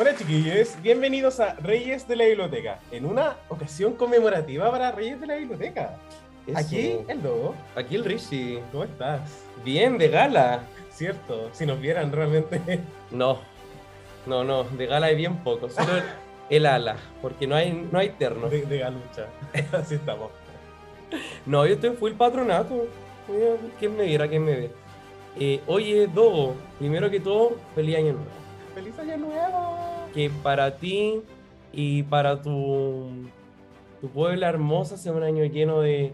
Hola chiquillos, bienvenidos a Reyes de la Biblioteca, en una ocasión conmemorativa para Reyes de la Biblioteca. Eso. Aquí el Dogo, Aquí el Richie. ¿cómo estás? Bien, de gala. Cierto, si nos vieran realmente. No, no, no, de gala hay bien poco. Solo el, el ala, porque no hay, no hay terno. De, de galucha. Así estamos. No, yo estoy full patronato. Mira, ¿Quién me viera? ¿Quién me ve? Eh, oye, Dogo, primero que todo, feliz año nuevo. ¡Feliz año nuevo! Que para ti y para tu, tu puebla hermosa sea un año lleno de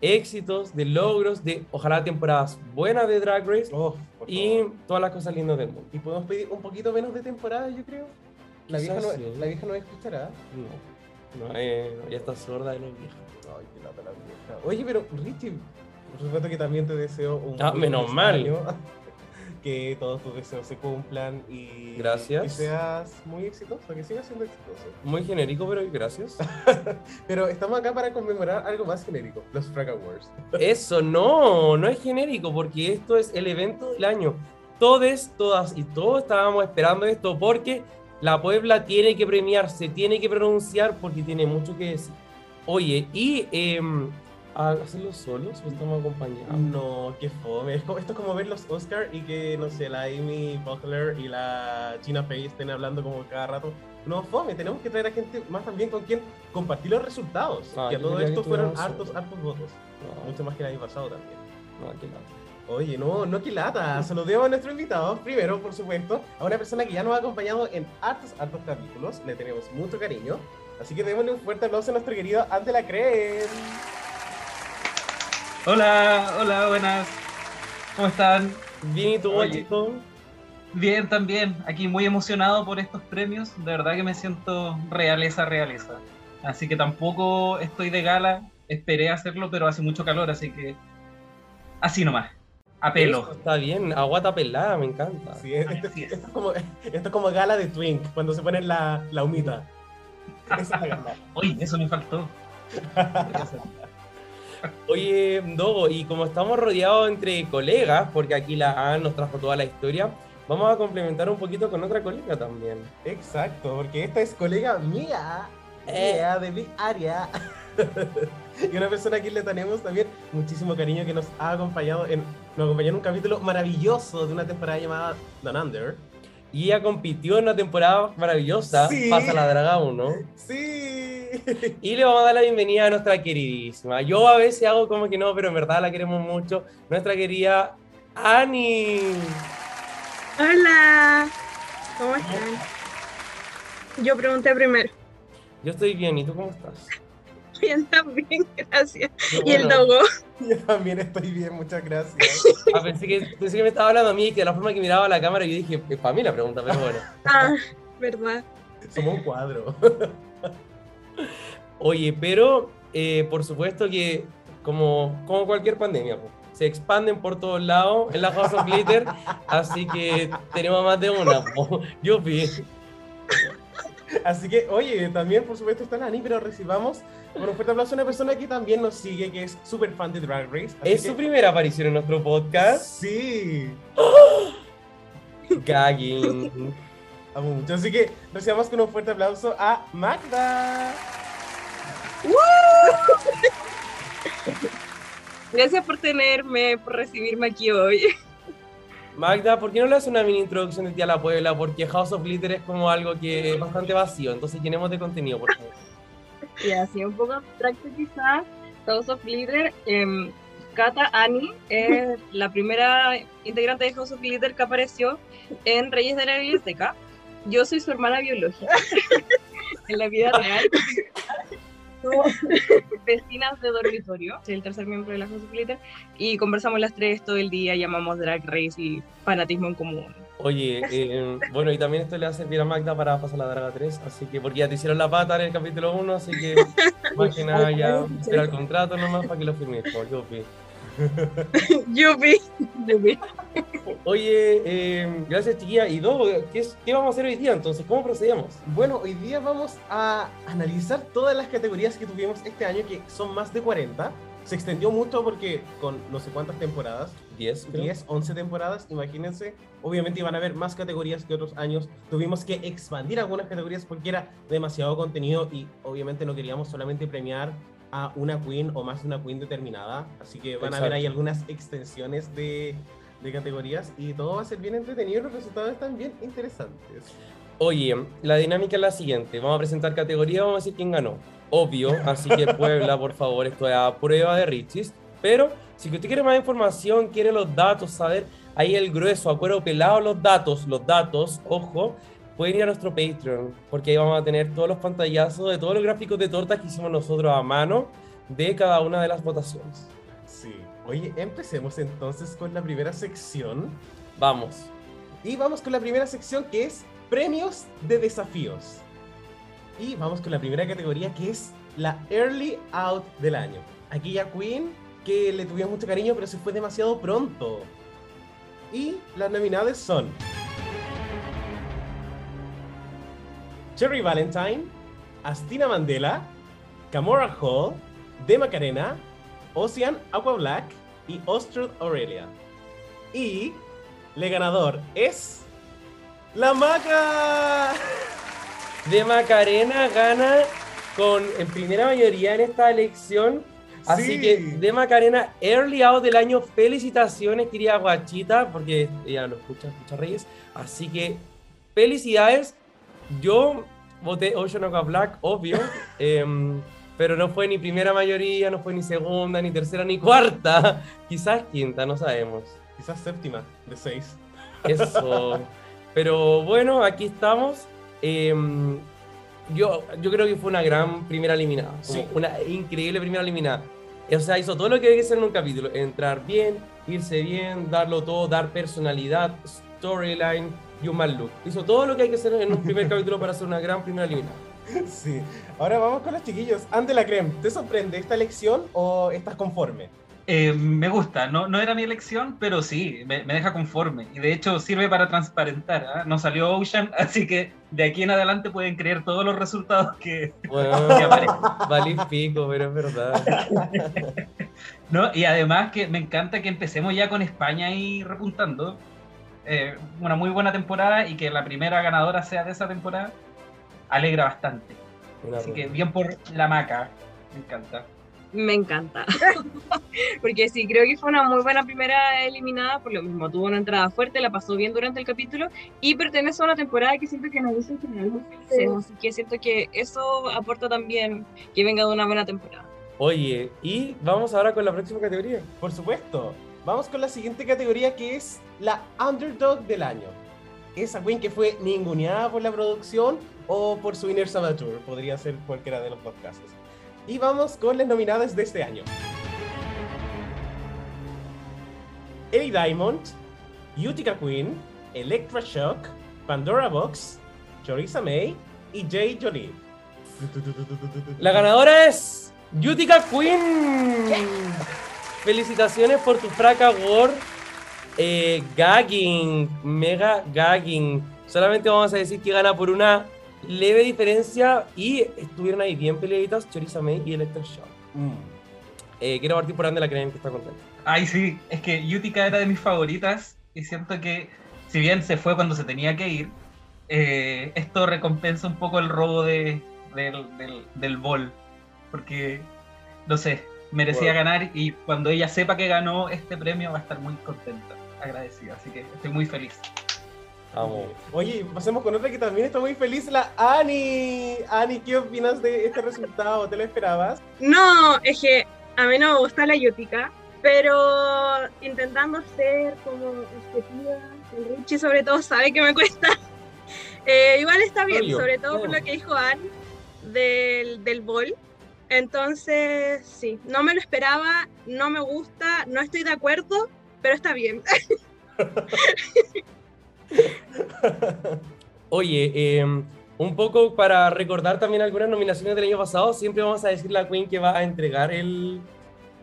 éxitos, de logros, de ojalá temporadas buenas de Drag Race Oh, y todas las cosas lindas del mundo. ¿Y podemos pedir un poquito menos de temporada, yo creo? La vieja, no, sí. la vieja no escuchará. No, no, eh, no, ya está sorda de los viejos. Ay, qué lata la vieja. Oye, pero Richie, por supuesto que también te deseo un Ah, menos mal. año. Que todos tus deseos se cumplan y, Gracias. y seas muy exitoso, que sigas siendo exitoso. Muy genérico, pero gracias. Pero estamos acá para conmemorar algo más genérico, los Frag Awards. Eso no, no es genérico, porque esto es el evento del año. Todos, todas y todos estábamos esperando esto porque la Puebla tiene que premiarse, tiene que pronunciar porque tiene mucho que decir. Oye, y em, ¿a hacerlo solos o estamos acompañados? No, qué fome. Esto es como ver los Oscar y que, no sé, la Amy Poehler y la Gina Fey estén hablando como cada rato. No, fome, tenemos que traer a gente más también con quien compartir los resultados. Ah, que a todo esto fueron hartos, hartos votos. No, Mucho más que el año pasado también. no, qué lata. Oye, no, no que lata. Saludemos a nuestro invitado, primero, por supuesto, a una persona que ya nos ha acompañado en hartos, hartos capítulos. Le tenemos mucho cariño. Así que démosle un fuerte aplauso a nuestro querido Angela Creme. Hola, hola, buenas. ¿Cómo están? Bien, ¿y tú, Oye. chico? Bien, también. Aquí muy emocionado por estos premios. De verdad que me siento realeza, realeza. Así que tampoco estoy de gala. Esperé hacerlo, pero hace mucho calor, así que así nomás. A Eso pelo. Está bien, aguata pelada, me encanta. Sí, esto, es. esto es como, esto es como gala de Twink, cuando se ponen la, la humita. Esa es la gala. Uy, eso me faltó. Oye, Dogo, y como estamos rodeados entre colegas, porque aquí la Ann nos trajo toda la historia, vamos a complementar un poquito con otra colega también. Exacto, porque esta es colega mía, Eh. mía, de Big Area. y una persona a quien le tenemos también muchísimo cariño que nos ha acompañado en, nos acompañó en un capítulo maravilloso de una temporada llamada Down Under. Y ella compitió en una temporada maravillosa, Sí. Pasa la Draga 1. Sí. Y le vamos a dar la bienvenida a nuestra queridísima. Yo a veces hago como que no, pero en verdad la queremos mucho. Nuestra querida Ani. Hola, ¿cómo están? Yo pregunté primero. Yo estoy bien, ¿y tú cómo estás? Bien, también, gracias. Y el dogo. Yo también estoy bien, muchas gracias. Ah, pensé, que, pensé que me estaba hablando a mí, que de la forma que miraba a la cámara, yo dije, es para mí la pregunta, pero bueno. Ah, verdad. Somos un cuadro. Oye, pero eh, por supuesto que como, como cualquier pandemia, se expanden por todos lados en la House of Glitter, así que tenemos más de una. po. Yupi. Así que, oye, también por supuesto está Nani, pero recibamos con un fuerte aplauso a una persona que también nos sigue, que es súper fan de Drag Race. así Es que- su primera aparición en nuestro podcast. Sí. Gagging. Amo mucho. Así que recibamos con un fuerte aplauso a Magda. Gracias por tenerme, por recibirme aquí hoy. Magda, ¿por qué no le haces una mini introducción de ti a la Puebla? Porque House of Glitter es como algo que es bastante vacío, entonces llenemos de contenido, por favor. Y así un poco abstracto quizás. House of Glitter. em, Kata Ani es la primera integrante de House of Glitter que apareció en Reyes de la Biblioteca. Yo soy su hermana biológica en la vida real. Vecinas de dormitorio, soy el tercer miembro de la House of Glitter, y conversamos las tres todo el día, llamamos Drag Race y fanatismo en común. Oye, eh, bueno, y también esto le va a servir a Magda para pasar la Draga 3, así que, porque ya te hicieron la pata en el capítulo 1, así que más que nada ya espera el contrato nomás para que lo firmes, por Yupi. Yupi. Yupi. Oye, eh, gracias chiquilla. Y dos, ¿qué, es- ¿qué vamos a hacer hoy día entonces? ¿Cómo procedemos? Bueno, hoy día vamos a analizar todas las categorías que tuvimos este año, que son más de 40. Se extendió mucho porque con no sé cuántas temporadas, 10, creo. 10, 11 temporadas, imagínense. Obviamente iban a haber más categorías que otros años. Tuvimos que expandir algunas categorías porque era demasiado contenido y obviamente no queríamos solamente premiar a una queen o más de una queen determinada. Así que van a ver ahí algunas extensiones de, de categorías y todo va a ser bien entretenido y los resultados están bien interesantes. Oye, la dinámica es la siguiente. Vamos a presentar categoría, vamos a decir quién ganó. Obvio, así que Puebla, por favor, esto es a prueba de Richis. Pero si usted quiere más información, quiere los datos, saber ahí el grueso, a cuero pelado los datos, los datos, ojo, pueden ir a nuestro Patreon, porque ahí vamos a tener todos los pantallazos de todos los gráficos de tortas que hicimos nosotros a mano de cada una de las votaciones. Sí. Oye, empecemos entonces con la primera sección. Vamos. Y vamos con la primera sección que es premios de desafíos. Y vamos con la primera categoría que es la Early Out del año. Aquella Queen que le tuvimos mucho cariño pero se fue demasiado pronto. Y las nominadas son Cherry Valentine, Astina Mandela, Camora Hall, De Macarena, Ocean Aqua Black y Ostrud Aurelia. Y el ganador es la Maca. De Macarena gana con en primera mayoría en esta elección. Así Sí. que de Macarena, early out del año, felicitaciones, querida Guachita, porque ella lo escucha, escucha Reyes. Así que felicidades. Yo voté Ocean Aqua Black, obvio, em, pero no fue ni primera mayoría, no fue ni segunda, ni tercera, ni cuarta. Quizás quinta, no sabemos. Quizás séptima de seis. Eso. Pero bueno, aquí estamos. Em, yo, yo creo que fue una gran primera eliminada. Sí. Una increíble primera eliminada. O sea, hizo todo lo que hay que hacer en un capítulo. Entrar bien, irse bien, darlo todo, dar personalidad, storyline y un mal look. Hizo todo lo que hay que hacer en un primer capítulo para hacer una gran primera eliminada. Sí. Ahora vamos con los chiquillos. Ante la creme, ¿te sorprende esta elección o estás conforme? Eh, me gusta, no, no era mi elección, pero sí, me, me deja conforme. Y de hecho sirve para transparentar. ¿ah? No salió Ocean, así que de aquí en adelante pueden creer todos los resultados que, Bueno, que aparecen. valí pico, pero es verdad. ¿no? Y además que me encanta que empecemos ya con España ahí repuntando. Eh, una muy buena temporada y que la primera ganadora sea de esa temporada alegra bastante. Así que bien por la maca, me encanta. Me encanta. Porque sí, creo que fue una muy buena primera eliminada, por lo mismo, tuvo una entrada fuerte, la pasó bien durante el capítulo y pertenece a una temporada que siento que nos hizo en general muy felices, así que siento que eso aporta también que venga de una buena temporada. Oye, y vamos ahora con la próxima categoría. Por supuesto. Vamos con la siguiente categoría que es la Underdog del año. Esa queen que fue ninguneada por la producción o por su inner saboteur. Podría ser cualquiera de los dos casos. Y vamos con las nominadas de este año. Ellie Diamond, Utica Queen, Electra Shock, Pandora Box, Choriza May y Jay Jolie. La ganadora es Utica Queen. Felicitaciones por tu fraca award. Eh, gagging, mega gagging. Solamente vamos a decir que gana por una leve diferencia y estuvieron ahí bien peleaditas Choriza May y Electric Shock. Mm. Eh, quiero partir por Ande la creen que está contenta. Ay, sí, es que Utica era de mis favoritas y siento que, si bien se fue cuando se tenía que ir, eh, esto recompensa un poco el robo de, del, del, del bol. Porque, no sé, merecía Bueno. ganar y cuando ella sepa que ganó este premio va a estar muy contenta, agradecida. Así que estoy muy feliz. Vamos. Oye, pasemos con otra que también está muy feliz, la Ani. Ani, ¿qué opinas de este resultado? ¿Te lo esperabas? No, es que a mí no me gusta la yutica, pero intentando ser como objetiva, el Richie sobre todo sabe que me cuesta. Eh, igual está bien, sobre todo por lo que dijo Anne del, del bol. Entonces, sí, no me lo esperaba, no me gusta, no estoy de acuerdo, pero está bien. Oye, eh, un poco para recordar también algunas nominaciones del año pasado, siempre vamos a decir la Queen que va a entregar el,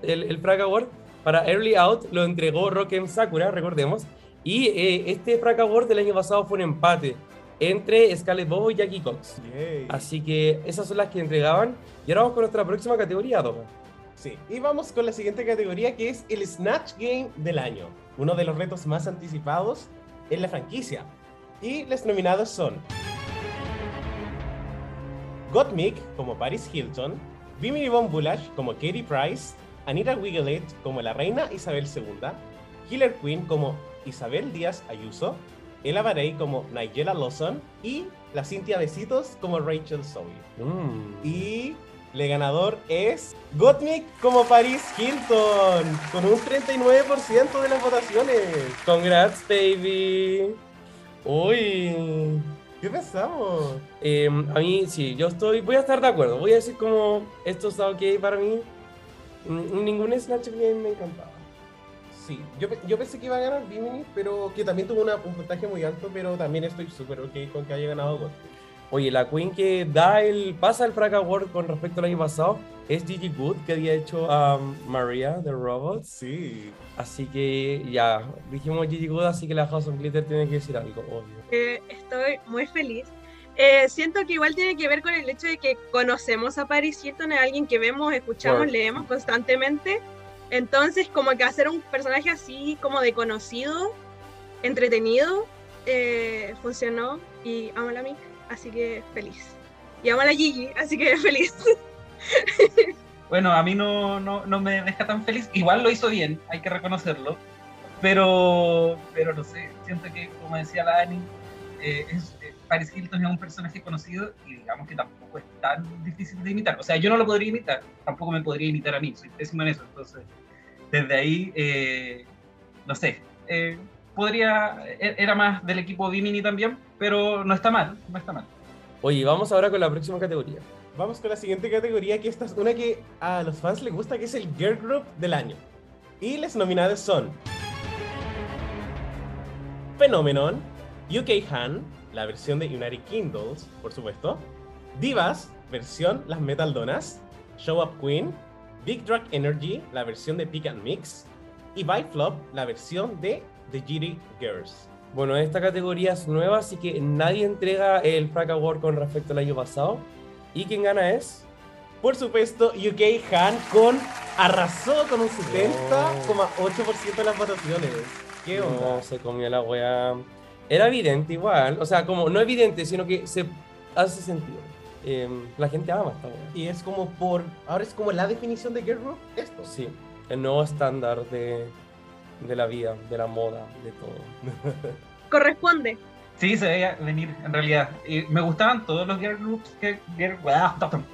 el, el Award. Para Early Out lo entregó Rokem Sakura, recordemos. Y eh, este Frag Award del año pasado fue un empate entre Scarlett Bobo y Jackie Cox. Yay. Así que esas son las que entregaban. Y ahora vamos con nuestra próxima categoría, Toca. Sí, y vamos con la siguiente categoría que es el Snatch Game del año, uno de los retos más anticipados en la franquicia. Y los nominados son Gottmik como Paris Hilton, Bimini Von Bulash como Katie Price, Anita Wigelet como la reina Isabel II, Killer Queen como Isabel Díaz Ayuso, Ella Barey como Nigella Lawson y la Cynthia Besitos como Rachel Zoe. Mm. Y el ganador es Gottmik como Paris Hilton, con un 39% de las votaciones. Congrats, baby. Uy. ¿Qué pensamos? Eh, a mí, sí, yo estoy, voy a estar de acuerdo. Voy a decir como esto está ok para mí. Ningún Snatch Game me encantaba. Sí, yo, yo pensé que iba a ganar Bimini, pero que también tuvo una- un puntaje muy alto, pero también estoy súper ok con que haya ganado Gottmik. Oye, la Queen que da el, pasa el Frag Award con respecto al año pasado es Gigi Good, que había hecho a Maria de Robots. Sí. Así que ya, dijimos Gigi Good, así que la House of Glitter tiene que decir algo, obvio. Eh, estoy muy feliz. Eh, siento que igual tiene que ver con el hecho de que conocemos a Paris Hilton, es alguien que vemos, escuchamos, Word. leemos constantemente. Entonces, como que hacer un personaje así, como de conocido, entretenido, eh, funcionó y amo a la Mick, así que feliz. Y amo a la Gigi, así que feliz. Bueno, a mí no, no, no me deja tan feliz. Igual lo hizo bien, hay que reconocerlo. Pero, pero no sé, siento que, como decía la Ani, eh, es, eh, Paris Hilton es un personaje conocido y digamos que tampoco es tan difícil de imitar. O sea, yo no lo podría imitar, tampoco me podría imitar a mí, soy pésimo en eso. Entonces, desde ahí, eh, no sé, eh, podría, e- era más del equipo Bimini también, pero no está mal, no está mal. Oye, vamos ahora con la próxima categoría. Vamos con la siguiente categoría, que esta es una que a los fans les gusta, que es el Girl Group del año. Y las nominadas son Phenomenon, UK Han, la versión de United Kindles, por supuesto, Divas, versión Las Metal Donas, Show Up Queen, Big Drag Energy, la versión de Pick and Mix, y By Flop, la versión de The GD Girls. Bueno, esta categoría es nueva, así que nadie entrega el Frag Award con respecto al año pasado. ¿Y quien gana es? Por supuesto, UK Han con arrasó con un 70,8% de las votaciones. ¿Qué onda? No, se comió la wea. Era evidente igual, o sea, como no evidente, sino que se hace sentido. Eh, la gente ama esta wea. Y es como por. Ahora es como la definición de girl group esto. Sí, el nuevo estándar de, de la vida, de la moda, de todo. Corresponde. Sí, se veía venir en realidad. Y me gustaban todos los girl groups que, girl-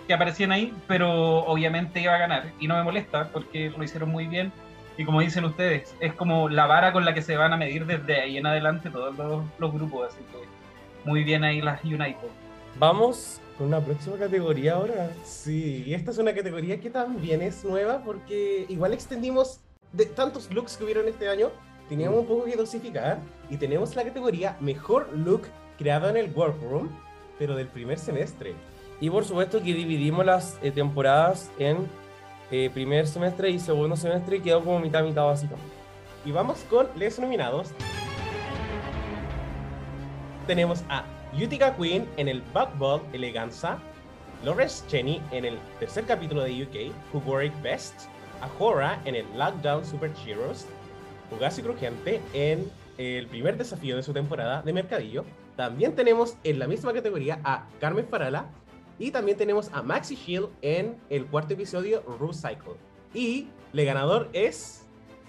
que aparecían ahí, pero obviamente iba a ganar. Y no me molesta porque lo hicieron muy bien. Y como dicen ustedes, es como la vara con la que se van a medir desde ahí en adelante todos los, los grupos. Así que muy bien ahí las United. Vamos con una próxima categoría ahora. Sí, y esta es una categoría que también es nueva porque igual extendimos de tantos looks que hubieron este año. Teníamos un poco que dosificar y tenemos la categoría Mejor Look creado en el Workroom, pero del primer semestre. Y por supuesto que dividimos las eh, temporadas en eh, primer semestre y segundo semestre y quedó como mitad mitad básicamente. Y vamos con los nominados. Tenemos a Utica Queen en el Buckball Eleganza, Lawrence Cheney en el tercer capítulo de UK, It Best, a Hora en el Lockdown Super Heroes, Fugazi Crujiente en el primer desafío de su temporada de Mercadillo. También tenemos en la misma categoría a Carmen Farala y también tenemos a Maxi Shield en el cuarto episodio Cycle. Y el ganador es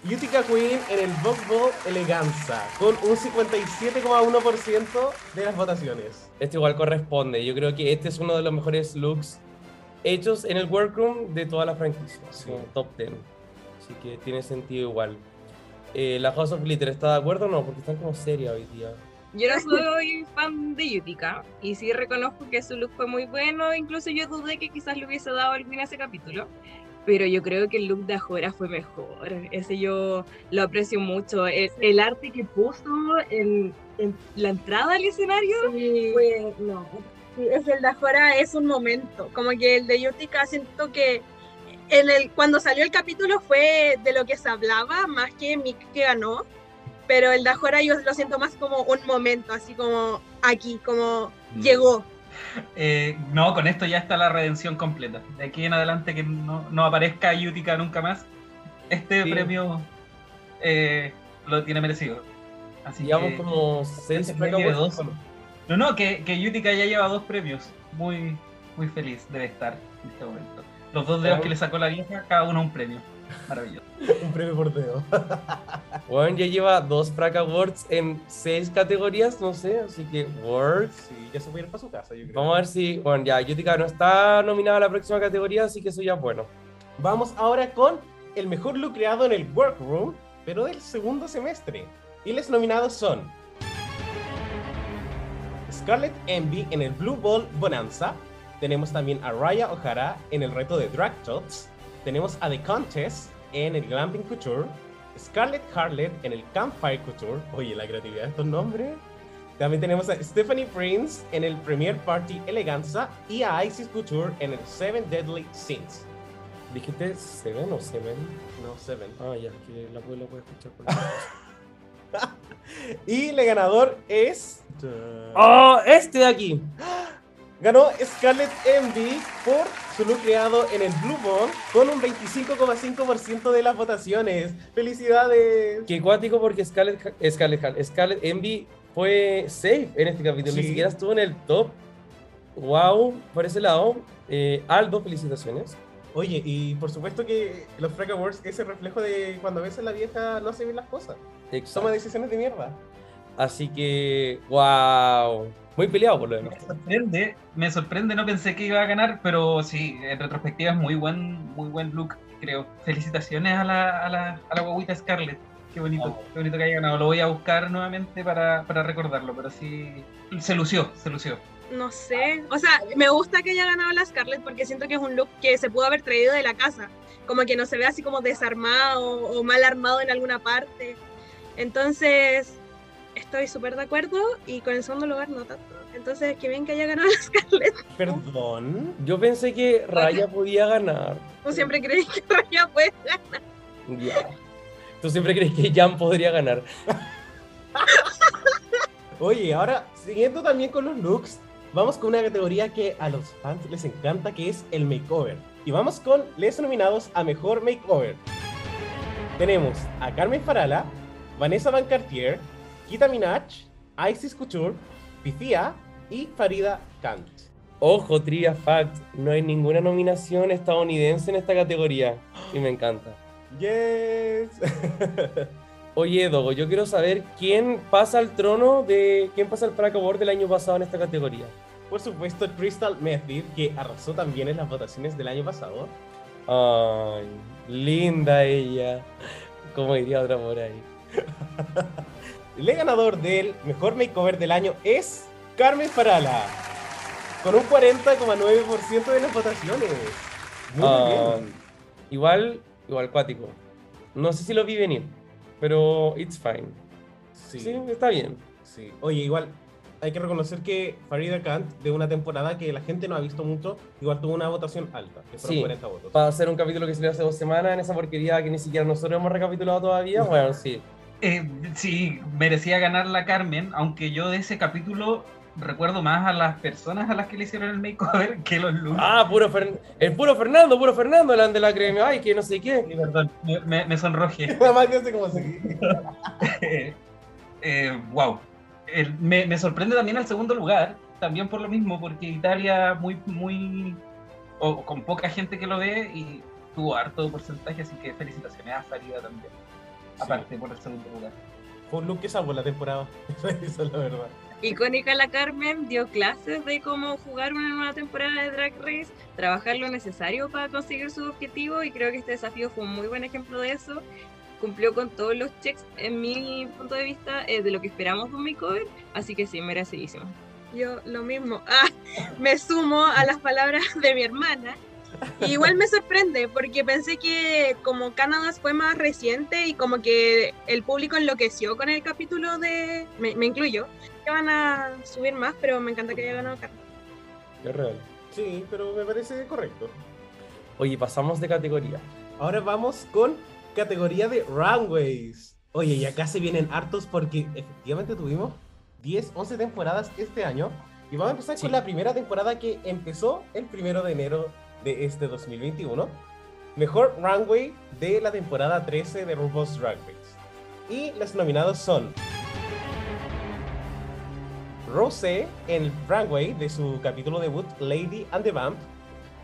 Utica Queen en el Buckball Eleganza, con un 57,1% de las votaciones. Este igual corresponde. Yo creo que este es uno de los mejores looks hechos en el workroom de toda la franquicia. Sí. top 10. Así que tiene sentido igual. Eh, la House of Glitter está de acuerdo o no? Porque están como serias hoy día. Yo no soy fan de Yutica y sí reconozco que su look fue muy bueno, incluso yo dudé que quizás le hubiese dado el win a ese capítulo, pero yo creo que el look de Ajora fue mejor. Ese yo lo aprecio mucho. El, el arte que puso en, en la entrada al escenario Sí. fue. No. Sí, es el de Ajora es un momento. Como que el de Yutica siento que en el, cuando salió el capítulo fue de lo que se hablaba, más que Mick que ganó. Pero el de Ajora yo lo siento más como un momento, así como aquí, como Mm. llegó. Eh, no, con esto ya está la redención completa. De aquí en adelante que no, no aparezca Yutica nunca más, este Sí. premio eh, lo tiene merecido. Así Llevamos que, como seis este Fraca premio de Awards. dos. No, no, que, que Yutica ya lleva dos premios. Muy, muy feliz debe estar en este momento. Los dos dedos que le sacó la vieja, cada uno un premio. Maravilloso. Un premio por dedo. Bueno, ya lleva dos Fraca Awards en seis categorías, no sé, así que works. Sí, ya se puede ir para su casa, yo creo. Vamos a ver si, bueno, ya, Yutica no está nominada a la próxima categoría, así que eso ya es bueno. Vamos ahora con el mejor look creado en el workroom, pero del segundo semestre. Y los nominados son Scarlett Envy en el Blue Ball Bonanza. Tenemos también a Raya O'Hara en el reto de Drag Tots. Tenemos a The Contest en el Glamping Couture. Scarlett Harlet en el Campfire Couture. Oye, la creatividad de estos nombres. También tenemos a Stephanie Prince en el Premier Party Eleganza y a Isis Couture en el Seven Deadly Sins. ¿Dijiste Seven o Seven? No, Seven. Ah, ya, que la la puedo escuchar por. Y el ganador es. ¡Oh! Este de aquí. Ganó Scarlett Envy por su look creado en el Blue Bond con un 25,5% de las votaciones. ¡Felicidades! Qué cuático porque Scarlett, Scarlett, Scarlett Envy fue safe en este capítulo, ni siquiera estuvo en el top. Wow, por ese lado. Eh, Aldo, felicitaciones. Oye, y por supuesto que los Frag Awards es el reflejo de cuando a veces la vieja no hace bien las cosas. Toma Exacto. decisiones de mierda. Así que, wow. Muy peleado por lo demás. Me sorprende, me sorprende, no pensé que iba a ganar, pero sí, en retrospectiva es muy buen, muy buen look, creo. Felicitaciones a la, a la, a la guaguita Scarlett. Qué bonito, Vamos. qué bonito que haya ganado. Lo voy a buscar nuevamente para, para recordarlo, pero sí, se lució, se lució. No sé. O sea, me gusta que haya ganado la Scarlett porque siento que es un look que se pudo haber traído de la casa. Como que no se ve así como desarmado o mal armado en alguna parte. Entonces, estoy súper de acuerdo y con el segundo lugar no tanto. Entonces, qué bien que haya ganado la Scarlett. Perdón. Yo pensé que Raya podía ganar. Tú siempre creí que Raya puede ganar. Ya. ¿Tú siempre crees que Jan podría ganar? Oye, ahora, siguiendo también con los looks, vamos con una categoría que a los fans les encanta, que es el makeover. Y vamos con les nominados a mejor makeover. Tenemos a Carmen Farala, Vanessa Van Cartier, Kita Minaj, Isis Couture, Pithia y Farida Kant. Ojo, trivia fact, no hay ninguna nominación estadounidense en esta categoría. Y me encanta. Yes. Oye, Dogo, yo quiero saber quién pasa al trono de. quién pasa al Frac Award del año pasado en esta categoría. Por supuesto, Crystal Method, que arrasó también en las votaciones del año pasado. Ay, linda ella. Como diría otra por ahí. El ganador del mejor makeover del año es Carmen Farala, con un 40,9% de las votaciones. Muy Ah, bien. igual, igual cuático. No sé si lo vi venir, pero it's fine. Sí, Sí, está bien. sí. Oye, igual hay que reconocer que Farida Kant, de una temporada que la gente no ha visto mucho, igual tuvo una votación alta, que fueron Sí. 40 votos. Para hacer un capítulo que salió hace dos semanas en esa porquería que ni siquiera nosotros hemos recapitulado todavía, bueno, sí. Eh, sí, merecía ganar la Carmen, aunque yo de ese capítulo recuerdo más a las personas a las que le hicieron el makeover que los looks. Ah, puro Fer- el puro Fernando, puro Fernando, el de la crema, ay, que no sé Sí, qué. perdón, me, me, así. Eh, eh, wow. El- me, me sorprende también el segundo lugar, también por lo mismo, porque Italia muy, muy, o con poca gente que lo ve y tuvo harto porcentaje, así que felicitaciones a Farida también, aparte por el segundo lugar. Fue un look que salvó la temporada. Esa es la verdad. Icónica la Carmen dio clases de cómo jugar una nueva temporada de Drag Race, trabajar lo necesario para conseguir su objetivo y creo que este desafío fue un muy buen ejemplo de eso. Cumplió con todos los checks en mi punto de vista eh, de lo que esperamos de un makeover, así que sí, merecidísimo. Yo lo mismo. Ah, me sumo a las palabras de mi hermana, igual me sorprende porque pensé que como Canadá fue más reciente y como que el público enloqueció con el capítulo de... Me, me incluyo. Que van a subir más, pero me encanta que haya ganado Canadá. Es real. Sí, pero me parece correcto. Oye, pasamos de categoría. Ahora vamos con categoría de runways. Oye, y acá se vienen hartos porque efectivamente tuvimos 10, 11 temporadas este año. Y vamos a empezar Sí. con la primera temporada que empezó el primero de enero de este 2021. Mejor runway de la temporada 13 de RuPaul's Drag Race. Y los nominados son Rosé en runway de su capítulo debut Lady and the Vamp,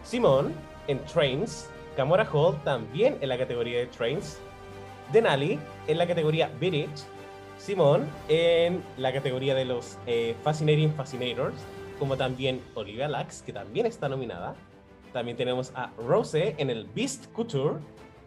Simone en Trains, Camora Hall también en la categoría de Trains, Denali en la categoría Beat It, Simone en la categoría de los eh, Fascinating Fascinators, como también Olivia Lax, que también está nominada. También tenemos a Rose en el Beast Couture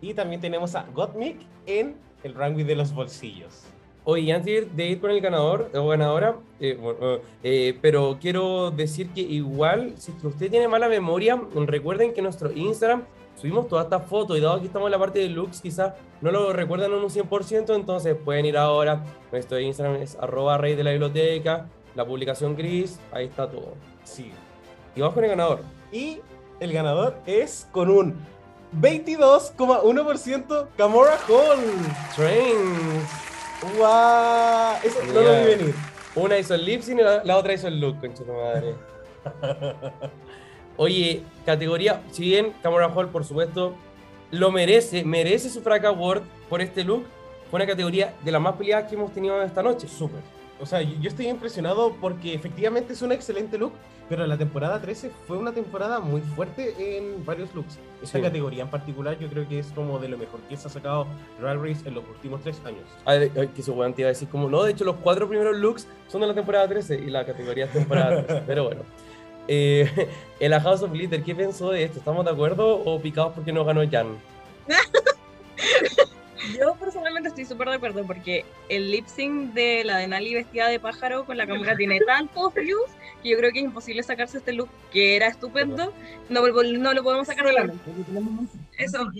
y también tenemos a Gottmik en el runway de los bolsillos. Oye, antes de ir con el ganador o ganadora, eh, bueno, eh, pero quiero decir que igual, si usted tiene mala memoria, recuerden que nuestro Instagram subimos todas estas fotos y dado que estamos en la parte de looks, quizás no lo recuerdan en un 100%, entonces pueden ir ahora. Nuestro Instagram es arroba rey de la biblioteca, la publicación gris, ahí está todo. Sí. Y vamos con el ganador. Y el ganador es con un 22,1% Camora Hall. Trains. ¡Wow! Eso no lo Yeah. vi venir. Una hizo el lip sync y la, la otra hizo el look, concha tu madre. Oye, categoría, si bien Camera Hall, por supuesto, lo merece, merece su Fraca Award por este look, fue una categoría de las más peleadas que hemos tenido esta noche. Súper. O sea, yo estoy impresionado porque efectivamente es un excelente look, pero la temporada 13 fue una temporada muy fuerte en varios looks. Esta Sí. categoría en particular yo creo que es como de lo mejor que se ha sacado Drag Race en los últimos tres años. Ay, ay, que su weón te iba a decir como, no, de hecho los cuatro primeros looks son de la temporada 13 y la categoría es temporada 13, pero bueno. Eh, el A House of Glitter, ¿qué pensó de esto? ¿Estamos de acuerdo o picados porque no ganó Jan? Yo personalmente estoy súper de acuerdo porque el lip sync de la de Nali vestida de pájaro con la cámara tiene tantos views que yo creo que es imposible sacarse este look que era estupendo. No, no lo podemos sacar de la. Eso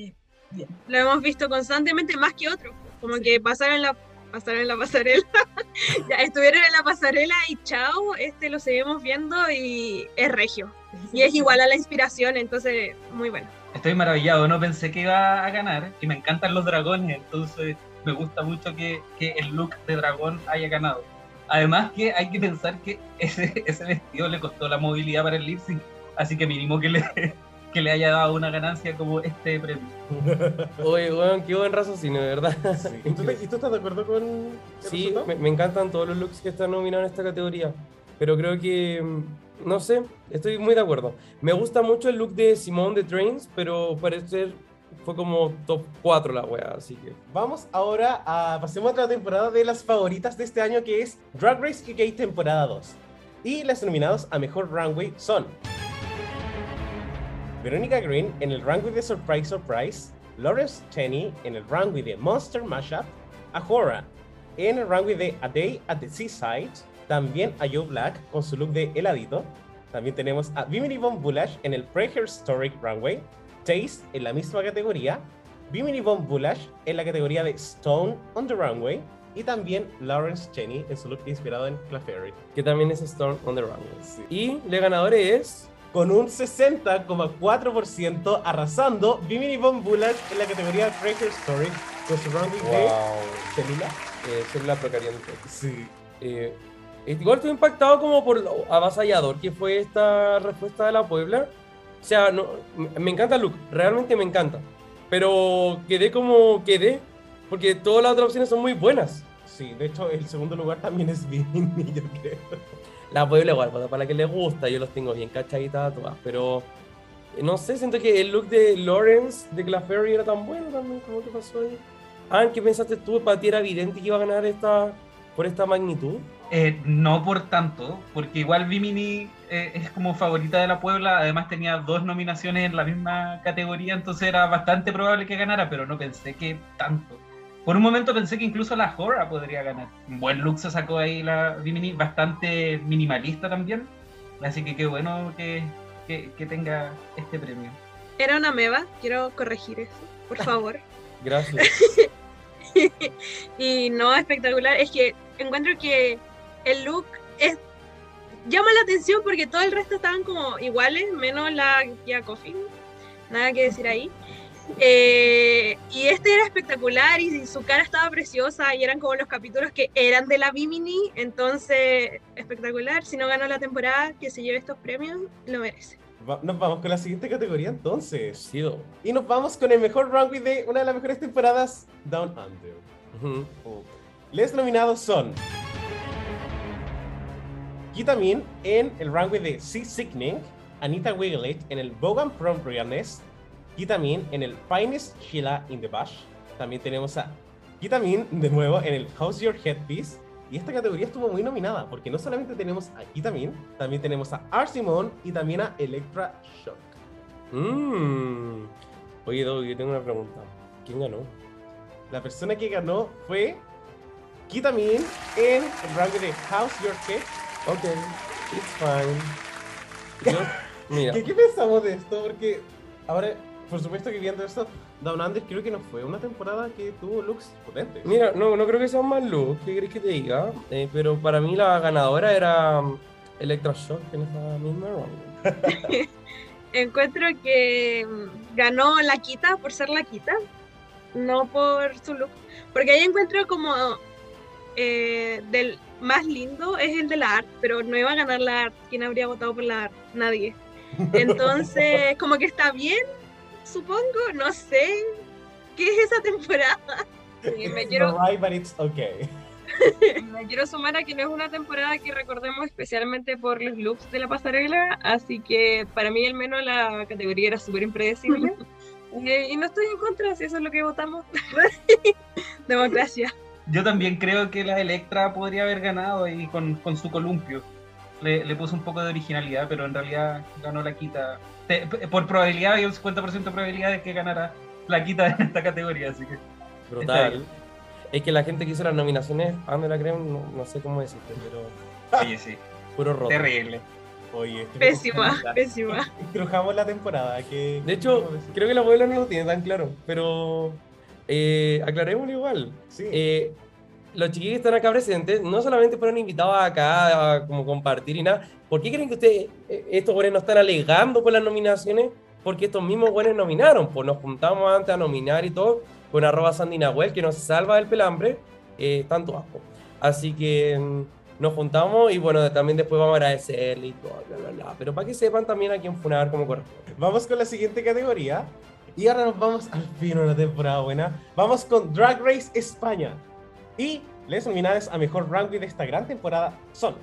lo hemos visto constantemente más que otros. Como que pasaron en la, pasaron en la pasarela. ya estuvieron en la pasarela y chao, este lo seguimos viendo y es regio. Y es igual a la inspiración, entonces muy bueno. Estoy maravillado, no pensé que iba a ganar y me encantan los dragones, entonces me gusta mucho que, que el look de dragón haya ganado. Además que hay que pensar que ese, ese vestido le costó la movilidad para el lip sync, así que mínimo que le, que le haya dado una ganancia como este premio. Oye, weón, qué buen raciocinio, de verdad. Sí. ¿Y, tú, te- y tú estás de acuerdo con el Sí, me, me encantan todos los looks que están nominados en esta categoría. Pero creo que, mm, no sé, estoy muy de acuerdo. Me gusta mucho el look de Simone de Trains, pero parece fue como top 4 la wea, así que. Vamos ahora a pasemos a otra temporada de las favoritas de este año que es Drag Race UK temporada 2. Y las nominados a mejor runway son Veronica Green en el runway de Surprise Surprise, Lawrence Cheney en el runway de Monster Mashup, Ahora en el runway de A Day at the Seaside, también a Joe Black con su look de heladito. También tenemos a Bimini Von Bulash en el Prehistoric Runway, Taste en la misma categoría, Bimini Von Bulash en la categoría de Stone on the Runway y también Lawrence Cheney en su look inspirado en Clefairy. Que también es Storm on the Runway. Y el ganador es. Con un 60,4% arrasando Bimini Von Bulash en la categoría Prehistoric con su runway de Celila. Eh, Célula Procariante. Sí. Eh, igual estoy impactado como por lo avasallador que fue esta respuesta de la Puebla. O sea, no, me encanta el look, realmente me encanta. Pero quedé como quedé, porque todas las otras opciones son muy buenas. Sí, de hecho el segundo lugar también es Bimini, yo creo. La Puebla igual, para para la que les gusta, yo los tengo bien cachaditas todas. Pero no sé, siento que el look de Lawrence de Claffery era tan bueno también, como que pasó ahí. Ah, ¿qué pensaste tú? ¿Para ti era evidente que iba a ganar esta por esta magnitud? Eh, no por tanto, porque igual Bimini eh, es como favorita de la Puebla, además tenía dos nominaciones en la misma categoría, entonces era bastante probable que ganara, pero no pensé que tanto. Por un momento pensé que incluso la Hora podría ganar. Un buen look se sacó ahí la Bimini, bastante minimalista también, así que qué bueno que, que- que tenga este premio. Era una meba, quiero corregir eso, por favor. Gracias. y no espectacular, es que encuentro que el look es llama la atención porque todo el resto estaban como iguales, menos la Kia Coffee. Nada que decir ahí. Eh, y este era espectacular y su cara estaba preciosa y eran como los capítulos que eran de la Bimini, entonces espectacular. Si no ganó la temporada, que se lleve estos premios, lo merece. Va- Nos vamos con la siguiente categoría entonces. Sido. Y nos vamos con el mejor runway de una de las mejores temporadas, Down Under. Ujú. Les nominados son Kitamin en el runway de Sea Sickening, Anita Wiglet en el Bogan Prom Realness, Kitamin en el Finest Sheila in the Bash. También tenemos a Kitamin de nuevo en el How's Your Headpiece. Y esta categoría estuvo muy nominada porque no solamente tenemos a Kitamin, también tenemos a R. Simone y también a Electra Shock. Mm. Oye, Doug, yo tengo una pregunta. ¿Quién ganó? La persona que ganó fue Kitamin en el runway de How's Your Head Ok, it's fine. Yo, mira, ¿Qué, qué pensamos de esto? Porque ahora, por supuesto que viendo esto, Down Under creo que no fue una temporada que tuvo looks potentes. mira, no, no creo que sea un mal look, ¿qué querés que te diga? Eh, pero para mí la ganadora era um, Electra Shock en esta misma round. Encuentro que mm, ganó la Quita por ser la Quita, no por su look. Porque ahí encuentro como eh, del más lindo es el de la art, pero no iba a ganar la art. ¿Quién habría votado por la art? Nadie. Entonces, como que está bien, supongo, no sé. ¿Qué es esa temporada? Sí, me It's quiero, right, but it's okay. me quiero sumar a que no es una temporada que recordemos especialmente por los looks de la pasarela, así que para mí al menos la categoría era súper impredecible. Eh, y no estoy en contra, si eso es lo que votamos. Democracia. Yo también creo que la Electra podría haber ganado ahí con, con su columpio. Le, le puso un poco de originalidad, pero en realidad ganó la quita. Te- por probabilidad, hay un 50% de probabilidad de que ganara la quita en esta categoría, así que. Brutal. Es que la gente que hizo las nominaciones, ande la creen, no, no sé cómo decirte, pero Oye, sí, puro roto. terrible. Oye, Pésima, pésima. Estrujamos la temporada. Que, De hecho, creo que la abuela no lo tiene tan claro, pero eh, aclarémoslo igual. Sí. Eh, los chiquillos que están acá presentes no solamente fueron invitados acá a como compartir y nada. ¿Por qué creen que ustedes, eh, estos güeyes no están alegando por las nominaciones? Porque estos mismos güeyes nominaron. Pues nos juntamos antes a nominar y todo con arroba Sandy Nahuel, que nos salva del pelambre. Eh, tanto asco. Así que mm, nos juntamos y bueno, también después vamos a agradecerle y todo, bla, bla, bla. Pero para que sepan también a quién funar como corresponde. Vamos con la siguiente categoría. Y ahora nos vamos al fin a una temporada buena. Vamos con Drag Race España. Y les nominadas a mejor runway de esta gran temporada son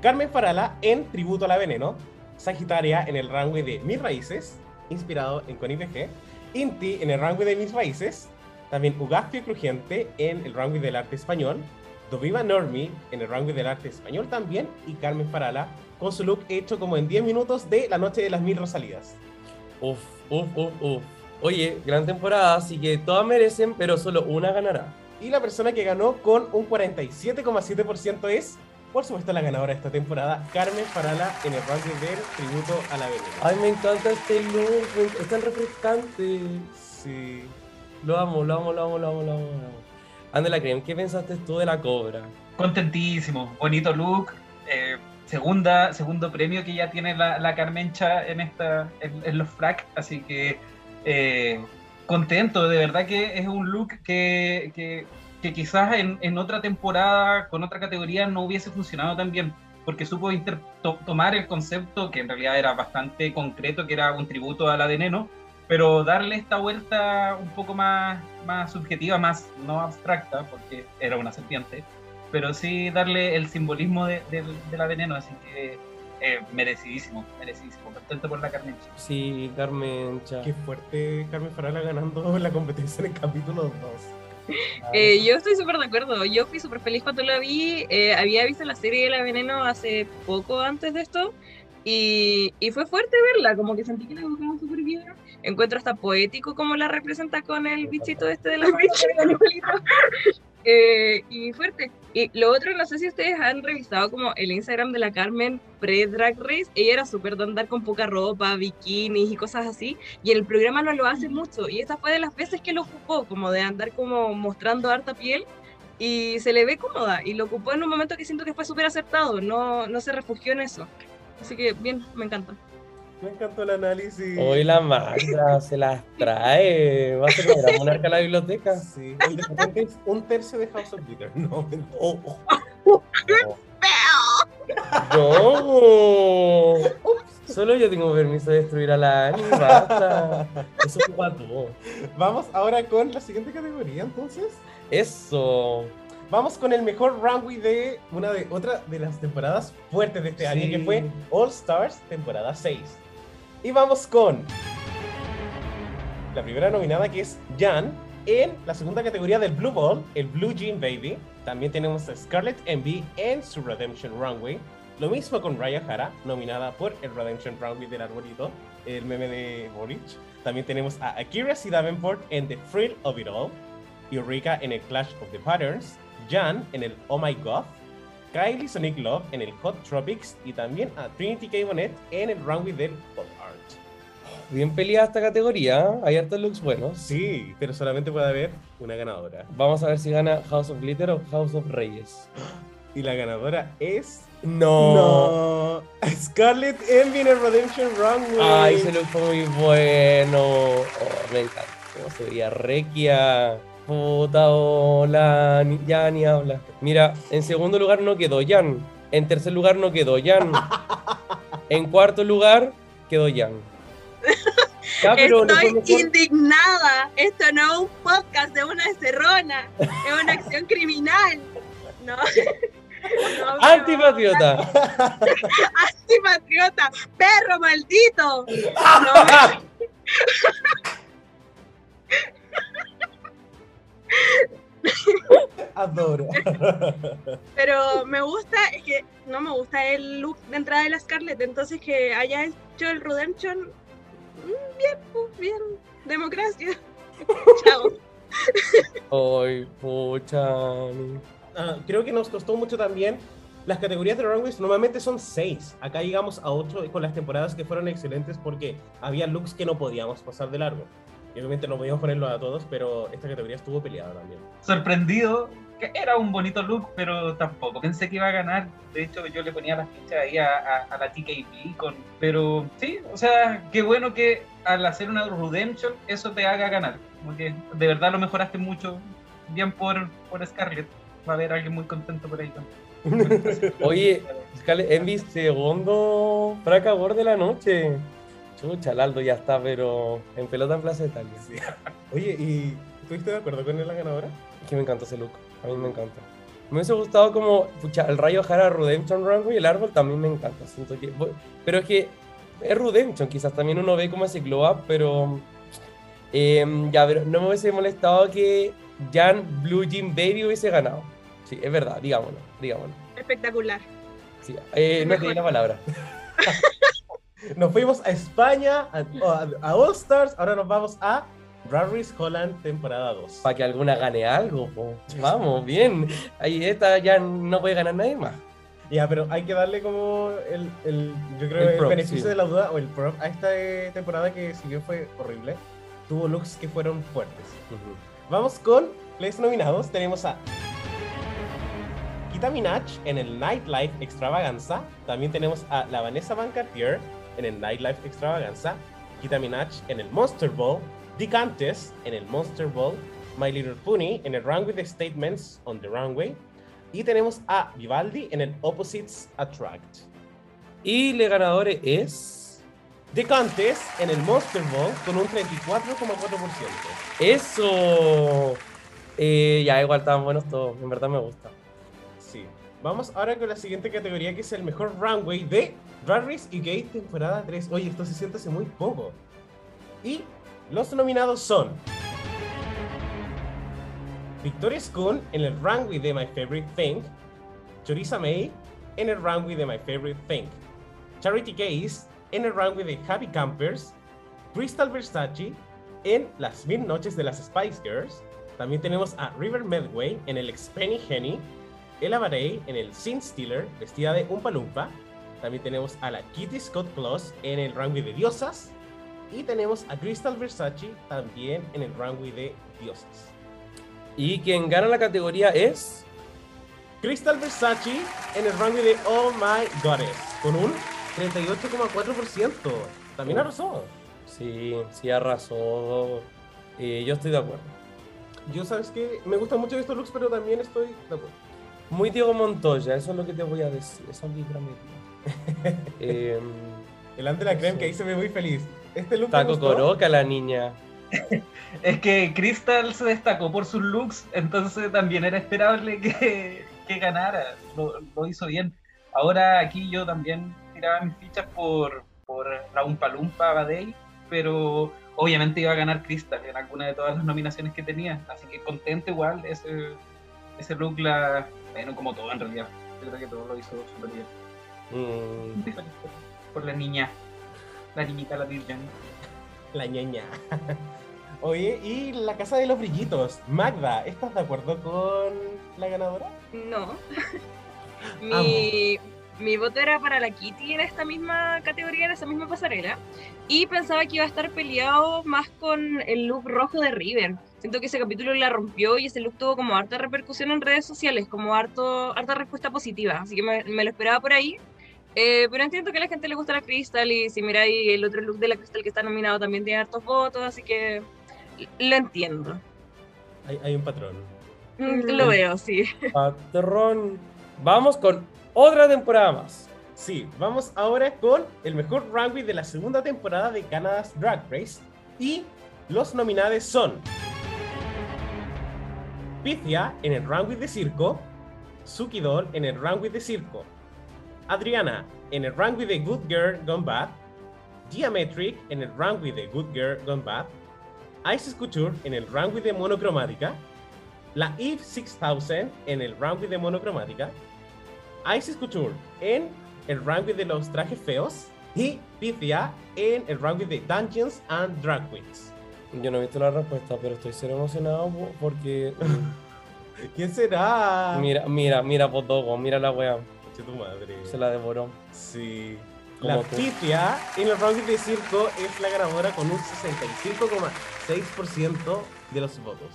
Carmen Farala en Tributo a la Veneno, Sagitaria en el runway de Mis Raíces, inspirado en ConIPG, Inti en el runway de Mis Raíces, también Ugafio Crujiente en el runway del arte español, Doviva Normi en el runway del arte español también, y Carmen Farala con su look hecho como en 10 minutos de La Noche de las Mil Rosalidas. Uf, uf, uf, uf. Oye, gran temporada, así que todas merecen, pero solo una ganará. Y la persona que ganó con un 47,7% es, por supuesto, la ganadora de esta temporada, Carmen Farala en el ranking del tributo a la veneno. Ay, me encanta este look, es tan refrescante. Sí. Lo amo, lo amo, lo amo, lo amo, lo amo. lo amo. Ándela, Creme, ¿qué pensaste tú de la cobra? Contentísimo, bonito look. eh, segunda, segundo premio que ya tiene la, la Carmencha en esta en, en los frac, así que eh, contento, de verdad que es un look que, que, que quizás en, en otra temporada con otra categoría no hubiese funcionado tan bien, porque supo inter- to- tomar el concepto que en realidad era bastante concreto, que era un tributo a la de Neno, pero darle esta vuelta un poco más, más subjetiva, más no abstracta, porque era una serpiente, pero sí darle el simbolismo de, de- de la veneno, así que eh, merecidísimo, merecidísimo, contento por la Carmencha. Sí, Carmen, cha. Qué fuerte Carmen Farala ganando la competencia en el capítulo 2. Eh, yo estoy súper de acuerdo. Yo fui súper feliz cuando la vi. Eh, había visto la serie de La Veneno hace poco antes de esto. Y, y fue fuerte verla, como que sentí que la evocaban súper bien. Encuentro hasta poético como la representa con el bichito este de la animalito. Eh, y fuerte. Y lo otro, no sé si ustedes han revisado como el Instagram de la Carmen pre-Drag Race. Ella era súper de andar con poca ropa, bikinis y cosas así. Y el programa no lo hace mucho. Y esta fue de las veces que lo ocupó, como de andar como mostrando harta piel. Y se le ve cómoda. Y lo ocupó en un momento que siento que fue súper acertado. No, no se refugió en eso. Así que bien, me encanta. Me encantó el análisis. Hoy la Magda se las trae. Va a ser una monarca a la biblioteca. Sí, un tercio de House of Glitter. No. Oh, oh. No. Solo yo tengo permiso de destruir a la Ani, basta. Eso es para tú. Vamos ahora con la siguiente categoría, entonces. Eso. Vamos con el mejor runway de una de otra de las temporadas fuertes de este año, que fue All Stars, temporada 6. Y vamos con la primera nominada, que es Jan, en la segunda categoría del Blue Ball, el Blue Jean Baby. También tenemos a Scarlett Envy en su Redemption Runway. Lo mismo con Raya Hara, nominada por el Redemption Runway del arbolito, el meme de Boric. También tenemos a Akira C. Davenport en The Thrill of It All. Eureka en el Clash of the Patterns, Jan en el Oh My God, Kylie Sonic Love en el Hot Tropics y también a Trinity K. Bonnet en el runway del Pop. Bien peleada esta categoría. ¿eh? Hay hartos looks buenos. Sí, pero solamente puede haber una ganadora. Vamos a ver si gana House of Glitter o House of Reyes. Y la ganadora es. No. No. Scarlett Envy en Redemption Runway. Ay, ese look fue muy bueno. Oh, me encanta. Cómo se veía Requia. Puta, hola. Ni- Ya ni habla. Mira, en segundo lugar no quedó Jan. En tercer lugar no quedó Jan. En cuarto lugar quedó Jan. Ya, no Estoy indignada. Esto no es un podcast de una encerrona. Es una acción criminal. No. Antipatriota. Antipatriota. Perro maldito. No, Adoro. pero me gusta, es que no me gusta el look de entrada de la Scarlett. Entonces que haya hecho el Redemption. Bien, pues, bien. Democracia. Chao. Ay, pucha. Ah, creo que nos costó mucho también. Las categorías de runways normalmente son seis. Acá llegamos a ocho con las temporadas que fueron excelentes porque había looks que no podíamos pasar de largo. Y obviamente no podíamos ponerlos a todos, pero esta categoría estuvo peleada también. sorprendido, que era un bonito look, pero tampoco pensé que iba a ganar. De hecho, yo le ponía las fichas ahí a, a- a la TKP, con, pero sí, o sea, qué bueno que al hacer una Redemption eso te haga ganar, porque de verdad lo mejoraste mucho. Bien por, por Scarlett, va a haber alguien muy contento por ahí. también. Oye, Scarlett Envy, segundo fraca de la noche. Chucha, el Aldo ya está, pero en pelota en Plaza Italia. Sí. Oye, ¿y estuviste de acuerdo con la ganadora? Es que me encanta ese look. A mí me encanta. Me hubiese gustado como, pucha, el rayo Jara Redemption Runway y el árbol también me encanta. Siento que, bu- pero es que es Redemption, quizás también uno ve como ese glow up, pero em, ya, pero no me hubiese molestado que Jan Blue Jean Baby hubiese ganado. Sí, es verdad, digámoslo, digámoslo. Espectacular. Sí, eh, no te di Mejor. la palabra. Nos fuimos a España, a, a- a All Stars, ahora nos vamos a Race Holland temporada 2. Para que alguna gane algo. po. Vamos, bien. Ahí esta ya no puede ganar nadie más. Ya, pero hay que darle como el, el- yo creo, El el, prop, beneficio sí. de la duda o el prop a esta eh, temporada que si bien fue horrible, tuvo looks que fueron fuertes. Vamos con los nominados. Tenemos a Kita Minaj en el Nightlife Extravaganza. También tenemos a la Vanessa Van Cartier en el Nightlife Extravaganza. Kita Minaj en el Monster Ball. Dicantes en el Monster Ball. My Little Pony en el Runway the Statements on the Runway. Y tenemos a Vivaldi en el Opposites Attract. Y le ganadores es. Decantes en el Monster Ball con un 34,4%. Eso. Eh, ya, igual estaban buenos todos. En verdad me gusta. Sí. Vamos ahora con la siguiente categoría que es el mejor runway de Drag Race UK temporada 3. Oye, esto se siente hace muy poco. Y los nominados son Victoria Schoon en el runway de My Favorite Thing, Choriza May en el runway de My Favorite Thing, Charity Case en el runway de Happy Campers, Crystal Versace en Las Mil Noches de las Spice Girls, también tenemos a River Medway en el Expenny Henny, Ella Barey en el Sin Stealer, vestida de Umpa Lumpa. También tenemos a la Kitty Scott Plus en el runway de Diosas. Y tenemos a Crystal Versace también en el runway de Diosas. Y quien gana la categoría es. Crystal Versace en el runway de Oh My Goddess, con un 38,4%. También Oh. arrasó. Sí, sí, arrasó. Eh, yo estoy de acuerdo. Yo sabes que me gustan mucho estos looks, pero también estoy de acuerdo. Muy Diego Montoya, eso es lo que te voy a decir. Esa vibra me dio. eh, El ante la creme que ahí se ve muy feliz. Este look Taco. Coroca, la niña. Es que Crystal se destacó por sus looks, entonces también era esperable que, que ganara. Lo, lo hizo bien. Ahora aquí yo también tiraba mis fichas por, por la Umpa Lumpa Badei, pero obviamente iba a ganar Crystal en alguna de todas las nominaciones que tenía. Así que contento igual, ese, ese look la... Bueno, como todo en realidad. Yo creo que todo lo hizo súper bien. Mm, Muy feliz por, por la niña. La niñita, la virgen. La ñaña. Oye, y la casa de los brillitos. Magda, ¿estás de acuerdo con la ganadora? No. mi, mi voto era para la Kitty en esta misma categoría, en esa misma pasarela. Y pensaba que iba a estar peleado más con el look rojo de River. Siento que ese capítulo la rompió y ese look tuvo como harta repercusión en redes sociales, como harto, harta respuesta positiva. Así que me, me lo esperaba por ahí. Eh, pero entiendo que a la gente le gusta la Crystal y si miráis el otro look de la Crystal que está nominado también tiene hartos votos, así que lo entiendo. Hay, hay un patrón. Mm, Lo veo, sí. patrón. Vamos con otra temporada más. Sí, vamos ahora con el mejor runway de la segunda temporada de Canada's Drag Race. Y los nominados son Pythia en el runway de circo, Suki Doll en el runway de circo, Adriana en el runway de Good Girl Gone Bad, Geometric en el runway de Good Girl Gone Bad, Isis Couture en el runway de monocromática, la Eve 6000 en el runway de monocromática, Isis Couture en el runway de los trajes feos y Pythia en el runway de Dungeons and Drag Queens. Yo no he visto la respuesta, pero estoy cero emocionado po- porque. ¿Quién será? mira, mira, mira, Potogo, mira la wea. Che, tu madre. Se la devoró. Sí. La tú. Pythia en el runway de circo es la ganadora con un 65,6% de los votos.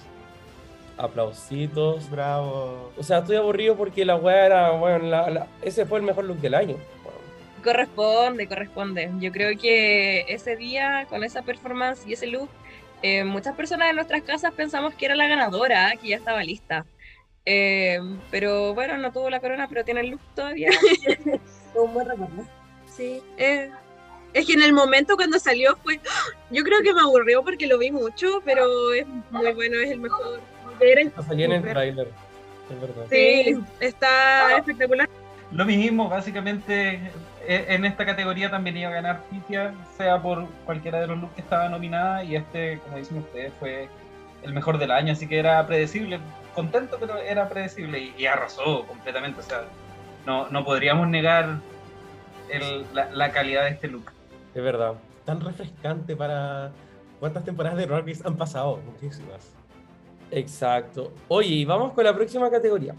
Aplausitos. Bravo. O sea, estoy aburrido porque la wea era. Bueno, la- la- ese fue el mejor look del año. Corresponde, corresponde. Yo creo que ese día, con esa performance y ese look, eh, muchas personas en nuestras casas pensamos que era la ganadora, que ya estaba lista. Eh, pero bueno, no tuvo la corona, pero tiene el look todavía. Un buen recuerdo. Sí. eh, es que en el momento cuando salió fue. Yo creo que me aburrió porque lo vi mucho, pero es muy bueno, es el mejor. Salía en el tráiler. Es verdad. Sí, está espectacular. Lo mismo, básicamente e- en esta categoría también iba a ganar Pythia, sea por cualquiera de los looks que estaba nominada, y este, como dicen ustedes, fue el mejor del año, así que era predecible, contento, pero era predecible y, y arrasó completamente, o sea, no, no podríamos negar el- la, la calidad de este look. Es verdad. Tan refrescante para. ¿Cuántas temporadas de Race han pasado? Muchísimas. Exacto. Oye, y vamos con la próxima categoría.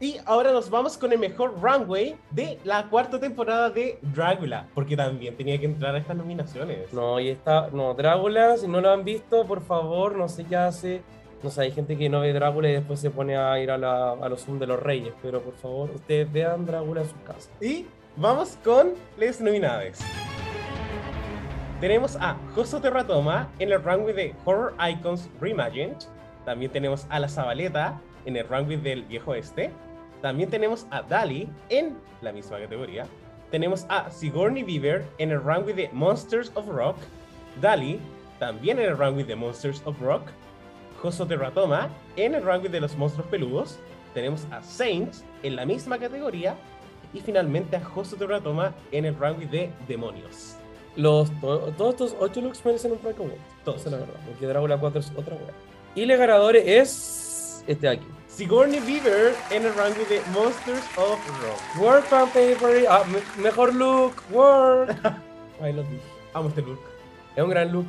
Y ahora nos vamos con el mejor runway de la cuarta temporada de Dragula, porque también tenía que entrar a estas nominaciones. No, y está. No, Drácula, si no lo han visto, por favor, no sé qué hace. No sé, hay gente que no ve Drácula y después se pone a ir a, la- a los Zoom de los Reyes. Pero por favor, ustedes vean Drácula en sus casas. Y vamos con les nominados. Tenemos a Joso Terratoma en el runway de Horror Icons Reimagined. También tenemos a La Zabaleta en el runway del Viejo Este. También tenemos a Dali en la misma categoría. Tenemos a Sigourney Beaver en el runway de Monsters of Rock. Dali también en el runway de Monsters of Rock. Joso Terratoma en el runway de los monstruos peludos. Tenemos a Saints en la misma categoría. Y finalmente a Joso Terratoma en el runway de Demonios. Los, to- todos estos ocho looks merecen un Award. Todos. Esa es la verdad. Porque Drácula 4 es otra wea. Y el ganador es. Este de aquí. Sigourney Beaver en el runway de Monsters of Rock. Work fan favorite. Ah, me- mejor look. Work. Ahí lo dije. Amo este look. Es un gran look.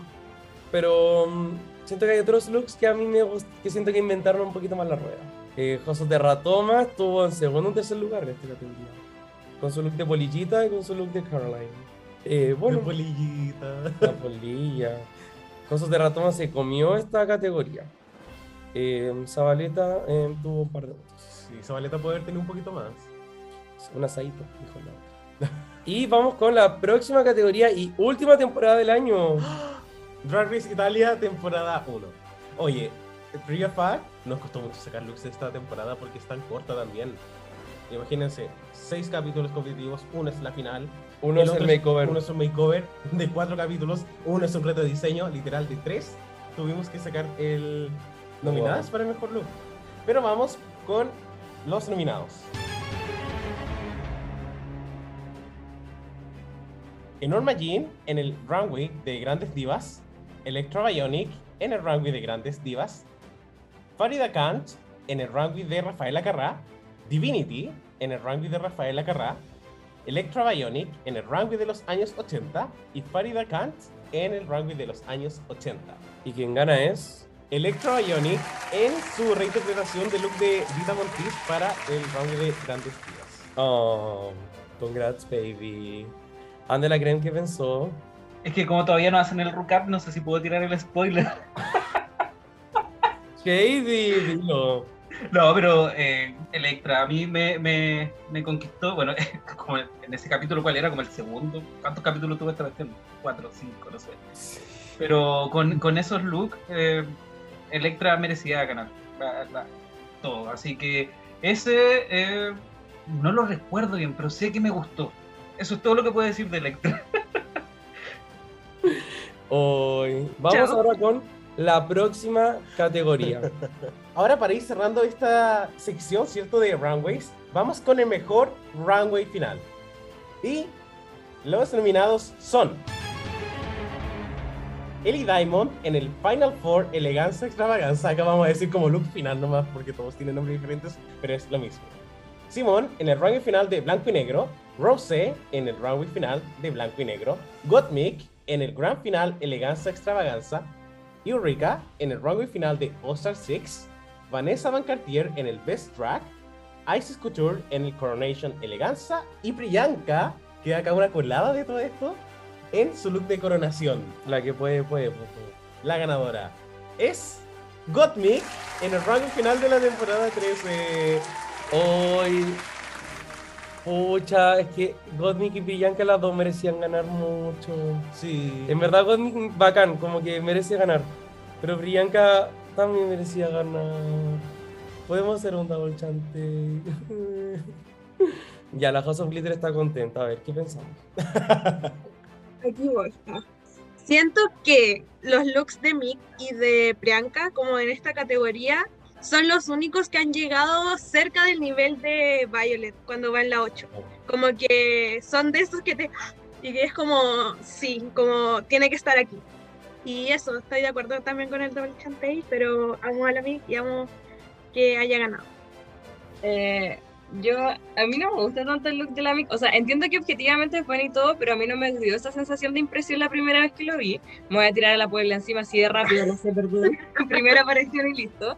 Pero mm, siento que hay otros looks que a mí me gustan. Que siento que inventaron un poquito más la rueda. Eh, Josos de Ratoma estuvo en segundo o tercer lugar en esta categoría. Con su look de polillita y con su look de Caroline. Eh, bueno, Bueno, polillita. la polilla. Josos de Ratoma se comió esta categoría. Eh, Zabaleta eh, tuvo un par de votos. Sí, Zabaleta puede haber tenido un poquito más. Un asadito, dijo la otra. Y vamos con la próxima categoría y última temporada del año. Drag Race Italia, temporada 1. Oye, Trivia Fact, nos costó mucho sacar looks esta temporada porque es tan corta también. Imagínense, seis capítulos competitivos, uno es la final. Uno es el makeover. Uno es un makeover de cuatro capítulos, uno es un reto de diseño, literal de tres. Tuvimos que sacar el nominadas Wow. para el mejor look. Pero vamos con los nominados. Enorma Jean en el runway de Grandes Divas, Electra Bionic en el runway de Grandes Divas, Farida Kant en el runway de Rafaela Carrá, Divinity en el runway de Rafaela Carrá, Electra Bionic en el runway de los años 80 y Farida Kant en el runway de los años 80. Y quien gana es. Electra Bionic en su reinterpretación del look de Vita Montis para el runway de Grandes Divas. Oh, congrats, baby. ¿Ande la creen que pensó? Es que como todavía no hacen el recap, no sé si puedo tirar el spoiler. Shady, dilo. No, pero eh, Electra a mí me, me, me conquistó, bueno, como en ese capítulo, ¿cuál era? Como el segundo. ¿Cuántos capítulos tuvo esta versión? Cuatro, cinco, no sé. Pero con, con esos looks, eh, Electra merecía ganar la- la- todo. Así que ese eh, no lo recuerdo bien, pero sé que me gustó. Eso es todo lo que puedo decir de Electra. Hoy. Vamos Chao. ahora con la próxima categoría. Ahora para ir cerrando esta sección, ¿cierto? De runways, vamos con el mejor runway final. Y los nominados son Ellie Diamond en el Final Four Eleganza Extravaganza. Acá vamos a decir como look final nomás porque todos tienen nombres diferentes, pero es lo mismo. Simón en el runway final de Blanco y Negro. Rosé en el runway final de Blanco y Negro. Gottmik en el gran final Eleganza Extravaganza. Eureka en el runway final de All Star 6. Vanessa Van Cartier en el Best Track. Isis Couture en el Coronation Eleganza. Y Priyanka, que acá una colada de todo esto, en su look de coronación. La que puede, puede. puede. La ganadora es Gottmik en el runway final de la temporada 13. Hoy. Pucha, es que Godmik y Priyanka las dos merecían ganar mucho. Sí. En verdad, Godmik bacán, como que merece ganar. Pero Priyanka también merecía ganar. Podemos hacer un double chante. ya, la House of Glitter está contenta. A ver, ¿qué pensamos? Aquí voy. Siento que los looks de Mick y de Priyanka, como en esta categoría, son los únicos que han llegado cerca del nivel de Violet cuando va en la 8. Como que son de esos que te... Y que es como, sí, como tiene que estar aquí. Y eso, estoy de acuerdo también con el Double Chantey, pero amo a la Mick y amo que haya ganado. Eh, yo, a mí no me gusta tanto el look de la Mick. O sea, entiendo que objetivamente es bueno y todo, pero a mí no me dio esa sensación de impresión la primera vez que lo vi. Me voy a tirar a la Puebla encima así de rápido, no sé, perdón. primera aparición y listo.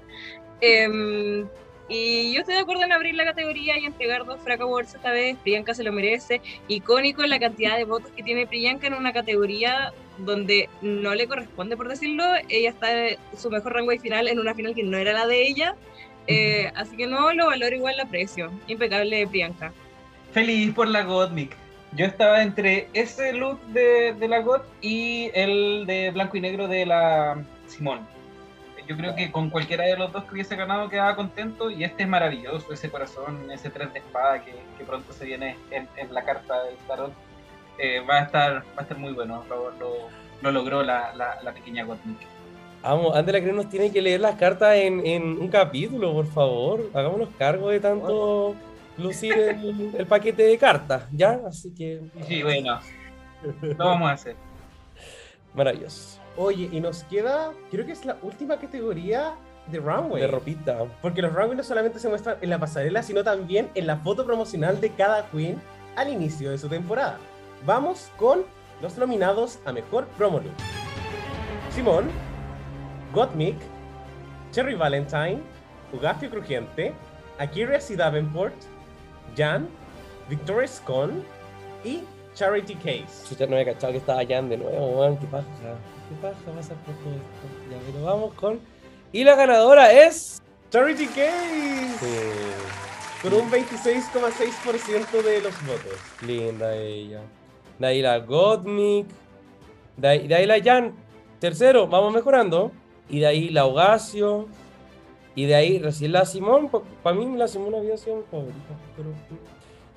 Em, y yo estoy de acuerdo en abrir la categoría y entregar dos Fraca Awards esta vez. Priyanka se lo merece. Icónico la cantidad de votos que tiene Priyanka en una categoría donde no le corresponde, por decirlo. Ella está en su mejor runway final en una final que no era la de ella. Eh, así que no lo valoro igual la aprecio. Impecable de Priyanka. Feliz por la Gottmik. Yo estaba entre ese look de, de la God y el de blanco y negro de la Simón. Yo creo que con cualquiera de los dos que hubiese ganado quedaba contento y este es maravilloso, ese corazón, ese tres de espada que, que pronto se viene en, en la carta del tarot. Eh, va, a estar, va a estar muy bueno, lo, lo, lo logró la, la, la pequeña Gottmik. Vamos, Andela Creo nos tiene que leer las cartas en, en un capítulo, por favor. Hagámonos cargo de tanto lucir el, el paquete de cartas, ¿ya? Así que, Sí, bueno, lo vamos a hacer. maravilloso. Oye, y nos queda, creo que es la última categoría de runway. De ropita. Porque los runways no solamente se muestran en la pasarela, sino también en la foto promocional de cada queen al inicio de su temporada. Vamos con los nominados a mejor promo look. Simón, Gottmik, Cherry Valentine, Ugafio Crujiente, Akira C. Davenport, Jan, Victoria Scone y Charity Case. Chucha, no había cachado que estaba Jan de nuevo, weón. Qué paja. Qué paja pasar por todo esto. Ya, pero vamos con. Y la ganadora es. Charity Case Sí, con un 26,6% de los votos. linda ella. De ahí la Gottmik. De ahí, de ahí la Jan. Tercero, vamos mejorando. Y de ahí la Ogasio. Y de ahí recién la Simón. Para mí la Simón había sido mi favorita. Pero,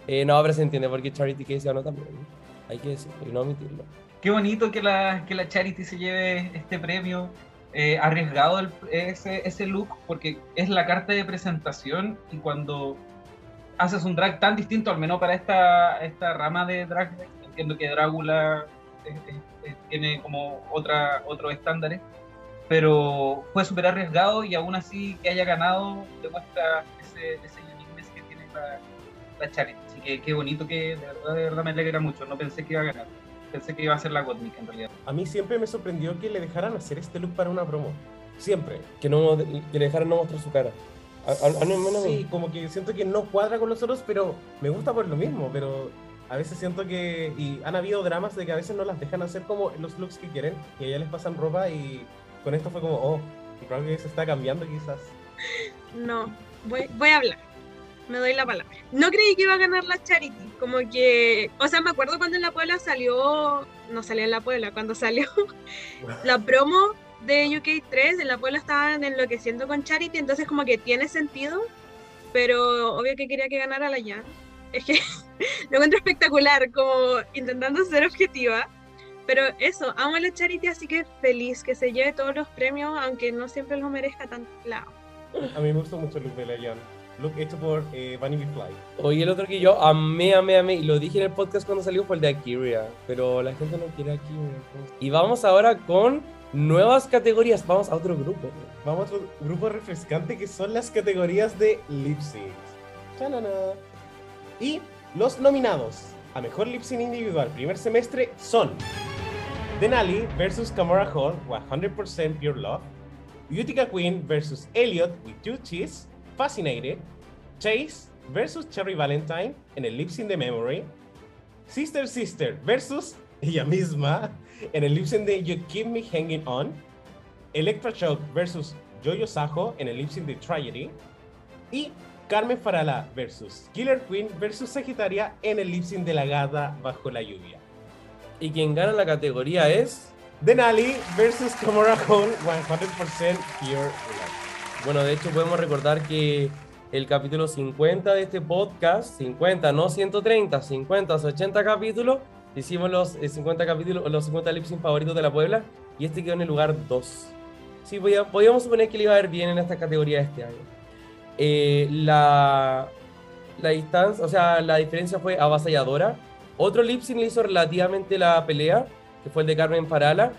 eh, no, pero se entiende porque Charity Case ganó también. Hay que decirlo y no omitirlo. Qué bonito que la, que la Charity se lleve este premio. Eh, arriesgado el- ese, ese look porque es la carta de presentación y cuando haces un drag tan distinto, al menos para esta, esta rama de drag, entiendo que Drácula eh, eh, tiene como otra, otros estándares, pero fue súper arriesgado y aún así que haya ganado demuestra ese, ese uniqueness que tiene la, la Charity. Así que qué bonito que de verdad, de verdad me alegra mucho. No pensé que iba a ganar. Pensé que iba a ser la Gottmik en realidad. A mí siempre me sorprendió que le dejaran hacer este look para una promo. Siempre. Que, no, que le dejaran no mostrar su cara. Sí, como que siento que no cuadra con los otros, pero me gusta por lo mismo. Pero a veces siento que. Y han habido dramas de que a veces no las dejan hacer como los looks que quieren y a ella les pasan ropa y con esto fue como, oh, creo que se está cambiando quizás. No, voy, voy a hablar. Me doy la palabra. No creí que iba a ganar la Charity. Como que, o sea, me acuerdo cuando en la Puebla salió, no salió en la Puebla, cuando salió la promo de UK3, en la Puebla estaban enloqueciendo con Charity, entonces como que tiene sentido, pero obvio que quería que ganara la Jan. Es que lo encuentro espectacular, como intentando ser objetiva. Pero eso, amo a la Charity, así que feliz que se lleve todos los premios, aunque no siempre lo merezca tanto. La amo. A mí me gustó mucho el look de la Jan. Look hecho por eh, Bunny B. Fly. Oye, el otro que yo amé, amé, amé, y lo dije en el podcast cuando salió, fue el de Akira, pero la gente no quiere entonces- Y vamos ahora con nuevas categorías, vamos a otro grupo. Vamos a otro grupo refrescante que son las categorías de lip sync. Chanana. Y los nominados a mejor lip sync individual primer semestre son Denali versus Kamara Hall 100% Pure Love, Utica Queen versus Elliot with Two Cheese, Fascinated, Chase versus Cherry Valentine en el lip sync de Memory, Sister Sister versus ella misma en el lip sync de You Keep Me Hanging On, Electroshock versus Jojo Sajo en el lip sync de Tragedy y Carmen Farala versus Killer Queen versus Sagitaria en el lip sync de La Gata Bajo la Lluvia. Y quien gana la categoría es, Denali versus Kamara Hall 100% Pure Love. Bueno, de hecho podemos recordar que el capítulo 50 de este podcast, 50, no 130, 50, 80 capítulos, hicimos los eh, 50 capítulos, los 50 lip sync favoritos de la Puebla, y este quedó en el lugar 2. Sí, podía- podíamos suponer que le iba a ir bien en esta categoría este año. Eh, la, la distancia, o sea, la diferencia fue avasalladora. Otro lip sync le hizo relativamente la pelea, que fue el de Carmen Farala.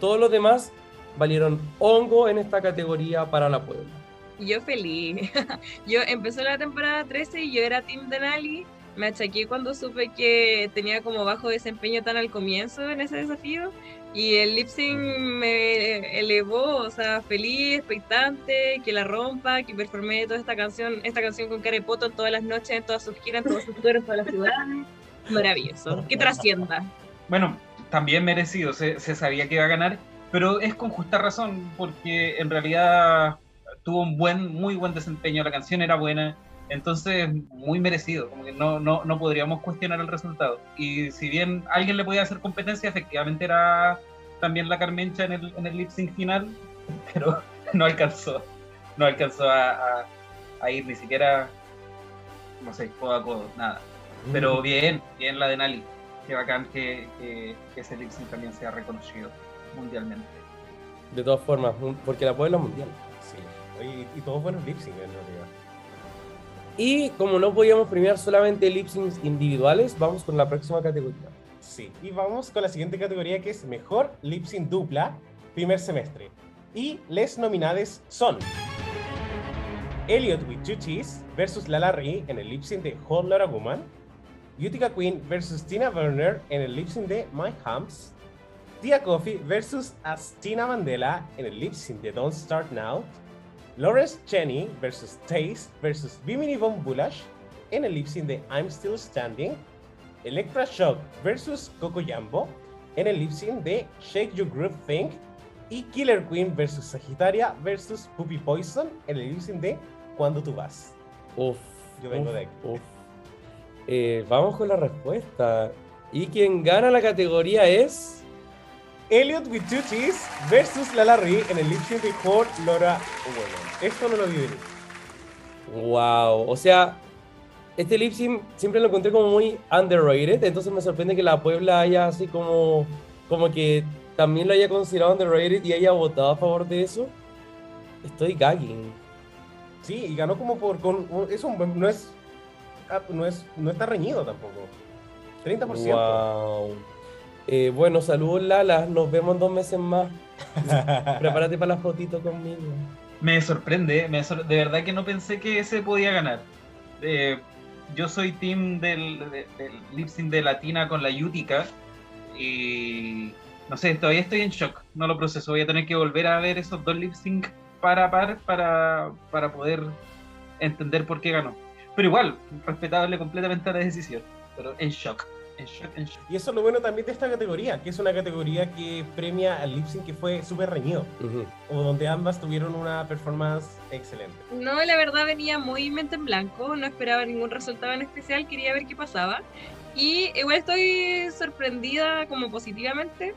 Todos los demás valieron hongo en esta categoría para la Puebla. Yo feliz. Yo empezó la temporada 13 y yo era Team Denali. Me achaqué cuando supe que tenía como bajo desempeño tan al comienzo en ese desafío. Y el lip sync me elevó, o sea, feliz, expectante, que la rompa, que performé toda esta canción, esta canción con Carepoto todas las noches, en todas sus giras, en todos sus tours, en todas las ciudades. Maravilloso. Que trascienda. Bueno, también merecido, se, se sabía que iba a ganar, pero es con justa razón, porque en realidad tuvo un buen, muy buen desempeño, la canción era buena, entonces muy merecido, como que no, no, no podríamos cuestionar el resultado. Y si bien alguien le podía hacer competencia, efectivamente era también la Carmencha en el, en el lip sync final, pero no alcanzó, no alcanzó a, a- a ir ni siquiera, no sé, codo a codo, nada. Pero bien, bien la de Nali. Qué bacán que, que, que ese lip sync también sea reconocido mundialmente. De todas formas, porque la Puebla es mundial. Sí. Y, y todos buenos lip en realidad. Y como no podíamos premiar solamente lip syncs individuales, vamos con la próxima categoría. Sí, y vamos con la siguiente categoría que es Mejor Lip Sync Dupla, primer semestre. Y les nominades son Elliot with Two Cheese versus Lala Ri en el lip sync de Whole Lotta Woman, Utica Queen versus Tina Werner en el lip sync de My Humps, Tia Coffee versus Astina Mandela en el lip sync de Don't Start Now, Lawrence Cheney versus Taste versus Bimini Von Bulash en el lip sync de I'm Still Standing. Electra Shock versus Coco Jambo en el lip sync de Shake Your Groove Thing. Y Killer Queen versus Sagitaria versus Puppy Poison en el lip sync de Cuando tú vas. Uf. Yo vengo uf, de aquí. uf. Eh, vamos con la respuesta. Y quien gana la categoría es. Elliot with Two Cheese versus Lala Ri en el lip sync de Laura. Esto no lo vi venir. Wow. O sea, este lip sync siempre lo encontré como muy underrated. Entonces me sorprende que la Puebla haya así como. Como que también lo haya considerado underrated y haya votado a favor de eso. Estoy gagging. Sí, y ganó como por. Con, un- es un, buen- no, es, ah, no, es, no está reñido tampoco. 30%. Wow. Eh, bueno, saludos Lala. Nos vemos en dos meses más. Prepárate para la fotito conmigo. Me sorprende, me sor- de verdad que no pensé que ese podía ganar. Eh, yo soy team del, de- del lip sync de Latina con la Yutica y no sé, todavía estoy en shock, no lo proceso. Voy a tener que volver a ver esos dos lip sync para par para, para poder entender por qué ganó. Pero igual, respetable completamente la decisión, pero en shock, en shock, en shock. Y eso es lo bueno también de esta categoría, que es una categoría que premia al lip sync que fue súper reñido, Ujú. o donde ambas tuvieron una performance excelente. No, la verdad venía muy mente en blanco, no esperaba ningún resultado en especial, quería ver qué pasaba. Y igual estoy sorprendida como positivamente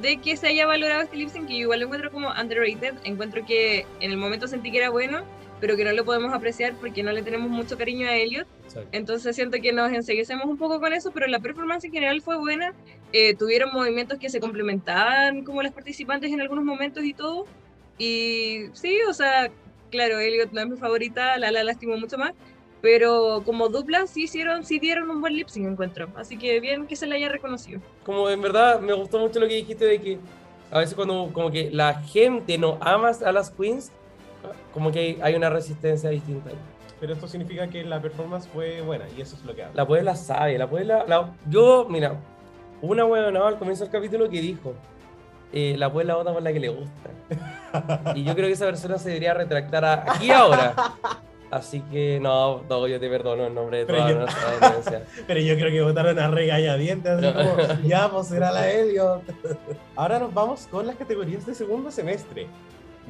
de que se haya valorado este lip sync, que yo igual lo encuentro como underrated. Encuentro que en el momento sentí que era bueno, pero que no lo podemos apreciar porque no le tenemos mucho cariño a Elliot. Exacto. Entonces siento que nos enseguecemos un poco con eso, pero la performance en general fue buena. Eh, tuvieron movimientos que se complementaban como las participantes en algunos momentos y todo. Y sí, o sea, claro, Elliot no es mi favorita, la la lastimó mucho más. Pero como dupla sí hicieron, sí dieron un buen lip sync encuentro. Así que bien que se le haya reconocido. Como en verdad me gustó mucho lo que dijiste de que a veces cuando como que la gente no ama a las queens, como que hay una resistencia distinta. Pero esto significa que la performance fue buena, y eso es lo que habla. La Puebla sabe, la Puebla... la- yo, mira, hubo una huevona al comienzo del capítulo que dijo, eh, la Puebla vota por la que le gusta. Y yo creo que esa persona se debería retractar a- aquí ahora. Así que no, no, yo te perdono en nombre de Pero toda yo- nuestra audiencia. Pero yo creo que votaron a regañadientes, así como, ya, pues será la Elliot. Ahora nos vamos con las categorías de segundo semestre.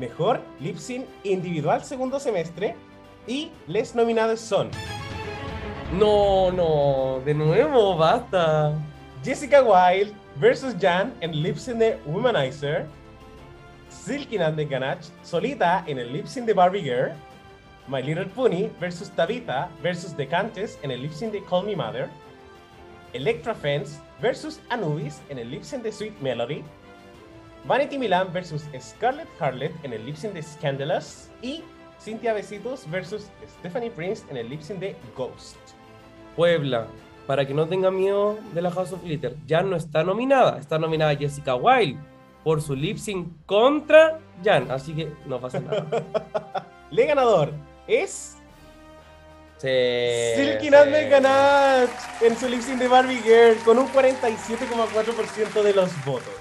Mejor lip sync individual segundo semestre. Y les nominados son No, no, de nuevo, basta. Jessica Wilde versus Jan en lip sync de Womanizer. Silky Nande Ganache solita en el lip sync de Barbie Girl. My Little Pony versus Tabitha versus The Countess en el lip sync de Call Me Mother. Electra Fence versus Anubis en el lip sync de Sweet Melody. Vanity Milan versus Scarlett Harlett en el lip sync de Scandalous. Y Cynthia Besitos versus Stephanie Prince en el lip sync de Ghost. Puebla, para que no tenga miedo de la House of Glitter, ya no está nominada. Está nominada Jessica Wilde por su lip sync contra Jan, así que no pasa nada. Le ganador es Sí, Silky sí. Ganache en su lip sync de Barbie Girl con un 47,4% de los votos.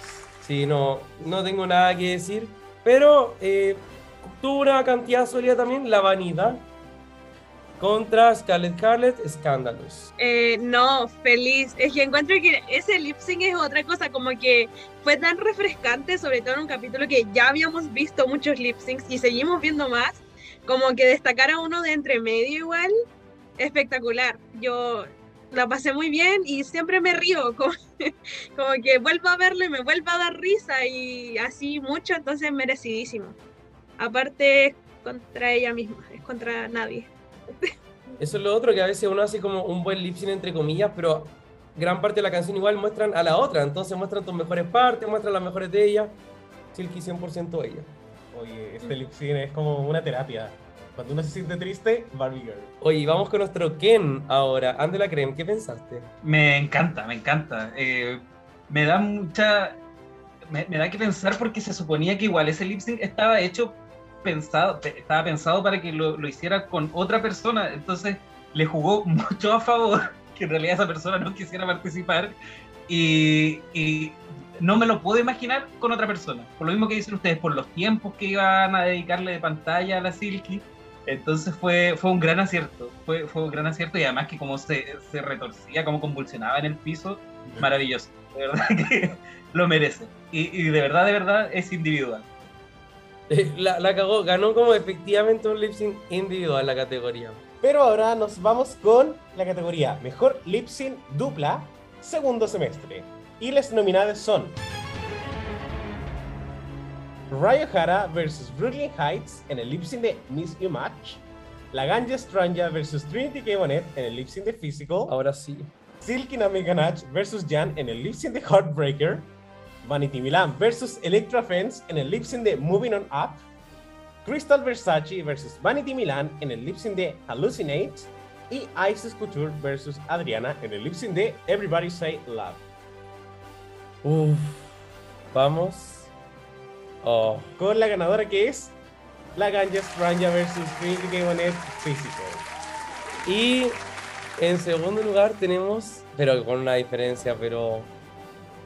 Sí, no, no tengo nada que decir, pero eh, tuvo una cantidad sólida también, la vanidad contra Scarlett Harlett, Scandalous. Eh, no, feliz. Es que encuentro que ese lip sync es otra cosa, como que fue tan refrescante, sobre todo en un capítulo que ya habíamos visto muchos lip syncs y seguimos viendo más, como que destacar a uno de entre medio igual, espectacular. Yo la pasé muy bien y siempre me río, como, como que vuelvo a verlo y me vuelvo a dar risa y así mucho, entonces merecidísimo. Aparte es contra ella misma, es contra nadie. Eso es lo otro, que a veces uno hace como un buen lip sync entre comillas, pero gran parte de la canción igual muestran a la otra, entonces muestran tus mejores partes, muestran las mejores de ella. Silky 100% ella. Oye, este lip sync es como una terapia. Cuando uno se siente triste, Barbie Girl. Oye, vamos con nuestro Ken ahora. Angela Creme, ¿qué pensaste? Me encanta, me encanta. Eh, me da mucha. Me, me da que pensar porque se suponía que igual ese lip sync estaba hecho pensado, pe- estaba pensado para que lo, lo hiciera con otra persona. Entonces le jugó mucho a favor que en realidad esa persona no quisiera participar. Y, y no me lo puedo imaginar con otra persona. Por lo mismo que dicen ustedes, por los tiempos que iban a dedicarle de pantalla a la Silky. Entonces fue, fue un gran acierto, fue, fue un gran acierto y además que como se, se retorcía, como convulsionaba en el piso, maravilloso. De verdad que lo merece. Y, y de verdad, de verdad es individual. La, la cagó, ganó como efectivamente un lip sync individual la categoría. Pero ahora nos vamos con la categoría Mejor Lip Sync Dupla, segundo semestre. Y las nominadas son Ryo Hara versus Brooklyn Heights en el lip sync de Miss You Match. Laganja Stranja versus Trinity K. Bonnet en el lip sync de Physical. Ahora sí. Silky Nami Ganache versus Jan en el lip sync de Heartbreaker. Vanity Milan versus Electra Fence en el lip sync de Moving On Up. Crystal Versace versus Vanity Milan en el lip sync de Hallucinate. Y Isis Couture versus Adriana en el lip sync de Everybody Say Love. Uf. Vamos. Oh. Con la ganadora que es Laganja Stranja versus Trinity K. Bonnet Physical. Y en segundo lugar tenemos, pero con una diferencia, pero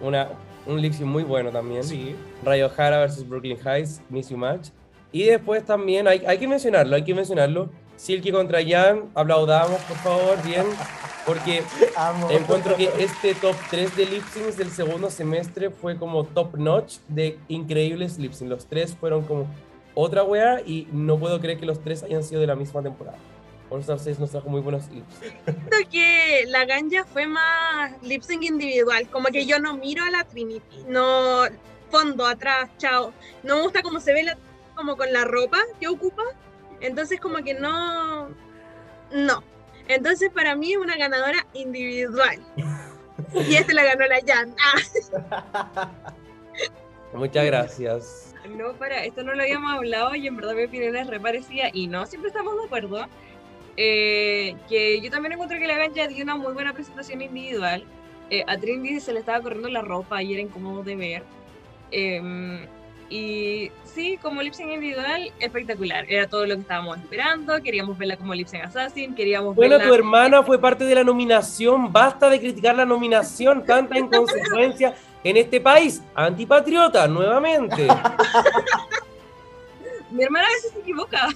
una, un lip muy bueno también. Sí. Rayo Hara versus Brooklyn Heights, Miss You Match. Y después también, hay, hay que mencionarlo, hay que mencionarlo. Silky contra Jan, aplaudamos por favor, bien. Porque Amo. encuentro que este top 3 de lip syncs del segundo semestre fue como top notch de increíbles lip syncs. Los tres fueron como otra wea y no puedo creer que los tres hayan sido de la misma temporada. All Star 6 nos trajo muy buenos lips. Siento que la ganja fue más lip sync individual, como que yo no miro a la Trinity, no fondo, atrás, chao. No me gusta cómo se ve la, como con la ropa que ocupa, entonces como que no, no. Entonces para mí es una ganadora individual. Y esta la ganó la Jan. Ah, Muchas gracias. No, para, esto no lo habíamos hablado y en verdad mi opinión es reparecida y no, siempre estamos de acuerdo. Eh, que yo también encuentro que la Ganja dio una muy buena presentación individual. Eh, a Trinity se le estaba corriendo la ropa y era incómodo de ver. Em, y sí, como lip sync individual, espectacular. Era todo lo que estábamos esperando. Queríamos verla como lip sync assassin, queríamos Bueno, verla. tu hermana fue parte de la nominación. Basta de criticar la nominación. Tanta inconsecuencia en este país. Antipatriota, nuevamente. Mi hermana a veces se equivoca.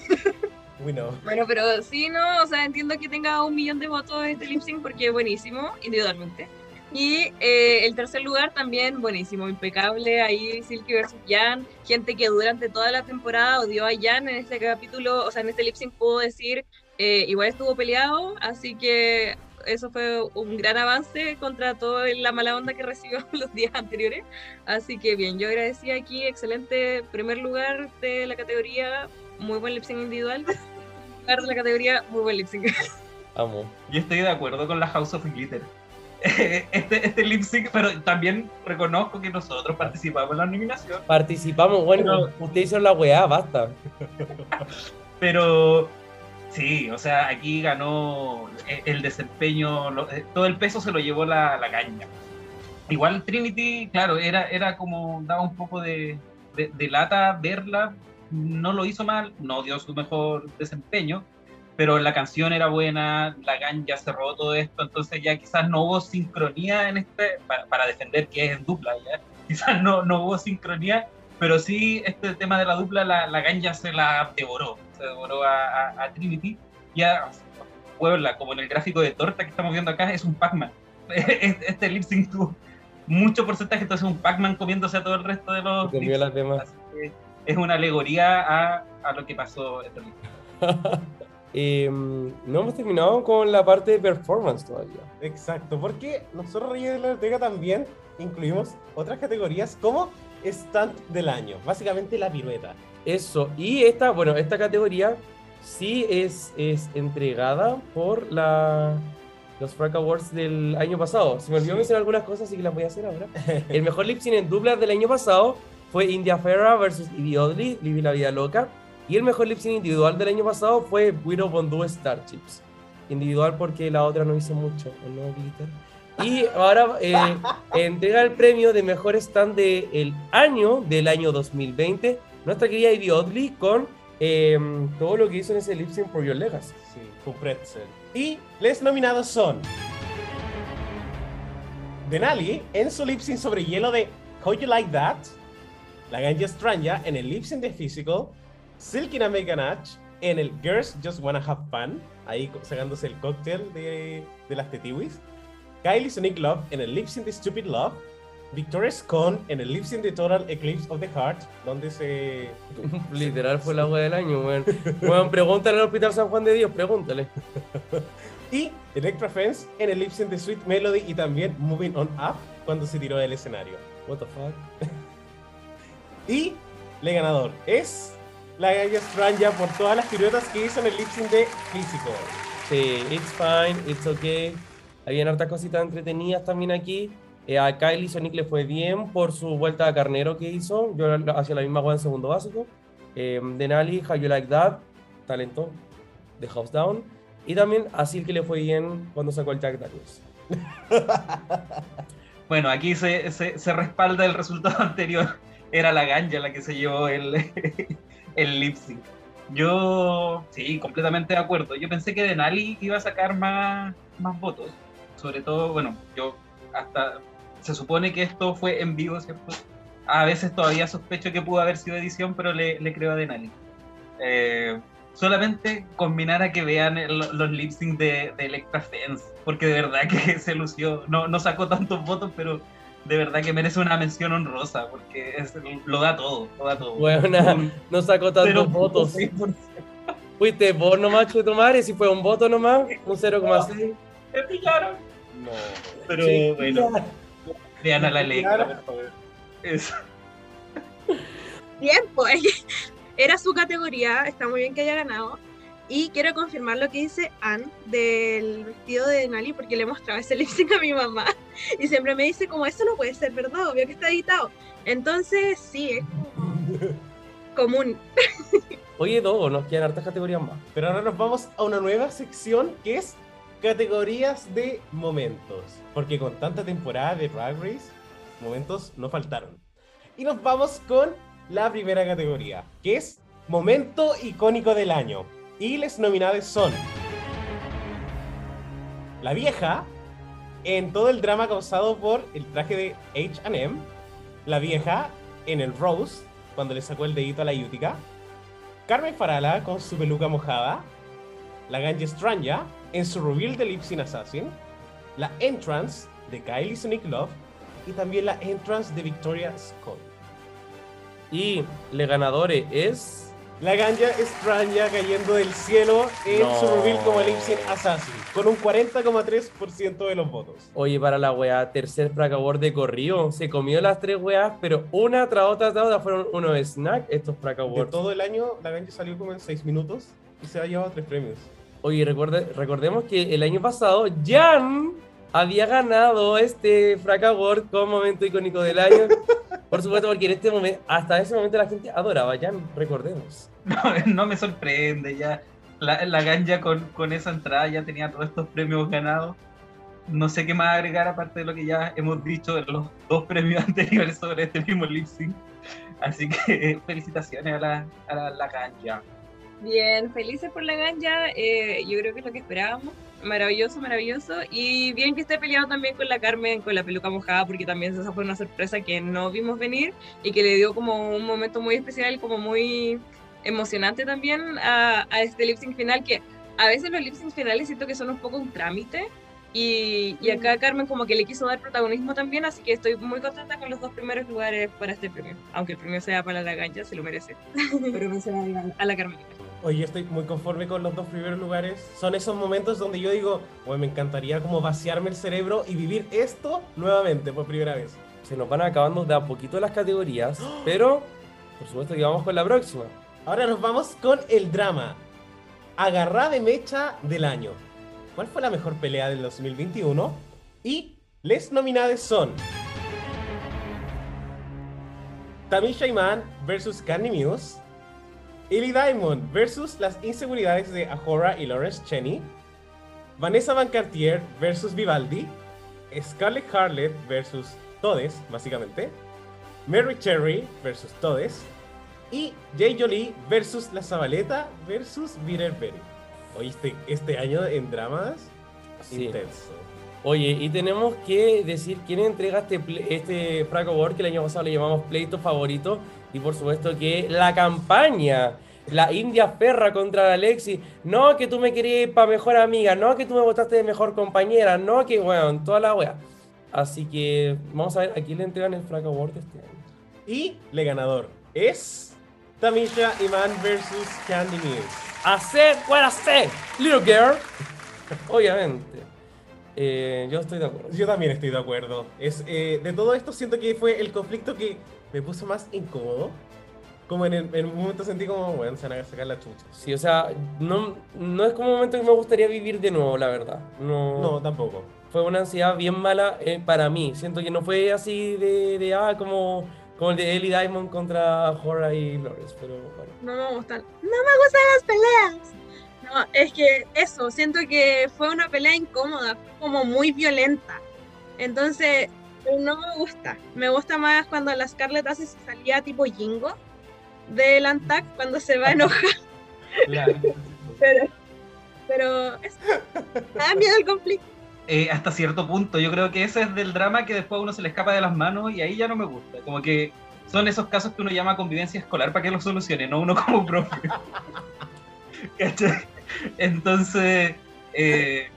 Bueno, Bueno, pero sí, no, o sea, entiendo que tenga un millón de votos este lip sync porque es buenísimo, individualmente. Y eh, el tercer lugar también buenísimo, impecable, ahí Silky versus Jan, gente que durante toda la temporada odió a Jan en este capítulo, o sea, en este lip sync puedo decir, eh, igual estuvo peleado, así que eso fue un gran avance contra toda la mala onda que recibió los días anteriores. Así que bien, yo agradecí aquí, excelente primer lugar de la categoría, muy buen lip sync individual. Lugar de la categoría, muy buen lip sync. Amo. Yo estoy de acuerdo con la House of Glitter. Este, este lip sync, pero también reconozco que nosotros participamos en la nominación. Participamos. Bueno, ustedes hicieron la weá, basta. Pero sí, o sea, aquí ganó e- el desempeño, eh, todo el peso se lo llevó la, la caña. Igual Trinity, claro, era, era como, daba un poco de, de- de lata verla, no lo hizo mal, no dio su mejor desempeño, pero la canción era buena, la ganja cerró todo esto, entonces ya quizás no hubo sincronía en este, para, para defender que es en dupla, ya, quizás no, no hubo sincronía, pero sí este tema de la dupla, la, la ganja se la devoró, se devoró a, a- a Trinity, y a Puebla, como en el gráfico de torta que estamos viendo acá, es un Pac-Man. Este lip sync tuvo mucho porcentaje, entonces un Pac-Man comiéndose a todo el resto de los comió las demás. Es una alegoría a, a lo que pasó este. Eh, no hemos terminado con la parte de performance todavía. exacto, porque nosotros Reyes de la también incluimos otras categorías como Stunt del año, básicamente la pirueta. Eso. Y esta, bueno, esta categoría sí es, es entregada por la, los Frank Awards del año pasado. Se me olvidó Sí. mencionar algunas cosas, así que las voy a hacer ahora. El mejor lip sync en duplas del año pasado fue India Ferra versus Ivy Oddly, Living la Vida Loca. Y el mejor lip sync individual del año pasado fue Widow Bondú Starships. Individual porque la otra no hizo mucho, ¿o ¿no, Glitter? Y ahora eh, entrega el premio de mejor stand del año, del año 2020, nuestra querida Ivy Oddly con eh, todo lo que hizo en ese lip sync por Your Legacy. Sí, un pretzel. Y les nominados son Denali en su lip sync sobre hielo de How You Like That, la Ganja Stranja en el Lips in the Physical, Silky Meganach en el Girls Just Wanna Have Fun, ahí sacándose el cóctel de, de las tetiwis, Kylie Sonic Love en el Lips in the Stupid Love, Victoria Scone en el Lips in the Total Eclipse of the Heart, donde se... Literal fue la wea del año, weón. Weón, pregúntale al Hospital San Juan de Dios, pregúntale. Y Electra Fence en el Lips in the Sweet Melody y también Moving On Up cuando se tiró del escenario. What the fuck. Y el ganador es la Gaya Stranja por todas las piruetas que hizo en el lip sync de Physical. Sí, it's fine, it's okay. Habían hartas cositas entretenidas también aquí. Eh, a Kylie Sonic le fue bien por su vuelta a carnero que hizo. Yo hacía la misma wea en segundo básico. Eh, Denali, How You Like That, talento de House Down. Y también a Silky le fue bien cuando sacó el Jack Daniels. Bueno, aquí se, se, se respalda el resultado anterior. Era la ganja la que se llevó el, el lip sync. Yo, sí, completamente de acuerdo. Yo pensé que Denali iba a sacar más, más votos. Sobre todo, bueno, yo hasta. Se supone que esto fue en vivo, ¿cierto? A veces todavía sospecho que pudo haber sido edición, pero le, creo a Denali. Eh, solamente combinar a que vean el- los lip sync de, de Electra Fence, porque de verdad que se lució. No, no sacó tantos votos, pero de verdad que merece una mención honrosa, porque es- lo da todo, lo da todo. Buena, Un no sacó tantos 0.6%. votos. Fuiste vos nomás, Cheto Madre, si fue un voto nomás, un 0,6. Me pillaron. No. Pero Sí, bueno, ya. vean a la Electra, Claro. por favor. Es- Bien, pues era su categoría, está muy bien que haya ganado. Y quiero confirmar lo que dice Anne del vestido de Denali, porque le mostraba ese lip sync a mi mamá. Y siempre me dice, como eso no puede ser verdad, obvio que está editado. Entonces, sí, es como común. Oye, Dogo, nos quedan hartas categorías más. Pero ahora nos vamos a una nueva sección que es categorías de momentos. Porque con tanta temporada de Drag Race, momentos no faltaron. Y nos vamos con la primera categoría, que es momento icónico del año. Y les nominados son La vieja, en todo el drama causado por el traje de HM. La vieja, en el Rose, cuando le sacó el dedito a la Yutica. Carmen Farala con su peluca mojada, la Ganja Stranja en su reveal de Lipsin Assassin, la entrance de Kylie Sonic Love y también la entrance de Victoria Scott. Y le ganadores es. La Ganja Stranja cayendo del cielo en No. su reveal como Lipsin Assassin, con un 40,3% de los votos. Oye, para la weá, tercer Frack Award de corrido. Se comió las tres weas, pero una tras otra tras otra fueron unos snack estos Frack De Awards. todo el año, la Ganja salió como en 6 minutos y se ha llevado 3 premios. Oye, recuerde- recordemos que el año pasado Jan había ganado este Frack Award como momento icónico del año. Por supuesto, porque en este momento, hasta ese momento la gente adoraba a Jan, recordemos. no, no me sorprende ya. La, la ganja con, con esa entrada ya tenía todos estos premios ganados. No sé qué más agregar aparte de lo que ya hemos dicho en los dos premios anteriores sobre este mismo lip sync. Así que felicitaciones a la, a la, la ganja. Bien, felices por la ganja. eh, yo creo que es lo que esperábamos. Maravilloso, maravilloso. Y bien que esté peleado también con la Carmen, con la peluca mojada, porque también esa fue una sorpresa que no vimos venir y que le dio como un momento muy especial, como muy emocionante también a, a este lip sync final, que a veces los lip sync finales siento que son un poco un trámite. Y, y acá Carmen como que le quiso dar protagonismo también, así que estoy muy contenta con los dos primeros lugares para este premio. Aunque el premio sea para la ganja, se lo merece. Pero mencionar a la Carmen. Oye, estoy muy conforme con los dos primeros lugares. Son esos momentos donde yo digo, bueno, me encantaría como vaciarme el cerebro y vivir esto nuevamente por primera vez. Se nos van acabando de a poquito las categorías, pero por supuesto que vamos con la próxima. Ahora nos vamos con el drama. Agarrá de mecha del año. ¿Cuál fue la mejor pelea del 2021? Y les nominados son Tamisha Iman versus Candy Muse, Ellie Diamond versus las inseguridades de Ahora y Lawrence Cheney, Vanessa Van Cartier versus Vivaldi, Scarlett Harlett versus Todes, básicamente, Mary Cherry versus Todes, y Jay Jolie versus La Zabaleta versus Bitter Berry. Oye, este, año en dramas, Sí. intenso. Oye, y tenemos que decir quién entrega este, este Award que el año pasado le llamamos pleito favorito. Y por supuesto que la campaña, la India Ferra contra Alexi. No que tú me querías para mejor amiga, no que tú me votaste de mejor compañera, no que, bueno, toda la wea. Así que vamos a ver a quién le entregan el Fraco Award este año. Y le ganador es Tamisha Iman versus Candy Mills. Hacer, what I say, little girl. Obviamente. Eh, yo estoy de acuerdo. Yo también estoy de acuerdo. Es, eh, de todo esto siento que fue el conflicto que me puso más incómodo. Como en, el- en un momento sentí como, bueno, se van a sacar la chucha. Sí, o sea, no, no es como un momento que me gustaría vivir de nuevo, la verdad. No, No, tampoco. fue una ansiedad bien mala eh, para mí. Siento que no fue así de, de ah, como, como el de Ellie Diamond contra Hora y Lawrence, pero bueno. No me gustan. No me gustan las peleas. No, es que eso, siento que fue una pelea incómoda, como muy violenta. Entonces, no me gusta. Me gusta más cuando la Scarlett hace su salida tipo Jingo del Antac, cuando se va a enojar. Pero, pero eso, me da miedo el conflicto. Eh, hasta cierto punto, yo creo que ese es del drama que después a uno se le escapa de las manos y ahí ya no me gusta. Como que son esos casos que uno llama convivencia escolar para que lo solucione, no uno como profe. ¿Cachai? Entonces, eh,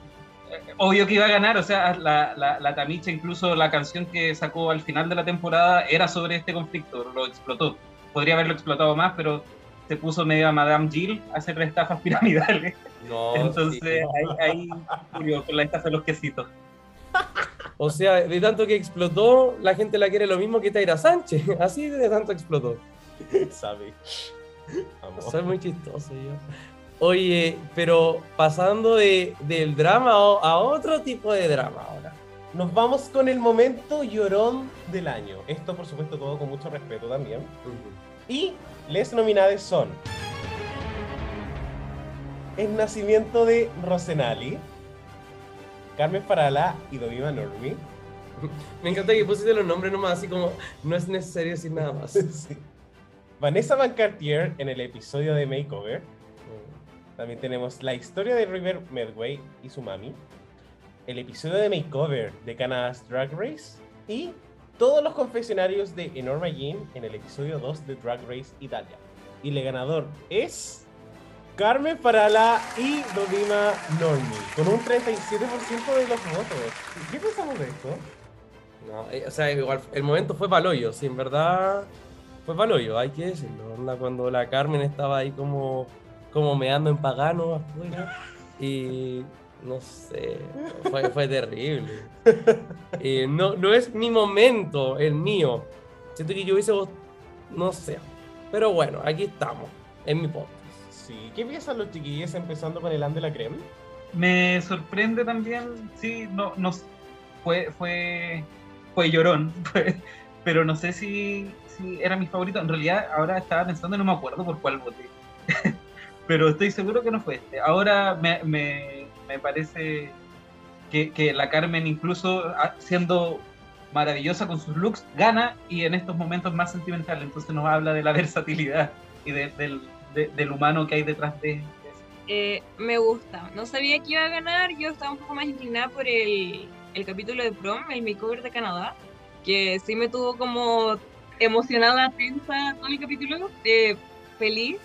obvio que iba a ganar, o sea, la, la, la Tamicha, incluso la canción que sacó al final de la temporada era sobre este conflicto, lo explotó. Podría haberlo explotado más, pero se puso medio a Madame Jill a hacer estafas piramidales. No, Entonces sí. ahí, ahí murió con la estafa de los quesitos. O sea, de tanto que explotó, la gente la quiere lo mismo que Taira Sánchez. Así de tanto explotó. Sabe. Soy muy chistoso yo. Oye, pero pasando de, del drama a, otro tipo de drama ahora. Nos vamos con el momento llorón del año. Esto, por supuesto, todo con mucho respeto también. Y les nominadas son El nacimiento de Rosenali, Carmen Farala y Dovima Normi. Me encanta que pusiste los nombres nomás así como no es necesario decir nada más. Sí. Vanessa Van Cartier en el episodio de Makeover. También tenemos la historia de River Medway y su mami. El episodio de Makeover de Canada's Drag Race. Y todos los confesionarios de Enorma Jean en el episodio 2 de Drag Race Italia. Y el ganador es Carmen Farala y Dovima Normi. Con un 37% de los votos. ¿Qué pensamos de esto? No, eh, o sea, igual el momento fue paloyo, sí, en verdad fue paloyo, hay que decirlo. Cuando la Carmen estaba ahí como, como meando en pagano afuera y no sé, fue, fue terrible. Eh, no, no es mi momento, el mío. Siento que yo hubiese, vot- no sé. Pero bueno, aquí estamos, en mi podcast. Sí. ¿Qué piensan los chiquillos empezando con el And de la Creme? Me sorprende también, sí, no, no fue, fue, fue llorón, fue- pero no sé si, si era mi favorito. En realidad, ahora estaba pensando y no me acuerdo por cuál voté. pero estoy seguro que no fue este. Ahora me, me, me parece que, que la Carmen, incluso ah, siendo maravillosa con sus looks, gana y en estos momentos más sentimental. Entonces nos habla de la versatilidad y de- del, de- del humano que hay detrás de. Eh, me gusta. No sabía que iba a ganar. Yo estaba un poco más inclinada por el, el capítulo de prom, el makeover de Canadá, que sí me tuvo como emocionada, tensa todo el capítulo, eh, feliz.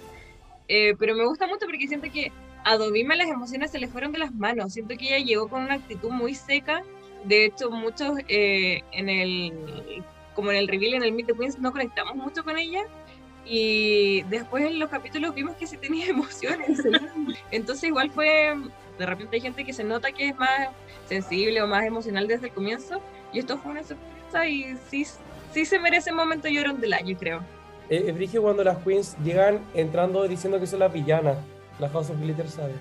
Eh, pero me gusta mucho porque siento que a Dovima las emociones se le fueron de las manos. Siento que ella llegó con una actitud muy seca. De hecho, muchos eh, en el como en el reveal en el Meet the Queens no conectamos mucho con ella y después en los capítulos vimos que sí tenía emociones. Entonces igual fue, de repente hay gente que se nota que es más sensible o más emocional desde el comienzo y esto fue una sorpresa y sí, sí se merece el momento llorón del año, creo. Es brígido cuando las queens llegan entrando diciendo que son las villanas. La House of Glitter sabe.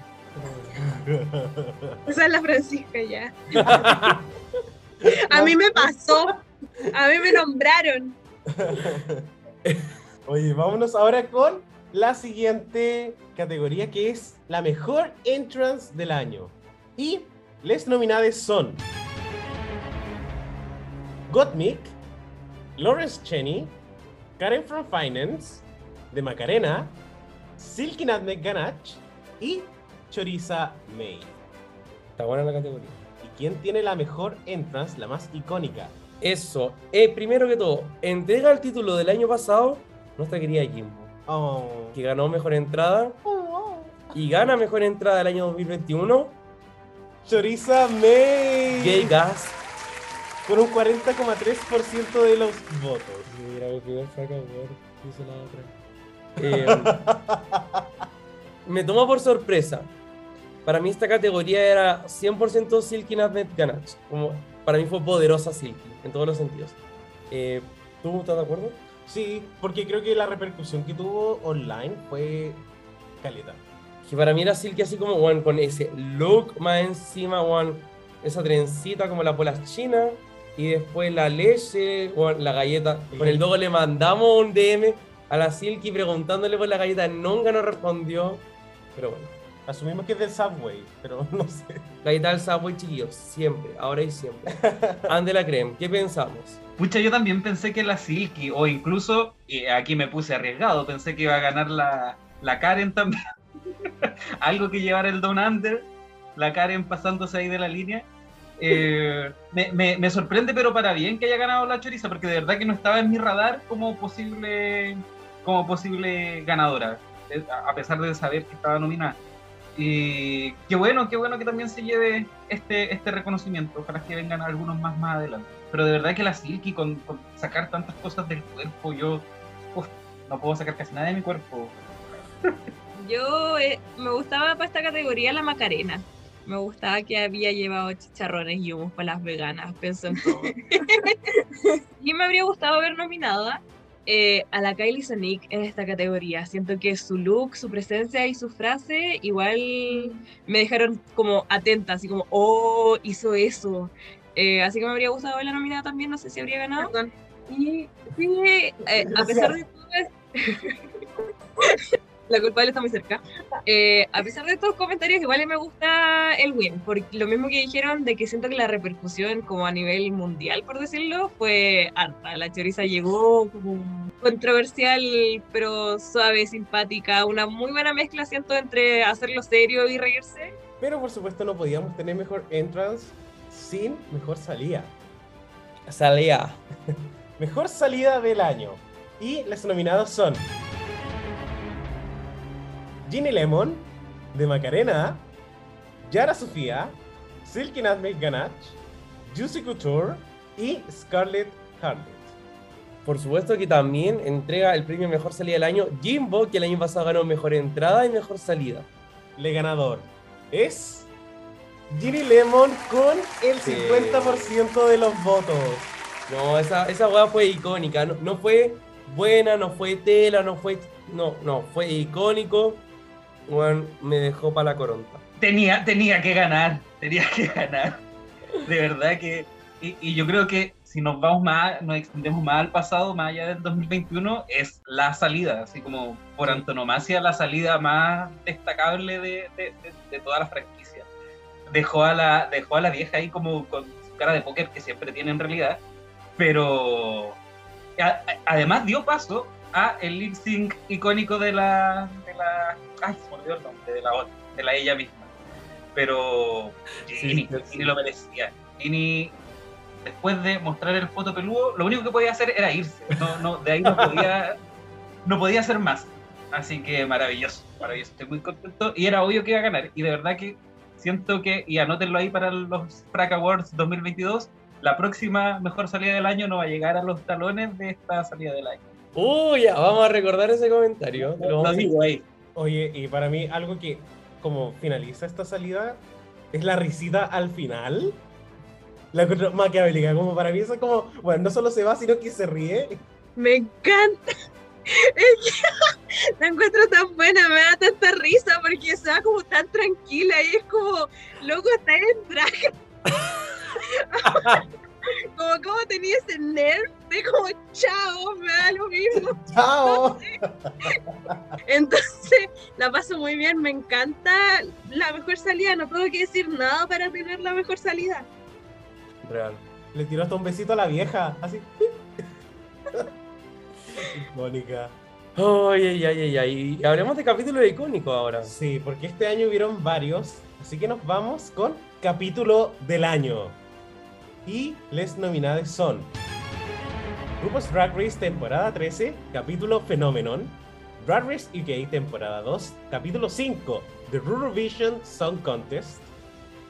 Esa es la Francisca ya. A mí me pasó. A mí me nombraron. Oye, vámonos ahora con la siguiente categoría que es la mejor entrance del año. Y les nominadas son Gottmik, Lawrence Cheney, Karen from Finance, de Macarena, Silky Nutmeg Ganache y Choriza May. Está buena la categoría. ¿Y ¿quién tiene la mejor entrance, la más icónica? Eso, eh, primero que todo, entrega el título del año pasado nuestra querida Jimbo, Oh. que ganó mejor entrada y gana mejor entrada del año 2021, Choriza May. Gay Gas. Con un 40,3% de los votos. Fracaso, dice la otra. Eh, me tomó por sorpresa. Para mí esta categoría era 100% Silky Nadmet Ganache. Como, para mí fue poderosa Silky, en todos los sentidos. Eh, ¿Tú estás de acuerdo? Sí, porque creo que la repercusión que tuvo online fue caleta. Que para mí era Silky así como, one, con ese look más encima, one, esa trencita como la polas china. Y después la leche, one, la galleta. Con el dogo le mandamos un DM a la Silky preguntándole por la galleta. Nunca nos respondió. Pero bueno. Asumimos que es del Subway, pero no sé. Galleta del Subway, chiquillos. Siempre, ahora y siempre. Ande la creme. ¿Qué pensamos? Pucha, yo también pensé que la Silky, o incluso, y aquí me puse arriesgado, pensé que iba a ganar la, la Karen también. Algo que llevar el Down Under, la Karen pasándose ahí de la línea. Eh, me, me- me sorprende, pero para bien que haya ganado la Choriza, porque de verdad que no estaba en mi radar como posible, como posible ganadora, eh, a pesar de saber que estaba nominada. Y qué bueno, qué bueno que también se lleve este, este reconocimiento. Ojalá que vengan algunos más más adelante. Pero de verdad que la Silky, con, con sacar tantas cosas del cuerpo, yo uf, no puedo sacar casi nada de mi cuerpo. Yo eh, me gustaba para esta categoría la Macarena. Me gustaba que había llevado chicharrones y humos para las veganas, pensó en todo. y me habría gustado ver nominada eh, a la Kylie Sonic en esta categoría. Siento que su look, su presencia y su frase igual me dejaron como atenta, así como, oh, hizo eso. Eh, así que me habría gustado verla nominada también, no sé si habría ganado. Perdón. Y sí, eh, a pesar de todo la culpable está muy cerca. Eh, a pesar de estos comentarios, igual me gusta el win, porque lo mismo que dijeron de que siento que la repercusión como a nivel mundial, por decirlo, fue harta. La choriza llegó como controversial, pero suave, simpática, una muy buena mezcla, siento, entre hacerlo serio y reírse. Pero por supuesto no podíamos tener mejor entrance sin mejor salida. Salía. Mejor salida del año. Y los nominados son Ginny Lemon, de Macarena, Yara Sofía, Silky Nutmeg Ganache, Juicy Couture y Scarlett Harlot. Por supuesto que también entrega el premio Mejor Salida del Año Jimbo, que el año pasado ganó Mejor Entrada y Mejor Salida. Le ganador es Ginny Lemon con el Sí. 50% de los votos. No, esa, esa weá fue icónica. No, no fue buena, no fue tela, no fue. No, no, fue icónico. Weón, me dejó para la coronta. Tenía, tenía que ganar, tenía que ganar. De verdad que. Y, y yo creo que si nos vamos más, nos extendemos más al pasado, más allá del 2021, es la salida, así como por antonomasia, la salida más destacable de, de- de- de toda la franquicia. Dejó a, la, dejó a la vieja ahí como con su cara de póker que siempre tiene en realidad, pero a- a- además dio paso a el lip sync icónico de la, de la ay, se me olvidó el nombre, de la otra, de la ella misma. Pero Ginny, Sí, sí. Lo merecía. Ginny, después de mostrar el foto peludo, lo único que podía hacer era irse. No, no, de ahí no podía, no podía hacer más. Así que maravilloso, maravilloso. Estoy muy contento. Y era obvio que iba a ganar. Y de verdad que siento que, y anótenlo ahí para los Frack Awards 2022, la próxima mejor salida del año no va a llegar a los talones de esta salida del año. Uy, ya, vamos a recordar ese comentario. Lo Lo digo ahí. Oye, y para mí algo que como finaliza esta salida es la risita al final. La encuentro maquiavélica, como para mí eso es como, bueno, no solo se va, sino que se ríe. Me encanta. Es que la encuentro tan buena, me da tanta risa porque se va como tan tranquila y es como, loco, está en drag. como, como tenía ese nerf de como, chao, me da lo mismo. ¡Chao! Entonces, la paso muy bien, me encanta la mejor salida, no tengo que decir nada para tener la mejor salida. Real. Le tiró hasta un besito a la vieja, así. Mónica. Ay, ay, ay, ay, ay. Y hablemos de capítulos icónicos ahora. Sí, porque este año hubieron varios, así que nos vamos con capítulo del año. Y les nominados son RuPaul's Drag Race temporada 13, capítulo Phenomenon. Drag Race UK temporada 2, capítulo 5, The Vision Song Contest.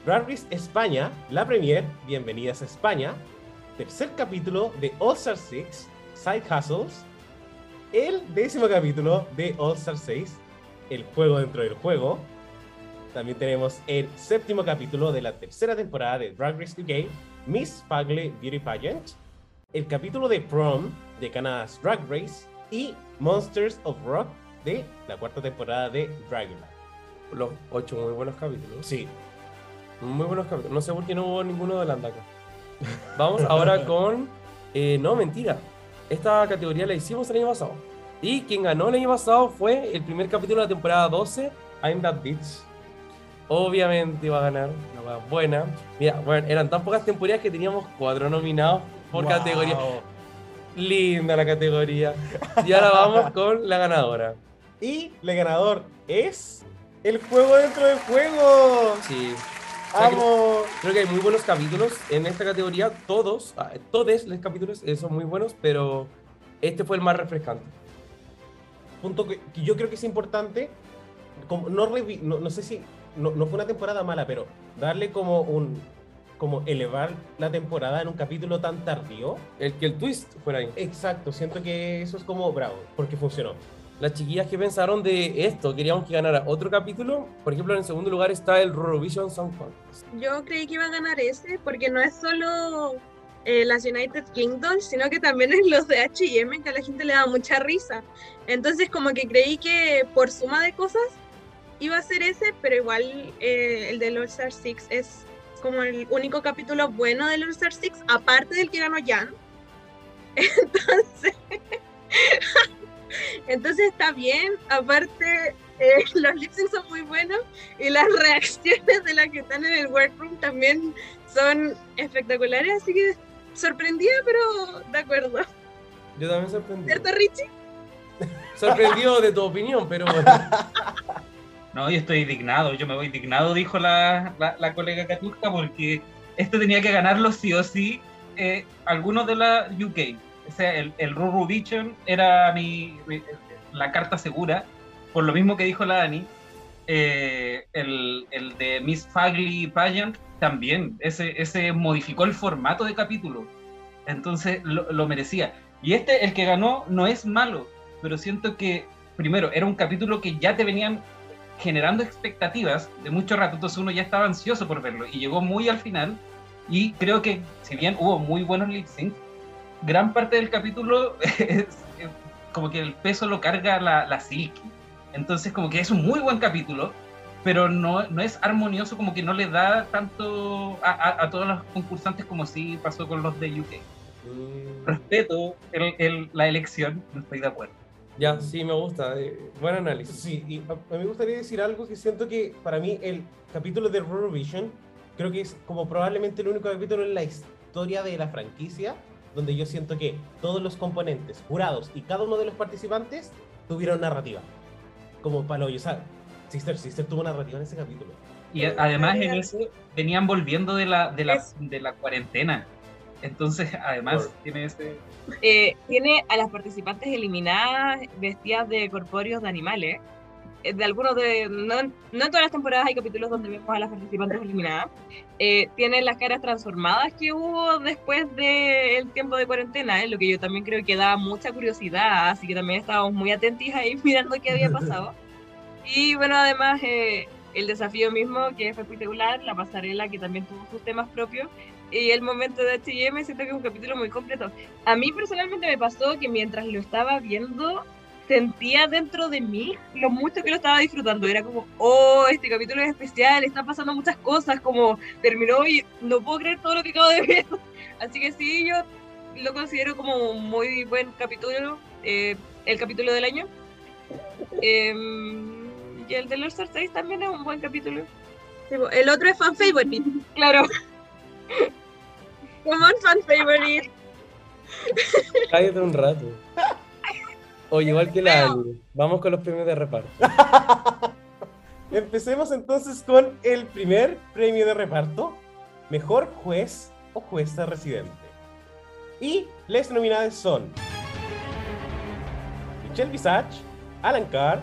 Drag Race España, la premier, bienvenidas a España. Tercer capítulo de All Star 6, Side Hustles. El décimo capítulo de All Star 6, El juego dentro del juego. También tenemos el séptimo capítulo de la tercera temporada de Drag Race UK, Miss Fagley Beauty Pageant. El capítulo de Prom de Canada's Drag Race y Monsters of Rock de la cuarta temporada de Dragula. Los ocho muy buenos capítulos. Sí, Muy buenos capítulos. No sé por qué no hubo ninguno de Landaca. Vamos ahora con. eh, no, mentira. Esta categoría la hicimos el año pasado. Y quien ganó el año pasado fue el primer capítulo de la temporada 12, I'm That Bitch. Obviamente iba a ganar, una buena. Mira, bueno, eran tan pocas temporadas que teníamos cuatro nominados por Wow. categoría. Linda la categoría. Y ahora vamos con la ganadora. Y el ganador es el juego dentro del juego. Sí. ¡Vamos! Creo que hay muy buenos capítulos en esta categoría. Todos, ah, todos los capítulos eh, son muy buenos, pero este fue el más refrescante. Punto que, que yo creo que es importante. Como, no, no, no sé si. No, no fue una temporada mala, pero darle como un. Como elevar la temporada en un capítulo tan tardío. El que el twist fuera ahí. Exacto, siento que eso es como bravo, porque funcionó. Las chiquillas que pensaron de esto, queríamos que ganara otro capítulo. Por ejemplo, en el segundo lugar está el Eurovision Song Contest. Yo creí que iba a ganar ese porque no es solo eh, las United Kingdoms, sino que también es los de H&M que a la gente le da mucha risa. Entonces como que creí que por suma de cosas iba a ser ese, pero igual eh, el de All Star 6 es como el único capítulo bueno del All Star 6, aparte del que ganó Jan. Entonces, entonces está bien, aparte eh, los lip son muy buenos y las reacciones de las que están en el workroom también son espectaculares, así que sorprendida, pero de acuerdo. Yo también sorprendido. ¿Cierto, Richie? Sorprendido de tu opinión, pero bueno. No, yo estoy indignado, yo me voy indignado, dijo la, la, colega Katurka, porque este tenía que ganarlo sí o sí eh, algunos de la UK. O sea, el, el Ruru Vision era mi, la carta segura, por lo mismo que dijo la Dani. Eh, el, el de Miss Fagley Pageant también, ese, ese modificó el formato de capítulo, entonces lo, lo merecía. Y este, el que ganó, no es malo, pero siento que, primero, era un capítulo que ya te venían generando expectativas de mucho rato, entonces uno ya estaba ansioso por verlo y llegó muy al final y creo que si bien hubo muy buenos lip sync, gran parte del capítulo es, como que el peso lo carga la, la Silky, entonces como que es un muy buen capítulo, pero no, no es armonioso, como que no le da tanto a, a- a todos los concursantes como sí pasó con los de UK. Mm, Respeto el- el- la elección, no estoy de acuerdo. Ya, sí, me gusta. eh, buen análisis. Sí, y a, a mí me gustaría decir algo que siento que para mí el capítulo de Eurovision creo que es como probablemente el único capítulo en la historia de la franquicia donde yo siento que todos los componentes, jurados y cada uno de los participantes tuvieron narrativa. Como palo, o sea, Sister Sister tuvo narrativa en ese capítulo. Y además en eso venían volviendo de la, de la, de la cuarentena. Entonces, además, Por- tiene ese... Eh, tiene a las participantes eliminadas vestidas de corpóreos de animales. Eh, De algunos de. No, en- no en todas las temporadas hay capítulos donde vemos a las participantes eliminadas. Eh, tiene las caras transformadas que hubo después del tiempo de cuarentena, eh, lo que yo también creo que da mucha curiosidad, así que también estábamos muy atentos ahí mirando qué había pasado. Y bueno, además eh, el desafío mismo, que fue espectacular, la pasarela, que también tuvo sus temas propios, y el momento de H&M, siento que es un capítulo muy completo. A mí personalmente me pasó que mientras lo estaba viendo, sentía dentro de mí lo mucho que lo estaba disfrutando. Era como, oh, este capítulo es especial, están pasando muchas cosas, como terminó y no puedo creer todo lo que acabo de ver. Así que sí, yo lo considero como un muy buen capítulo, eh, el capítulo del año. Em, y el de los Star 6 también es un buen capítulo. El otro es fan favorite. Claro. Come on, fan favorite. Cállate un rato. Oye, igual que la Ani. Vamos con los premios de reparto. Empecemos entonces con el primer premio de reparto, mejor juez o jueza residente. Y les nominadas son Michelle Visage, Alan Carr,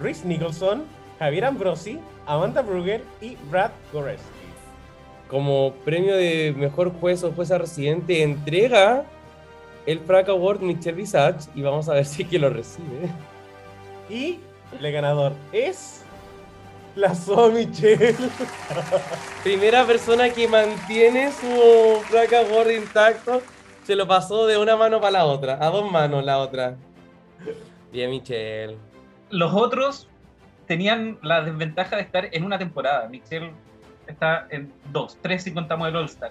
Rhys Nicholson, Javier Ambrosi, Amanda Brugger y Brad Goreski. Como premio de mejor juez o jueza residente, entrega el Frac Award Michelle Visage y vamos a ver si es que lo recibe. Y el ganador es la So Michelle. Primera persona que mantiene su Frac Award intacto, se lo pasó de una mano para la otra, a dos manos la otra. Bien, Michelle. Los otros tenían la desventaja de estar en una temporada. Michelle está en dos, tres si contamos el All-Star.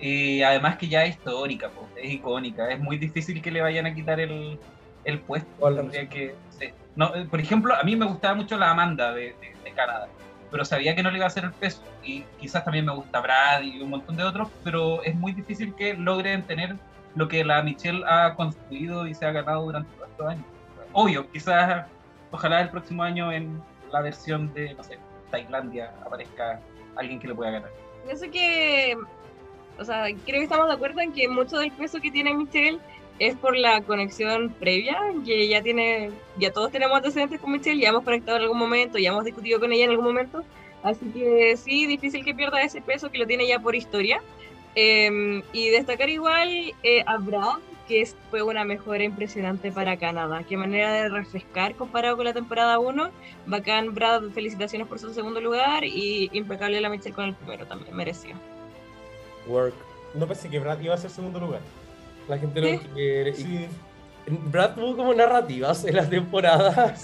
Y además que ya es histórica, po, es icónica. Es muy difícil que le vayan a quitar el, el puesto. Que, sí. no, eh, por ejemplo, a mí me gustaba mucho la Amanda de, de- de Canadá, pero sabía que no le iba a hacer el peso. Y quizás también me gusta Brad y un montón de otros, pero es muy difícil que logren tener lo que la Michelle ha construido y se ha ganado durante estos años. Obvio, quizás, ojalá el próximo año en la versión de, no sé, Tailandia aparezca alguien que le pueda ganar. Pienso que, o sea, creo que estamos de acuerdo en que mucho del peso que tiene Michelle es por la conexión previa, que ya tiene, ya todos tenemos antecedentes con Michelle, ya hemos conectado en algún momento, ya hemos discutido con ella en algún momento, así que sí, difícil que pierda ese peso que lo tiene ya por historia. Eh, y destacar igual eh, a Brad, que fue una mejora impresionante para Canadá. Qué manera de refrescar comparado con la temporada 1. Bacán, Brad, felicitaciones por su segundo lugar y impecable la Michelle con el primero también, merecido. Work. No pensé que Brad iba a ser segundo lugar. La gente lo Sí. quiere. Y Sí. Brad tuvo como narrativas en la temporada.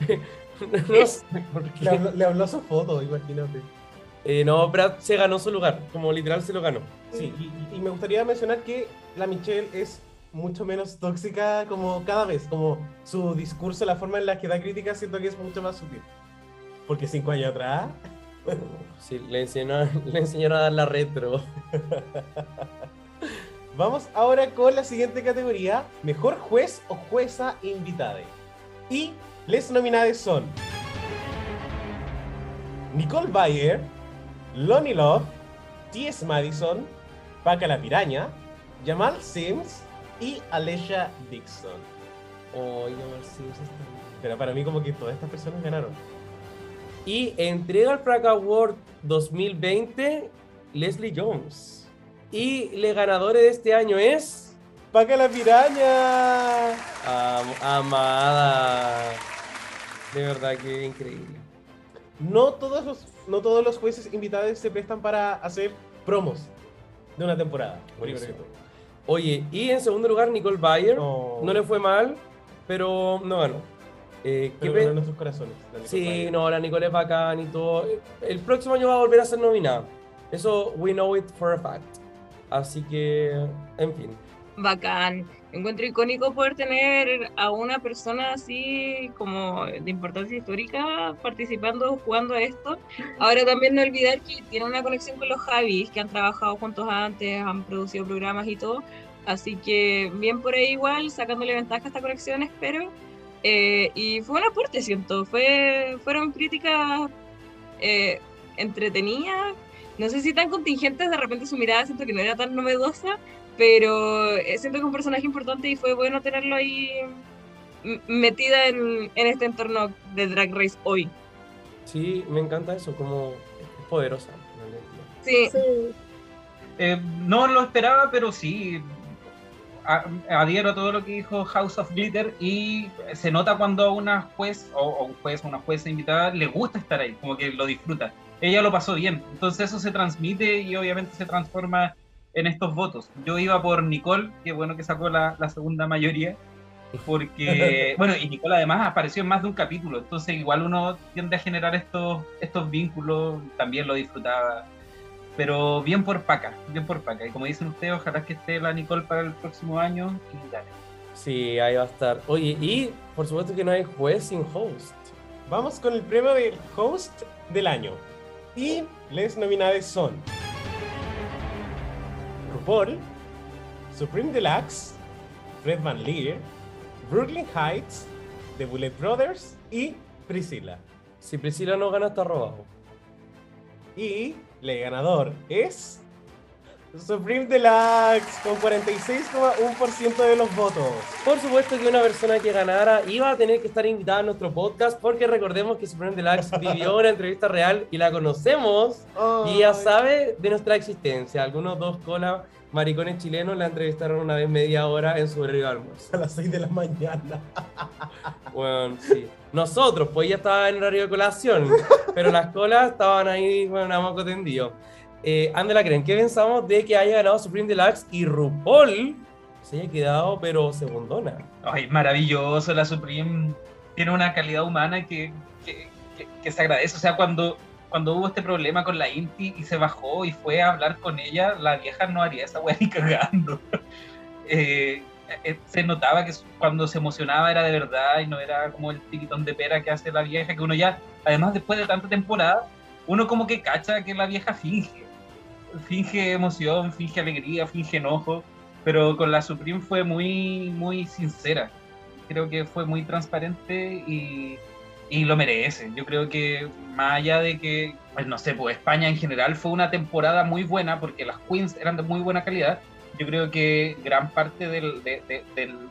no sé por qué. Le habló, le habló su foto, imagínate. Eh, no, Brad se ganó su lugar, como literal se lo ganó. Sí, y, y me gustaría mencionar que la Michelle es mucho menos tóxica como cada vez, como su discurso, la forma en la que da críticas, siento que es mucho más sutil. Porque cinco años atrás, Sí, le enseñaron, le enseñaron a dar la retro. vamos ahora con la siguiente categoría, mejor juez o jueza invitada. Y les nominadas son Nicole Bayer, Lonnie Love, T.S. Madison, Paca la Piraña, Jamal Sims y Alesha Dixon. Pero para mí como que todas estas personas ganaron. Y entrega el Frac Award 2020 Leslie Jones. Y el ganador de este año es. ¡Paca la piraña! Am- amada. De verdad que increíble. No todos los, no todos los jueces invitados se prestan para hacer promos de una temporada. Buenísimo. Oye, y en segundo lugar, Nicole Bayer. No, No le fue mal, pero no ganó. Eh, ¿qué pero pe- ganó en nuestros corazones. Sí, Bayer. no, la Nicole es bacán y todo. El próximo año va a volver a ser nominada. Eso, we know it for a fact. Así que, en fin. Bacán. Encuentro icónico poder tener a una persona así como de importancia histórica participando, jugando a esto. Ahora también no olvidar que tiene una conexión con los Javis, que han trabajado juntos antes, han producido programas y todo. Así que bien por ahí igual, sacándole ventaja a esta conexión, espero. Eh, y fue un aporte, siento. Fue, fueron críticas eh, entretenidas. No sé si tan contingentes, de repente su mirada siento que no era tan novedosa, pero eh, siento que es un personaje importante y fue bueno tenerlo ahí metida en, en este entorno de Drag Race hoy. Sí, me encanta eso, como es poderosa. Sí, Eh, no lo esperaba, pero sí. a- adhiero a todo lo que dijo House of Glitter y se nota cuando a una juez o, o un juez o una jueza invitada le gusta estar ahí, como que lo disfruta. Ella lo pasó bien, entonces eso se transmite y obviamente se transforma en estos votos. Yo iba por Nicole, que bueno que sacó la, la segunda mayoría, porque, bueno, y Nicole además apareció en más de un capítulo, entonces igual uno tiende a generar estos, estos vínculos, también lo disfrutaba pero bien por Paca, bien por Paca. Y como dicen ustedes, ojalá que esté la Nicole para el próximo año y gane. Sí, ahí va a estar. Oye, y por supuesto que no hay juez sin host. Vamos con el premio del host del año. Y les nominadas son RuPaul, Supreme Deluxe, Fred Van Leer, Brooklyn Heights, The Bullet Brothers y Priscilla. Si Priscila no gana, está robado. Y el ganador es. Supreme Deluxe con 46,1% de los votos. Por supuesto que una persona que ganara iba a tener que estar invitada a nuestro podcast porque recordemos que Supreme Deluxe vivió una entrevista real y la conocemos y ya sabe de nuestra existencia. Algunos dos colas maricones chilenos la entrevistaron una vez media hora en su de almuerzo. A las 6 de la mañana. Bueno, sí. Nosotros, pues ya estaba en horario de colación, pero las colas estaban ahí, bueno, a moco tendido. Eh, ¿creen? ¿Qué pensamos de que haya ganado Supreme Deluxe y RuPaul se haya quedado, pero segundona? Ay, maravilloso, la Supreme tiene una calidad humana que- que se agradece. O sea, cuando, cuando hubo este problema con la Inti y se bajó y fue a hablar con ella, la vieja no haría esa weá ni cagando. Eh, eh, se notaba que cuando se emocionaba era de verdad y no era como el tiquitón de pera que hace la vieja, que uno ya, además después de tanta temporada, uno como que cacha que la vieja finge. Finge emoción, finge alegría, finge enojo, pero con la Supreme fue muy, muy sincera. Creo que fue muy transparente y, y lo merece. Yo creo que más allá de que, pues no sé, pues España en general fue una temporada muy buena porque las queens eran de muy buena calidad. Yo creo que gran parte de,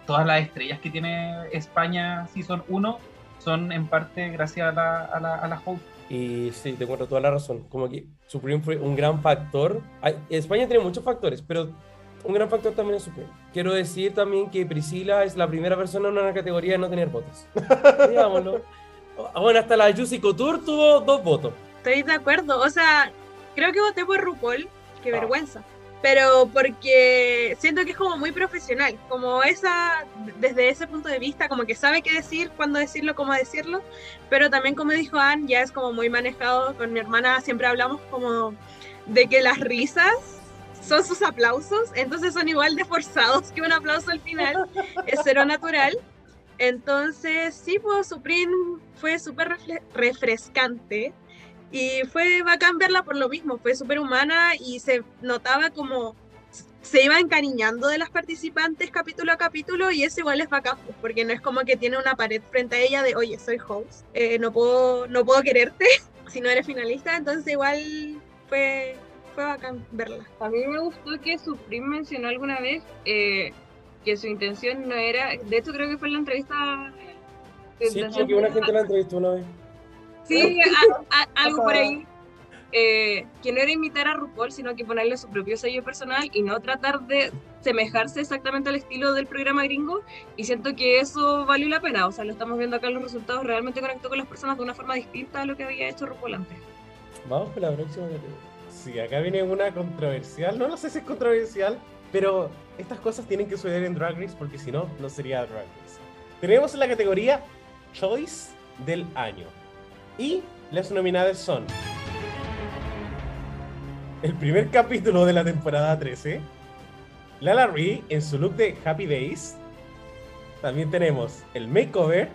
todas las estrellas que tiene España Season 1 son en parte gracias a la, a la, a host. Y sí, te encuentro toda la razón. Como que Supreme fue un gran factor. España tiene muchos factores, pero un gran factor también es Supreme. Quiero decir también que Priscila es la primera persona en una categoría en no tener votos. Digámoslo. Bueno, hasta la Juicy Couture tuvo dos votos. Estoy de acuerdo. O sea, creo que voté por RuPaul. Qué Ah. vergüenza. Pero porque siento que es como muy profesional. Como esa, desde ese punto de vista, como que sabe qué decir, cuándo decirlo, cómo decirlo. Pero también, como dijo Anne, ya es como muy manejado. Con mi hermana siempre hablamos como de que las risas son sus aplausos. Entonces son igual de forzados que un aplauso al final. es cero natural. Entonces, sí, pues Supreme fue súper refrescante y fue bacán verla por lo mismo, fue súper humana y se notaba como se iba encariñando de las participantes capítulo a capítulo y eso igual es bacán, pues, porque no es como que tiene una pared frente a ella de, oye, soy host, eh, no, puedo, no puedo quererte si no eres finalista, entonces igual fue, fue bacán verla. A mí me gustó que Supreme mencionó alguna vez eh, que su intención no era, de hecho creo que fue en la entrevista. su Sí, porque una gente la entrevistó una vez. Sí, a- a- algo por ahí. Eh, que no era imitar a RuPaul, sino que ponerle su propio sello personal y no tratar de semejarse exactamente al estilo del programa gringo. Y siento que eso valió la pena. O sea, lo estamos viendo acá en los resultados. Realmente conectó con las personas de una forma distinta a lo que había hecho RuPaul antes. Vamos con la próxima categoría. Sí, acá viene una controversial. No, no sé si es controversial, pero estas cosas tienen que suceder en Drag Race porque si no, no sería Drag Race. Tenemos en la categoría Choice del año. Y las nominadas son el primer capítulo de la temporada 13, Lala Ree en su look de Happy Days. También tenemos el makeover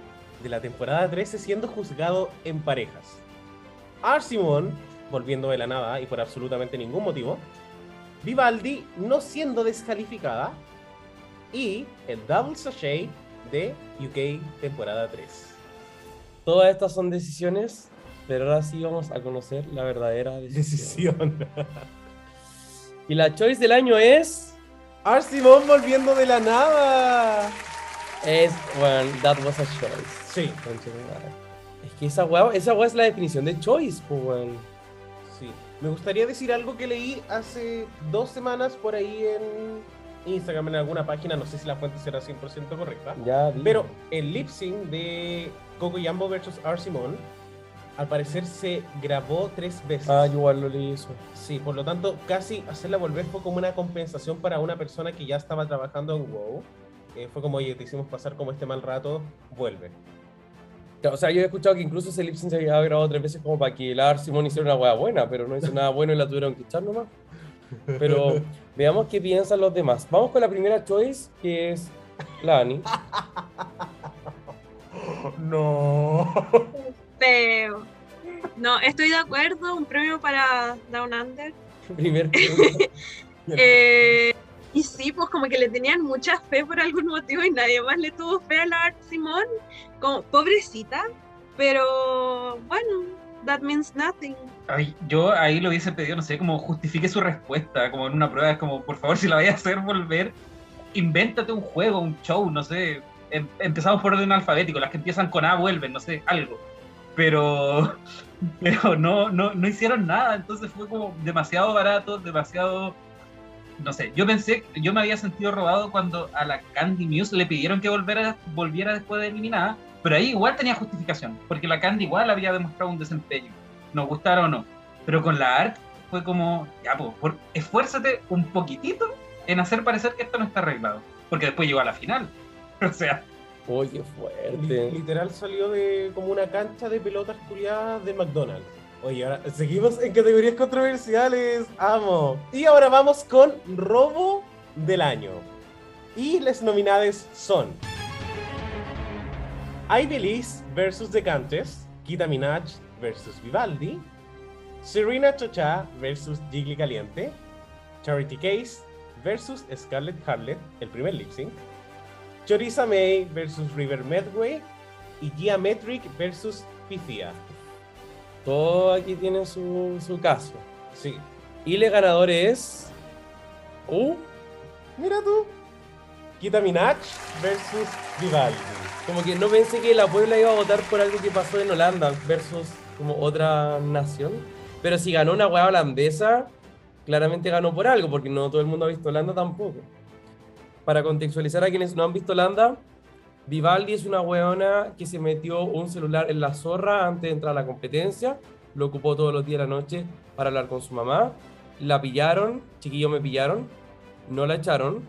de la temporada 13 siendo juzgado en parejas. R. Simon volviendo de la nada y por absolutamente ningún motivo. Vivaldi no siendo descalificada. Y el Double Sachet de UK temporada 3. Todas estas son decisiones, pero ahora sí vamos a conocer la verdadera decisión. Decisión. Y la choice del año es. R. Simon volviendo de la nada. Es. Bueno, that was a choice. Sí. Es que esa weá, esa weá es la definición de choice, pues sí. Me gustaría decir algo que leí hace dos semanas por ahí en Instagram, en alguna página. No sé si la fuente será 100% correcta. Ya. Pero el lip sync de Coco Yambo versus R. Simon, al parecer se grabó tres veces. Ah, igual lo leí eso. Sí, por lo tanto, casi hacerla volver fue como una compensación para una persona que ya estaba trabajando en WoW. Eh, fue como, oye, te hicimos pasar como este mal rato, vuelve. O sea, yo he escuchado que incluso ese lip sync se había grabado tres veces como para que el Art Simón hiciera una weá buena, pero no hizo nada bueno y la tuvieron que echar nomás. Pero veamos qué piensan los demás. Vamos con la primera choice, que es la Ani. No. Pero, no, estoy de acuerdo, un premio para Down Under. Primer Eh, y sí, pues como que le tenían mucha fe por algún motivo y nadie más le tuvo fe a la Art Simón. Como, pobrecita, Pero bueno, that means nothing. Ay, yo ahí lo hubiese pedido, no sé, como justifique su respuesta, como en una prueba, es como, por favor, si la vais a hacer volver, invéntate un juego, un show, no sé. Em- empezamos por orden alfabético, las que empiezan con A vuelven, no sé, algo. Pero, pero no, no, no hicieron nada, entonces fue como demasiado barato, demasiado no sé, yo pensé, yo me había sentido robado cuando a la Candy Muse le pidieron que volviera, volviera después de eliminada, pero ahí igual tenía justificación, porque la Candy igual había demostrado un desempeño, nos gustara o no. Pero con la ARC fue como, ya, pues, por, esfuérzate un poquitito en hacer parecer que esto no está arreglado, porque después llegó a la final. O sea, Uy, qué Li- fuerte. Literal salió de como una cancha de pelotas culiadas de McDonald's. Oye, ahora seguimos en categorías controversiales. Amo. Y ahora vamos con robo del año. Y las nominadas son Ivy Lee's versus The Countess, Kita Minaj versus Vivaldi, Serena Chocha versus Jiggly Caliente, Charity Case versus Scarlett Harlet, el primer lip sync, Choriza May versus River Medway y Geometric versus Pythia. Todo aquí tiene su, su caso. Sí. Y el ganador es. Uh, Mira tú. Kita Minaj versus Vivaldi. como que no pensé que la Puebla iba a votar por algo que pasó en Holanda versus como otra nación. Pero si ganó una hueá holandesa, claramente ganó por algo, porque no todo el mundo ha visto Holanda tampoco. Para contextualizar a quienes no han visto Holanda, Vivaldi es una weona que se metió un celular en la zorra antes de entrar a la competencia, lo ocupó todos los días de la noche para hablar con su mamá, la pillaron, chiquillos me pillaron, no la echaron,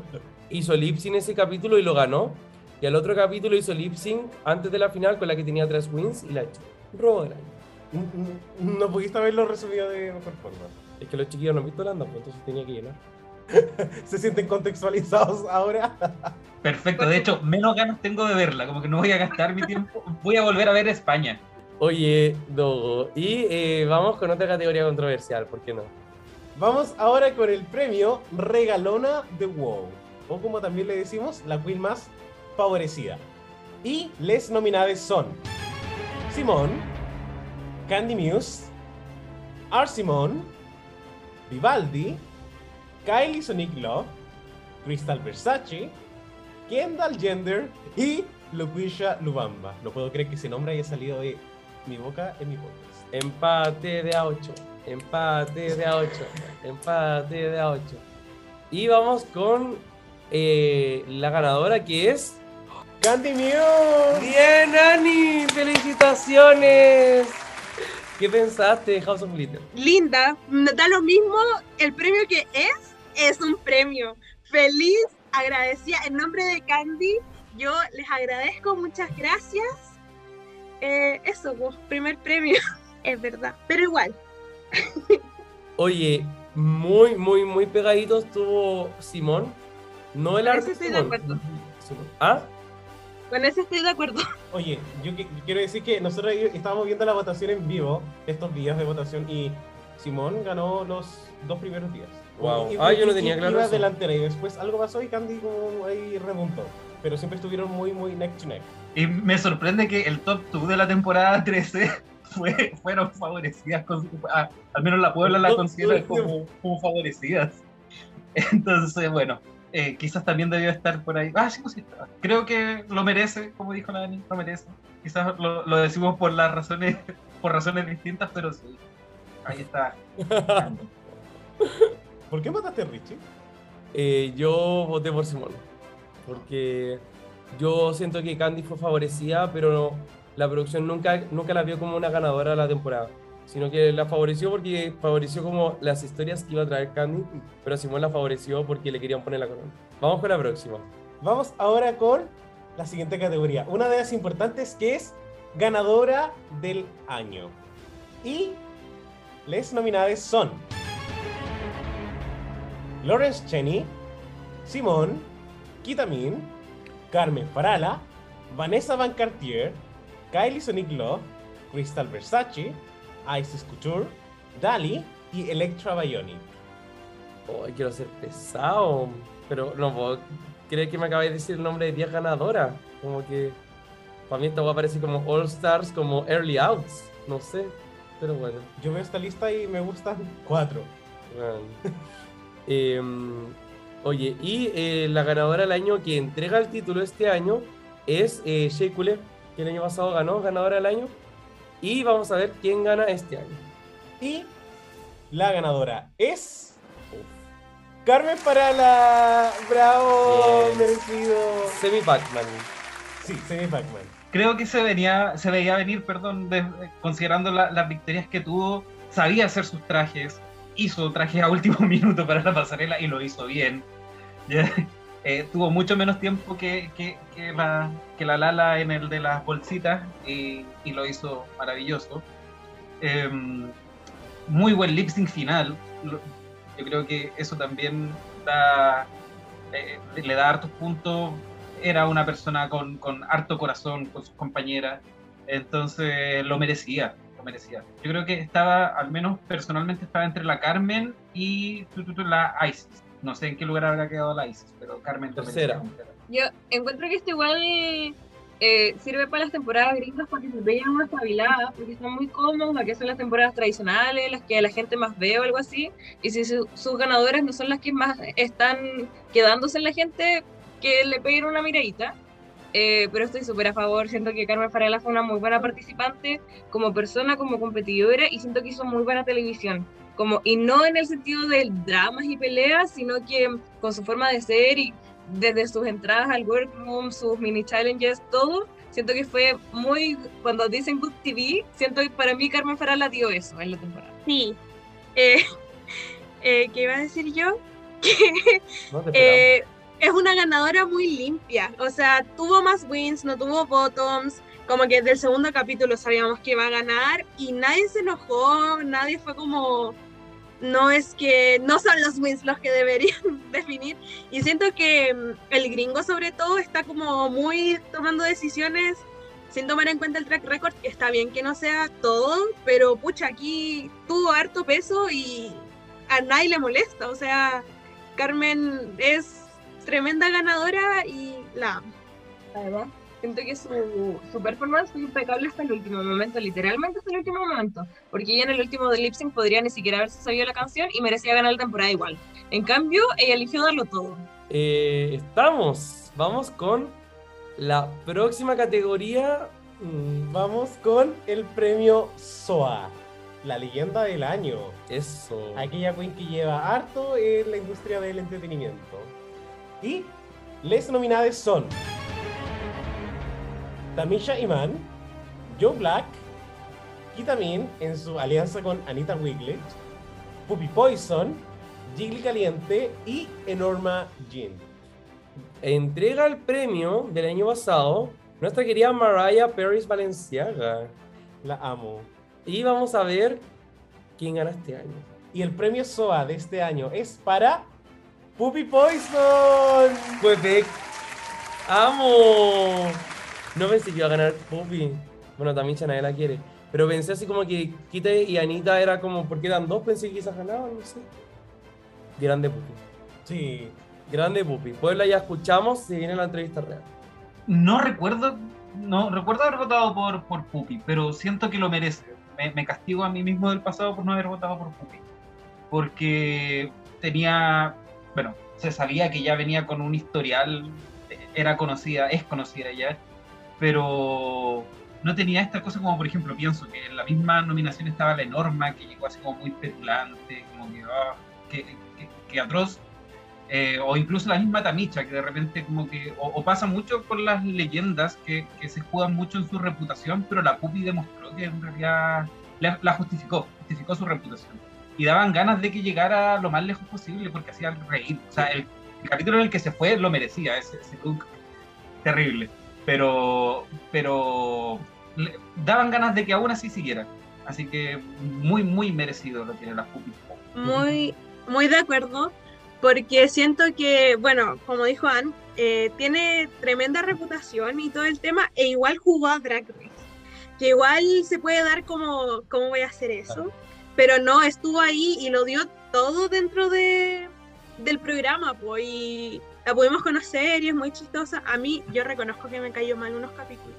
hizo lip sync ese capítulo y lo ganó, y al otro capítulo hizo lip sync antes de la final con la que tenía tres wins y la echó. Robo del año. Mm, No pudiste haberlo resumido de mejor forma. Es que los chiquillos no han visto Holanda, pues entonces tenía que llenar. ¿Se sienten contextualizados ahora? perfecto. De hecho, menos ganas tengo de verla, como que no voy a gastar mi tiempo. Voy a volver a ver España. Oye, Dogo, y eh, vamos con otra categoría controversial, ¿por qué no? Vamos ahora con el premio Regalona de WoW. O como también le decimos, la queen más favorecida. Y les nominadas son Simón, Candy Muse, Arsimon, Vivaldi, Kylie Sonic Love, Crystal Versace, Kendall Gender y Luquisha Lubamba. No puedo creer que ese nombre haya salido de mi boca en mi podcast. Empate de A8, empate de A8, empate de A8. Y vamos con eh, la ganadora que es... Candy Muse. ¡Bien, Ani! ¡Felicitaciones! ¿Qué pensaste de House of Glitter? Linda, da lo mismo el premio que es, es un premio. Feliz, agradecida en nombre de Candy. Yo les agradezco, muchas gracias. Eh, eso, pues, primer premio, es verdad. Pero igual, Oye, muy, muy, muy pegadito estuvo Simón. No el Con arte ese estoy de acuerdo. ¿Ah? con eso estoy de acuerdo. Oye, yo que- quiero decir que nosotros estábamos viendo la votación en vivo, estos días de votación, y Simón ganó los dos primeros días. Wow. Y- Ah, yo no y- tenía y- claro Iba eso. delantera y después algo pasó y Candy como ahí remontó. Pero siempre estuvieron muy, muy neck to neck. Y me sorprende que el top 2 de la temporada 13 fue, fueron favorecidas, con- a- al menos la Puebla la considera como, como favorecidas. Entonces, bueno, eh, quizás también debió estar por ahí. Ah, sí, pues sí. Creo que lo merece, como dijo la Dani, lo merece. Quizás lo, lo decimos por las razones, por razones distintas, pero sí. Ahí está. ¿Por qué mataste a Richie? Eh, yo voté por Simón. Porque yo siento que Candy fue favorecida, pero no- la producción nunca, nunca la vio como una ganadora de la temporada. Sino que la favoreció porque favoreció como las historias que iba a traer Candy, pero Simón la favoreció porque le querían poner la corona. Vamos con la próxima. Vamos ahora con la siguiente categoría. Una de las importantes que es ganadora del año. Y les nominadas son Lawrence Cheney, Simón, Kitamin, Carmen Farala, Vanessa Van Cartier, Kylie Sonic Love, Crystal Versace, Isis Couture, Dali y Electra Bionic. Ay, quiero ser pesado, pero no puedo creer que me acabáis de decir el nombre de 10 ganadoras. Como que. Para mí esta va a aparecer como All Stars, como Early Outs. No sé, pero bueno. Yo veo esta lista y me gustan cuatro. bueno. Em, oye, y eh, la ganadora del año que entrega el título este año es eh, Shea Coulee, que el año pasado ganó ganadora del año. Y vamos a ver quién gana este año. Y la ganadora es. Carmen Parala. ¡Bravo! Bien. Merecido. Semi Pac-Man. Sí, Semi Pac-Man. Creo que se venía, se veía venir, perdón, de- considerando la- las victorias que tuvo, sabía hacer sus trajes, hizo trajes a último minuto para la pasarela y lo hizo bien. Eh, tuvo mucho menos tiempo que, que- la, que la Lala en el de las bolsitas y, y lo hizo maravilloso. Em, muy buen lip sync final. Yo creo que eso también eh, le da hartos puntos. Era una persona con, con harto corazón con sus compañeras, entonces lo merecía, lo merecía. Yo creo que estaba, al menos personalmente, estaba entre la Carmen y tu, tu, tu, la Isis. No sé en qué lugar habrá quedado la Isis, pero Carmen Tercera. Yo encuentro que esto igual eh, sirve para las temporadas gringas porque se veían más espabiladas, porque son muy cómodas, que son las temporadas tradicionales, las que la gente más ve o algo así. Y si su- sus ganadoras no son las que más están quedándose en la gente, que le peguen una miradita. Eh, pero estoy súper a favor, siento que Carmen Farala fue una muy buena participante como persona, como competidora y siento que hizo muy buena televisión. Como, y no en el sentido de dramas y peleas, sino que con su forma de ser y desde sus entradas al workroom, sus mini challenges, todo, siento que fue muy, cuando dicen Good TV, siento que para mí Carmen Farala dio eso en la temporada. Sí. Eh, eh, ¿Qué iba a decir yo? ¿no? Te es una ganadora muy limpia. O sea, tuvo más wins, no tuvo bottoms. Como que desde el segundo capítulo sabíamos que iba a ganar y nadie se enojó, nadie fue como. No es que no son los wins los que deberían definir. Y siento que mm, el gringo, sobre todo, está como muy tomando decisiones sin tomar en cuenta el track record. Está bien que no sea todo, pero pucha, aquí tuvo harto peso y a nadie le molesta. O sea, Carmen es tremenda ganadora y la amo. Además, siento que su, su performance fue impecable hasta el último momento, literalmente hasta el último momento, porque ella en el último de lip sync podría ni siquiera haberse sabido la canción y merecía ganar la temporada igual. En cambio, ella eligió darlo todo. Eh, estamos. Vamos con la próxima categoría. Mm, Vamos con el premio SOA, la leyenda del año. Eso. Aquella queen que lleva harto en la industria del entretenimiento. Y les nominadas son Tamisha Iman, Joe Black, Kitamin en su alianza con Anita Wiglet, Puppy Poison, Jiggly Caliente y Enorma Jean. Entrega el premio del año pasado nuestra querida Mariah Paris Valenciaga. La amo. Y vamos a ver quién gana este año. Y el premio SOA de este año es para Puppy Poison. Quebec. ¡Amo! No pensé que iba a ganar Puppy. Bueno, también nadie la quiere. Pero pensé así como que Kita y Anita era como, porque eran dos, pensé que quizás ganaban, no sé. Grande Puppy. Sí. Grande Puppy. Puebla ya escuchamos, se viene la entrevista real. No recuerdo, no recuerdo haber votado por, por Pupi, pero siento que lo merece. Me, me castigo a mí mismo del pasado por no haber votado por Pupi. Porque tenía, bueno, se sabía que ya venía con un historial, era conocida, es conocida ya, pero no tenía esta cosa como, por ejemplo, pienso que en la misma nominación estaba la Norma, que llegó así como muy petulante, como que, ah, que, que- que atroz, eh, o incluso la misma Tamicha, que de repente como que, o, o pasa mucho con las leyendas que, que se juegan mucho en su reputación, pero la Pupi demostró que en realidad la, la justificó, justificó su reputación. Y daban ganas de que llegara lo más lejos posible porque hacía reír. O sea, el, el capítulo en el que se fue lo merecía, ese, ese look terrible. Pero, pero le- daban ganas de que aún así siguiera. Así que muy, muy merecido lo tiene la Pupi. Muy, muy de acuerdo, porque siento que, bueno, como dijo Anne, eh, tiene tremenda reputación y todo el tema, e igual jugó a Drag Race, que igual se puede dar como, ¿cómo voy a hacer eso? Pero no, estuvo ahí y lo dio todo dentro de, del programa, pues, y la pudimos conocer y es muy chistosa. A mí, yo reconozco que me cayó mal unos capítulos,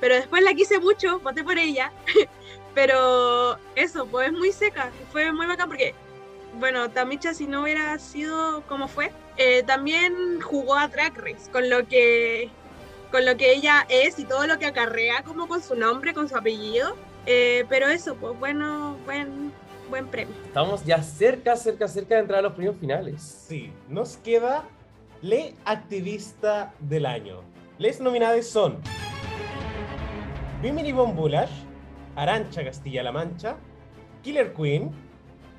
pero después la quise mucho, voté por ella. pero eso, pues es muy seca. Fue muy bacán porque, bueno, Tamicha, si no hubiera sido como fue, eh, también jugó a Drag Race, con lo que con lo que ella es y todo lo que acarrea como con su nombre, con su apellido. Eh, pero eso, pues bueno, buen, buen premio. Estamos ya cerca, cerca, cerca de entrar a los premios finales. Sí, nos queda Le Activista del Año. Les nominadas son Bimini Von Bulash, Arancha Castilla-La Mancha, Killer Queen,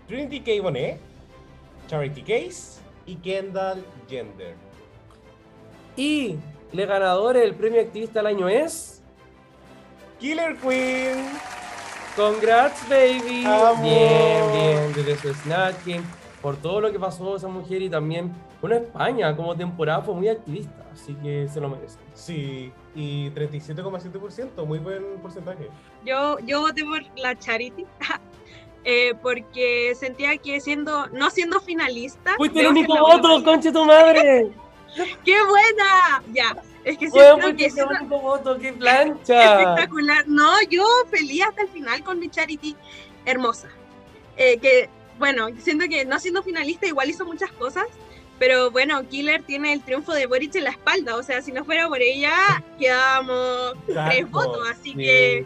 Trinity K. Bonet, Charity Case y Kendall Gender. Y le ganadores del premio activista del año es. Killer Queen. Congrats, baby. Vamos. Bien, bien, desde su Snatch Game, por todo lo que pasó esa mujer y también, bueno, España como temporada fue muy activista, así que se lo merece. Sí, y 37,7%, muy buen porcentaje. Yo, yo voté por la Charity. eh, porque sentía que siendo, no siendo finalista. Fuiste el único voto, conche tu madre. ¡Qué buena! Ya, es que siento fuiste que siendo único voto, qué plancha. espectacular. No, yo feliz hasta el final con mi Charity hermosa. Eh, que, bueno, siento que no siendo finalista igual hizo muchas cosas, pero bueno, Killer tiene el triunfo de Boric en la espalda, o sea, si no fuera por ella, quedábamos tres votos, así Sí. que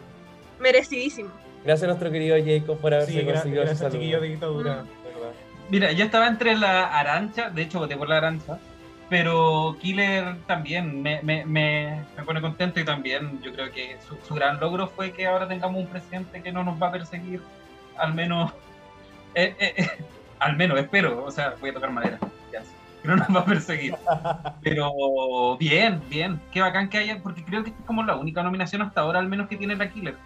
merecidísimo. Gracias a nuestro querido Jacob por haberse Sí, conseguido gracias chiquillos de dictadura, Mm. Mira, yo estaba entre la Arancha, de hecho voté por la Arancha, pero Killer también me, me, me, me pone contento y también yo creo que su, su gran logro fue que ahora tengamos un presidente que no nos va a perseguir, al menos, eh, eh, eh, al menos, espero, o sea, voy a tocar madera, ya que no nos va a perseguir. Pero bien, bien, qué bacán que haya, porque creo que es como la única nominación hasta ahora, al menos que tiene la Killer.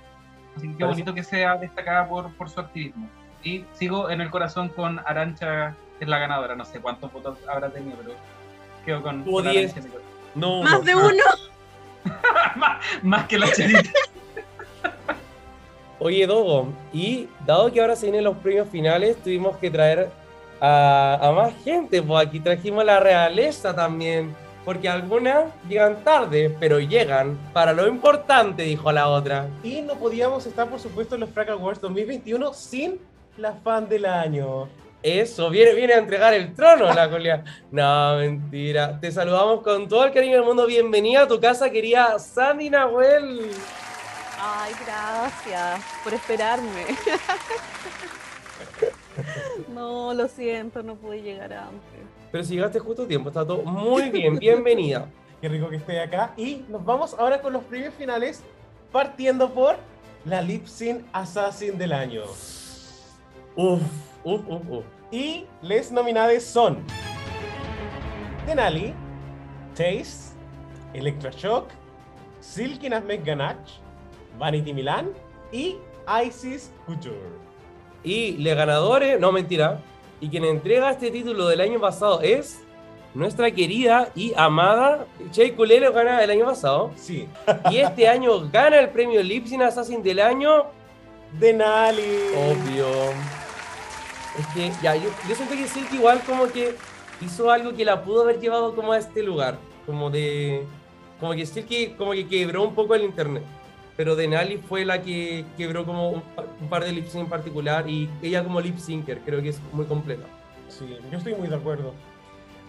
Así que qué bonito que sea destacada por, por su activismo. Y sigo en el corazón con Arancha, que es la ganadora. No sé cuántos votos habrá tenido, pero quedo con. Tuvo con 10. Arancha en mi corazón. No, Más no. de uno. más, más que la Charita. Oye, Dogo, y dado que ahora se vienen los premios finales, tuvimos que traer a, a más gente, pues aquí trajimos a la realeza también, porque algunas llegan tarde, pero llegan para lo importante, dijo la otra. Y no podíamos estar, por supuesto, en los Frack Awards 2021 sin la fan del año. Eso, viene, viene a entregar el trono la colega. No, mentira. Te saludamos con todo el cariño del mundo. Bienvenida a tu casa, querida Sandy Nahuel. Ay, gracias por esperarme. No, lo siento, no pude llegar antes. Pero si llegaste justo a tiempo, está todo muy bien. Bienvenida. Qué rico que esté acá. Y nos vamos ahora con los premios finales, partiendo por la Lip Sync Assassin del año. Uf, uf, uf, uf. Y les nominadas son Denali, Taste, Electroshock, Silky Nasmek Ganache, Vanity Milan y Isis Couture. Y le ganadores, no mentira, y quien entrega este título del año pasado es nuestra querida y amada Che Culero gana el año pasado. Sí, Y este año gana el premio Lipsin Assassin del año, Denali. obvio. Es que ya, yo, yo siento que Silky igual como que hizo algo que la pudo haber llevado como a este lugar. Como de. Como que Silky como que quebró un poco el internet. Pero Denali fue la que quebró como un, un par de lip sync en particular y ella como lip syncer creo que es muy completa. Sí, yo estoy muy de acuerdo.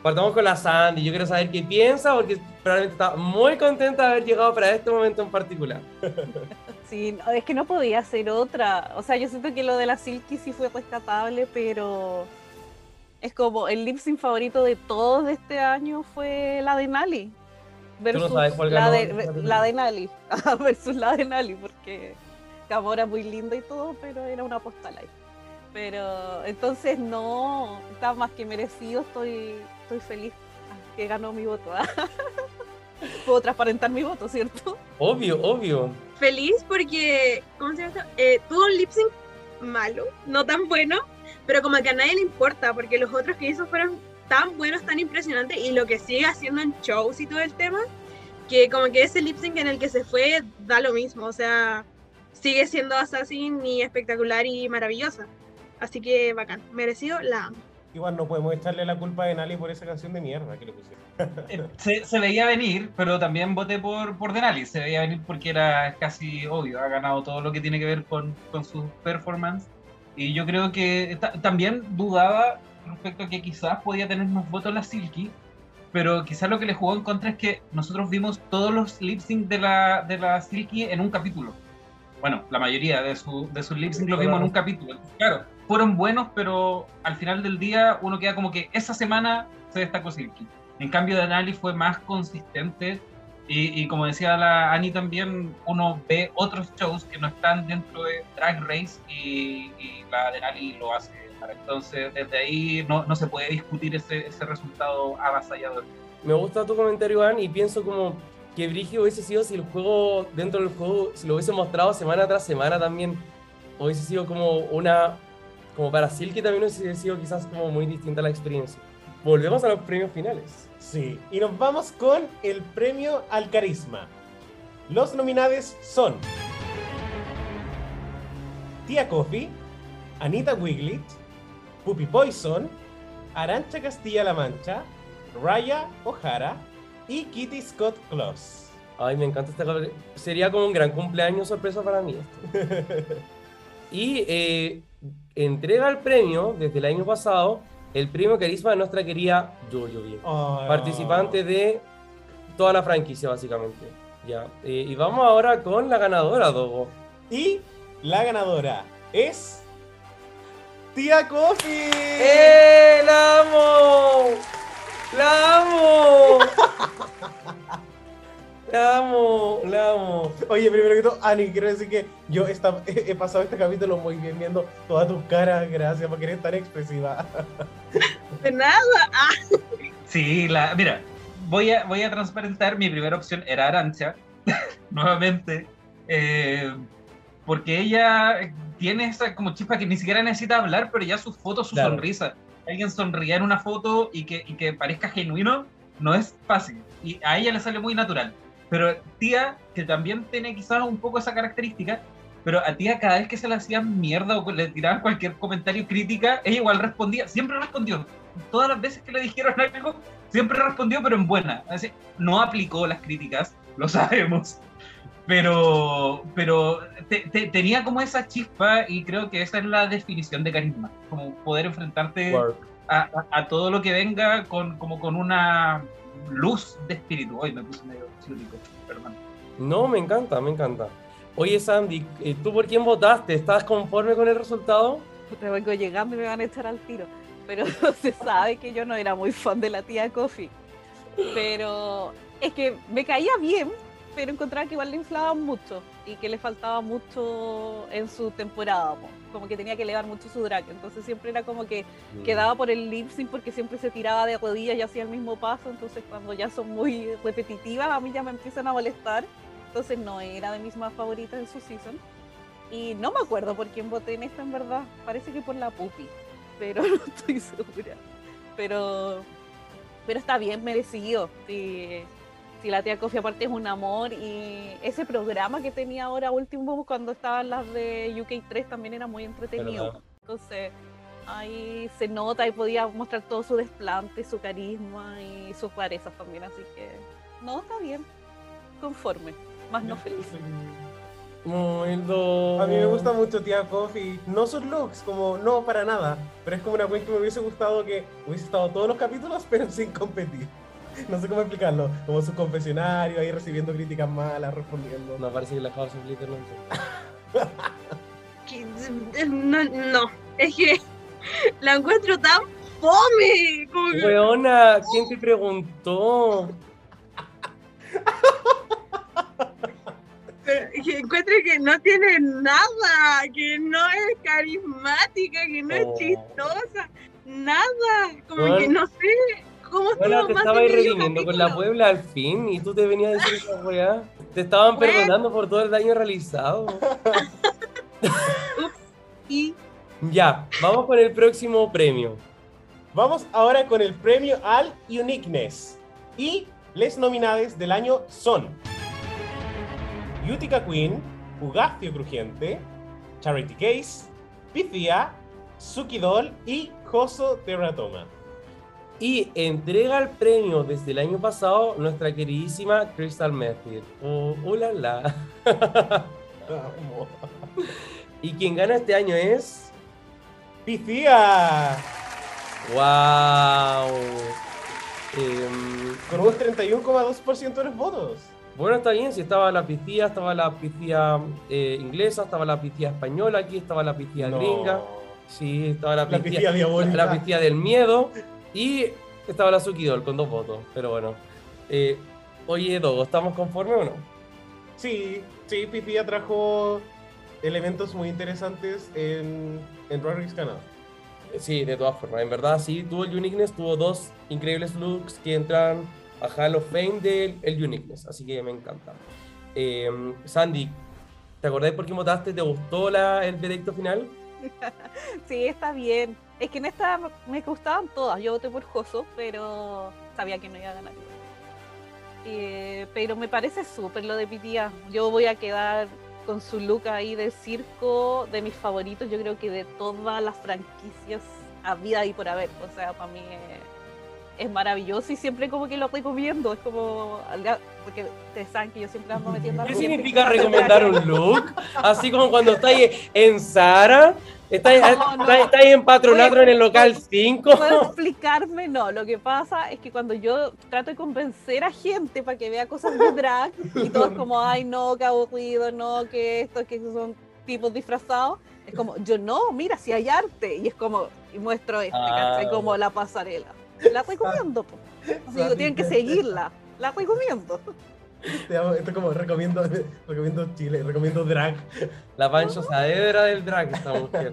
Partamos con la Sandy, yo quiero saber qué piensa porque probablemente está muy contenta de haber llegado para este momento en particular. Sí, no, es que no podía ser otra. O sea, yo siento que lo de la Silky sí fue rescatable, pero es como el lip sync favorito de todos de este año fue la de Nali. Versus sabes cuál la, ganó? de, la de Nali. versus la de Nali, porque Gamora muy linda y todo, pero era una postal ahí. Pero entonces no, está más que merecido, estoy, estoy feliz que ganó mi voto. ¿ah? Puedo transparentar mi voto, ¿cierto? Obvio, obvio. Feliz porque, ¿cómo se llama? Eh, tuvo un lip sync malo, no tan bueno, pero como que a nadie le importa, porque los otros que hizo fueron tan buenos, tan impresionantes, y lo que sigue haciendo en shows y todo el tema, que como que ese lip sync en el que se fue da lo mismo, o sea, sigue siendo Assassin y espectacular y maravillosa. Así que bacán, merecido, la amo. Igual no podemos echarle la culpa a Nali por esa canción de mierda que le pusieron. Eh, Se, veía venir, pero también voté por, por Denali. Se veía venir porque era casi obvio. Ha ganado todo lo que tiene que ver con, con su performance. Y yo creo que ta- también dudaba respecto a que quizás podía tener más votos la Silky. Pero quizás lo que le jugó en contra es que nosotros vimos todos los lip sync de la, de la Silky en un capítulo. Bueno, la mayoría de, su, de sus lip sync lo vimos en un capítulo. Claro, fueron buenos, pero al final del día uno queda como que esa semana se destacó Silky. En cambio, Denali fue más consistente y, y como decía la Ani también, uno ve otros shows que no están dentro de Drag Race y, y la Denali lo hace. Entonces, desde ahí no, no se puede discutir ese, ese resultado avasallador. Me gusta tu comentario, Ann, y pienso como que Brigio hubiese sido si el juego, dentro del juego, si lo hubiese mostrado semana tras semana también, hubiese sido como una, como para Silky también hubiese sido quizás como muy distinta la experiencia. Volvemos a los premios finales. Sí, y nos vamos con el premio al carisma. Los nominados son Tia Coffee, Anita Wiglet, Puppy Poison, Arancha Castilla-La Mancha, Raya O'Hara y Kitty Scott Claus. Ay, me encanta esta. Sería como un gran cumpleaños sorpresa para mí esto. Y eh, entrega el premio desde el año pasado, el premio carisma de nuestra querida Jojo. Oh. Participante de toda la franquicia, básicamente. Ya. eh, y vamos ahora con la ganadora, Dogo. Y la ganadora es Tia Coffee. ¡Eh! ¡La amo! ¡La amo! ¡La amo! ¡La amo! Oye, primero que todo, Ani, quiero decir que yo esta- he, he pasado este capítulo muy bien viendo todas tus caras. Gracias por eres tan expresiva. De nada. Ah, Sí, la, mira, voy a, voy a transparentar, mi primera opción era Arancha, nuevamente, eh, porque ella tiene esa como chispa que ni siquiera necesita hablar, pero ya sus fotos, su Claro. sonrisa, alguien sonría en una foto y que, y que parezca genuino, no es fácil, y a ella le sale muy natural. Pero tía, que también tiene quizás un poco esa característica, pero a tía cada vez que se le hacían mierda o le tiraban cualquier comentario crítica, ella igual respondía, siempre respondió. Todas las veces que le dijeron algo, siempre respondió, pero en buena. Decir, no aplicó las críticas, lo sabemos. Pero, pero te- te- tenía como esa chispa y creo que esa es la definición de carisma. Como poder enfrentarte a, a- a todo lo que venga con, como con una luz de espíritu. Hoy me puse medio ciútico, perdón. No, me encanta, me encanta. Oye, Sandy, eh, ¿tú por quién votaste? ¿Estás conforme con el resultado? Te vengo llegando y me van a echar al tiro. Pero se sabe que yo no era muy fan de la tía Coffee. Pero es que me caía bien, pero encontraba que igual le inflaban mucho y que le faltaba mucho en su temporada. po. Como que tenía que elevar mucho su drag. Entonces siempre era como que quedaba por el lip sync porque siempre se tiraba de rodillas y hacía el mismo paso. Entonces cuando ya son muy repetitivas, a mí ya me empiezan a molestar. Entonces no era de mis más favoritas en su season. Y no me acuerdo por quién voté en esta en verdad. Parece que por la Pupi, pero no estoy segura. Pero, pero está bien merecido. Si, si la tía Coffee aparte es un amor y ese programa que tenía ahora último cuando estaban las de UK3 también era muy entretenido. ¿Verdad? Entonces ahí se nota y podía mostrar todo su desplante, su carisma y sus rarezas también. Así que no, está bien. Conforme, más no feliz. Muy do- A mí me gusta mucho Tia Coffee. No sus looks, como no para nada. Pero es como una cuenta que me hubiese gustado que hubiese estado todos los capítulos, pero sin competir. No sé cómo explicarlo. Como su confesionario, ahí recibiendo críticas malas, respondiendo. No, parece que la House of Glitter que- no, no, es que la encuentro tan fome. Como que, Weona, ¿quién te preguntó? que encuentro que no tiene nada, que no es carismática, que no Oh. es chistosa, nada. Como Bueno. que no sé cómo Bueno, te estaba redimiendo con la. Puebla al fin y tú te venías a decir esa weá. Te estaban Bueno. perdonando por todo el daño realizado. Y Ya, vamos con el próximo premio. Vamos ahora con el premio al Uniqueness. Y les nominados del año son Utica Queen, Ugacio Crujiente, Charity Case, Pythia, Suki Doll y Joso Terratoma. Y entrega el premio desde el año pasado nuestra queridísima Crystal Method. Oh, hola la. Y quien gana este año es. Pifía. ¡Wow! Em, Con un 31,2% de los votos. bueno, está bien. Si estaba la pistía, estaba la pistía eh, inglesa, estaba la pistía española, aquí estaba la pistía No. gringa. Sí, estaba la La pistía, pistía diabólica. la, la pistía del miedo. Y estaba la Suki Doll con dos votos. Pero bueno. Eh, oye, Dogo, ¿estamos conformes o no? Sí, sí, Pifía trajo elementos muy interesantes en, en Drag Race Canadá. Sí, de todas formas, en verdad sí, tuvo el Uniqueness, tuvo dos increíbles looks que entran a Hall of Fame del el Uniqueness, así que me encanta. Eh, Sandy, ¿te acordás por qué votaste? ¿Te gustó la, el veredicto final? Sí, está bien. Es que en esta me gustaban todas. Yo voté por Joso, pero sabía que no iba a ganar. Eh, pero me parece súper lo de Pitía. Yo voy a quedar con su look ahí de circo, de mis favoritos. Yo creo que de todas las franquicias había y por haber. O sea, para mí es, es maravilloso y siempre como que lo recomiendo. Es como, porque ustedes saben que yo siempre ando metiendo ¿Qué significa recomendar un look? Así como cuando estáis en Sara, estáis, No, no. estáis- estáis en Patronato en el local 5. ¿Puedo explicarme? No, lo que pasa es que cuando yo trato de convencer a gente para que vea cosas de drag y todos como, ay no, que aburrido, no, que esto, que son tipos disfrazados, es como, yo no, mira, si hay arte, y es como, y muestro este, Ah. ¿cachai? Como la pasarela. La recomiendo, po. Así digo, tienen que seguirla, la recomiendo. Esto es como recomiendo, recomiendo Chile, recomiendo drag. La Pancho Saavedra del drag, esta mujer.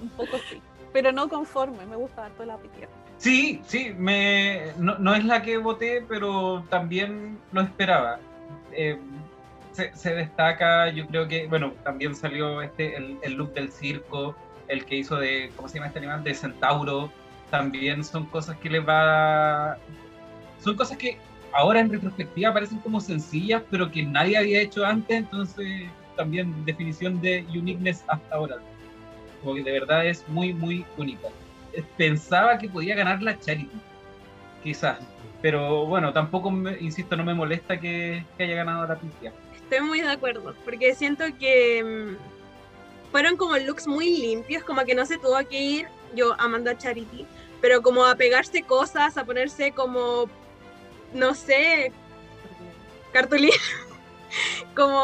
Un poco sí. Pero no conforme, me gusta harto la pitía. Sí, sí, me, no, no es la que voté, pero también lo esperaba. Eh, se, se destaca, yo creo que, bueno, también salió este el, el look del circo, el que hizo de, ¿cómo se llama este animal? De centauro. También son cosas que le va... Son cosas que ahora en retrospectiva parecen como sencillas, pero que nadie había hecho antes, entonces también definición de uniqueness hasta ahora. Como que de verdad es muy, muy única pensaba que podía ganar la Charity, quizás. Pero bueno, tampoco, me- insisto, no me molesta que, que haya ganado la Pitia. Estoy muy de acuerdo, porque siento que mm, fueron como looks muy limpios, como que no se tuvo que ir, yo amando a Charity, pero como a pegarse cosas, a ponerse como, no sé, cartulina, como,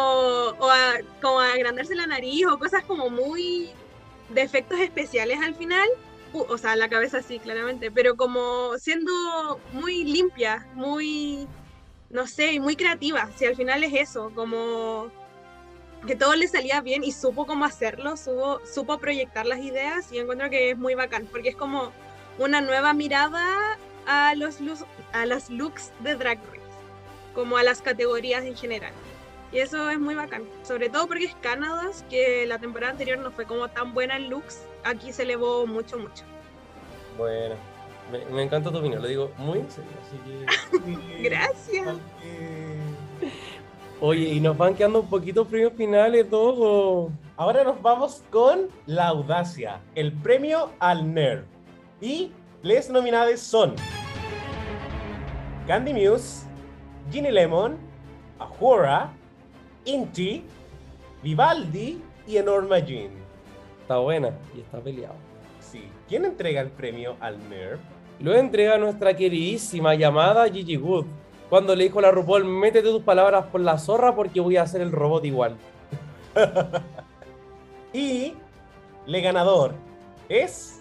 o a, como agrandarse la nariz o cosas como muy de efectos especiales al final. Uh, o sea, la cabeza sí, claramente, pero como siendo muy limpia, muy no sé, muy creativa. Si al final es eso, como que todo le salía bien y supo cómo hacerlo, supo, supo proyectar las ideas y encuentro que es muy bacán, porque es como una nueva mirada a los, a los looks de Drag Race, como a las categorías en general. Y eso es muy bacán, sobre todo porque es Canadá, que la temporada anterior no fue como tan buena en looks, aquí se elevó mucho, mucho. Bueno, me, me encanta tu opinión, lo digo muy en serio, así que... Gracias. Oye, y nos van quedando un poquito premios finales, Dogo. Ahora nos vamos con la audacia, el premio al nerd. Y les nominadas son Candy Muse, Ginny Lemon, Ahura, Inti, Vivaldi y Enorma Jean. Está buena y está peleado. Sí. ¿Quién entrega el premio al nerd? Lo entrega nuestra queridísima llamada Gigi Good. Cuando le dijo a la RuPaul, métete tus palabras por la zorra porque voy a hacer el robot igual. Y el ganador es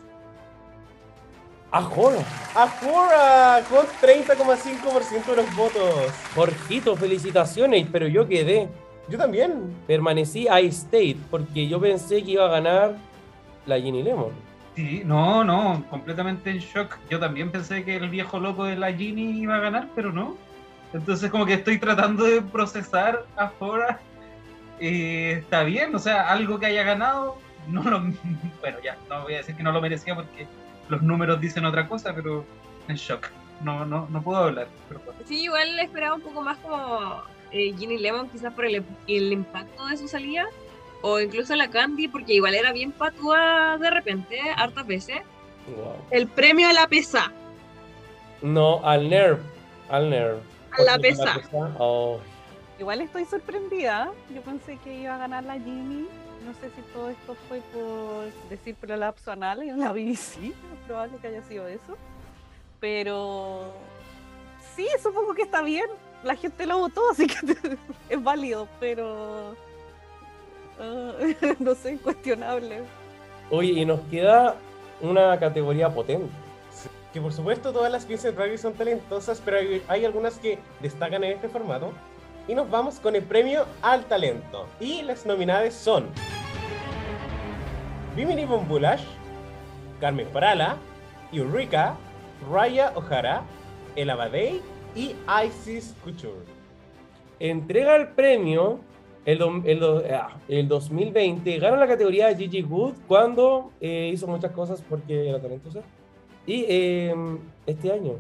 ¡Ajolo! Ahura con 30,5% de los votos. Jorgito, felicitaciones, pero yo quedé. Yo también. Permanecí I stayed porque yo pensé que iba a ganar la Ginny Lemon. Sí, no, no, completamente en shock. Yo también pensé que el viejo loco de la Ginny iba a ganar, pero no. Entonces como que estoy tratando de procesar ahora. Eh, está bien, o sea, algo que haya ganado, no lo... Bueno, ya, no voy a decir que no lo merecía porque los números dicen otra cosa, pero en shock. No, no, no puedo hablar. perdón. Sí, igual esperaba un poco más como eh, Ginny Lemon, quizás por el, el impacto de su salida, o incluso la Candy, porque igual era bien patúa de repente, hartas veces. Wow. El premio a la pesa. No, al NERV. Al NERV. A la Porque pesa. Oh. Igual estoy sorprendida. Yo pensé que iba a ganar la Jimmy. No sé si todo esto fue por decir prolapso anal en la BBC. Es probable que haya sido eso. Pero sí, supongo que está bien. La gente lo votó, así que es válido, pero ah, no sé, incuestionable. Oye, y nos queda una categoría potente. Que por supuesto todas las and Drag Race son talentosas, pero hay, hay algunas que destacan en este formato. Y nos vamos con el premio al talento. Y las nominadas son Bimini Bombulash, Carmen Farala, Eureka, Raya O'Hara, El Abadei y Isis Couture. Entrega el premio el, el do- ah, el 2020. Gana la categoría Gigi Good cuando eh, hizo muchas cosas porque era talentosa. Y eh, este año,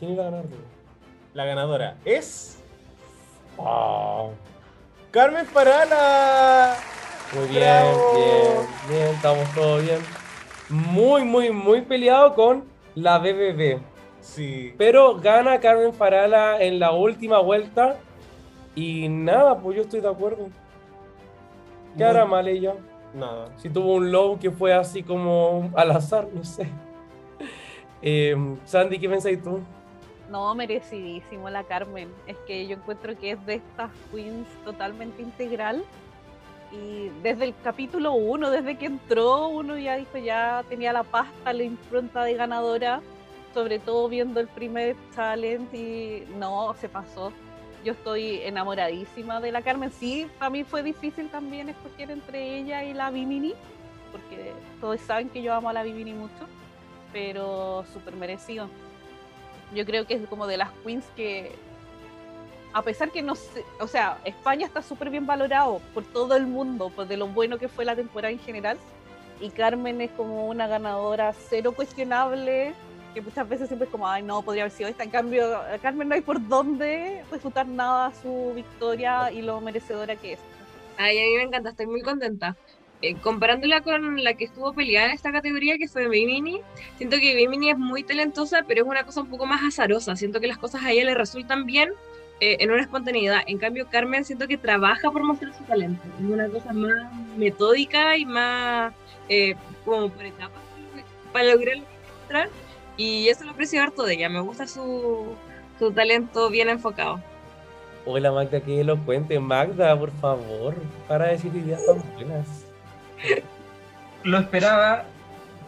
¿quién iba a ganar? La ganadora es Ah, Carmen Farala. Muy bien, Bravo. bien, bien, estamos todos bien. Muy, muy, muy peleado con la BBB. Sí. Pero gana Carmen Farala en la última vuelta. Y nada, pues yo estoy de acuerdo. ¿Qué hará mal ella? Nada. Si tuvo un low que fue así como al azar, no sé. Eh, Sandy, ¿qué pensáis tú? No, merecidísimo la Carmen. Es que yo encuentro que es de estas queens totalmente integral. Y desde el capítulo 1, desde que entró, uno ya dijo, ya tenía la pasta, la impronta de ganadora, sobre todo viendo el primer talent y no, se pasó. Yo estoy enamoradísima de la Carmen. Sí, para mí fue difícil también escoger entre ella y la Bimini, porque todos saben que yo amo a la Bimini mucho, pero súper merecido yo creo que es como de las queens que a pesar que no sé, o sea, España está súper bien valorado por todo el mundo, por de lo bueno que fue la temporada en general, y Carmen es como una ganadora cero cuestionable, que muchas veces siempre es como, ay no, podría haber sido esta, en cambio, a Carmen no hay por dónde refutar nada su victoria y lo merecedora que es. Ay, a mí me encanta, estoy muy contenta. Eh, comparándola con la que estuvo peleada en esta categoría, que fue Bimini, siento que Bimini es muy talentosa, pero es una cosa un poco más azarosa. Siento que las cosas a ella le resultan bien eh, en una espontaneidad. En cambio, Carmen siento que trabaja por mostrar su talento. Es una cosa más metódica y más eh, como por etapas para lograr lo mostrar. Y eso lo aprecio harto de ella. Me gusta su, su talento bien enfocado. Hola Magda, que elocuente. Magda, por favor, para decir ideas tan buenas. Lo esperaba,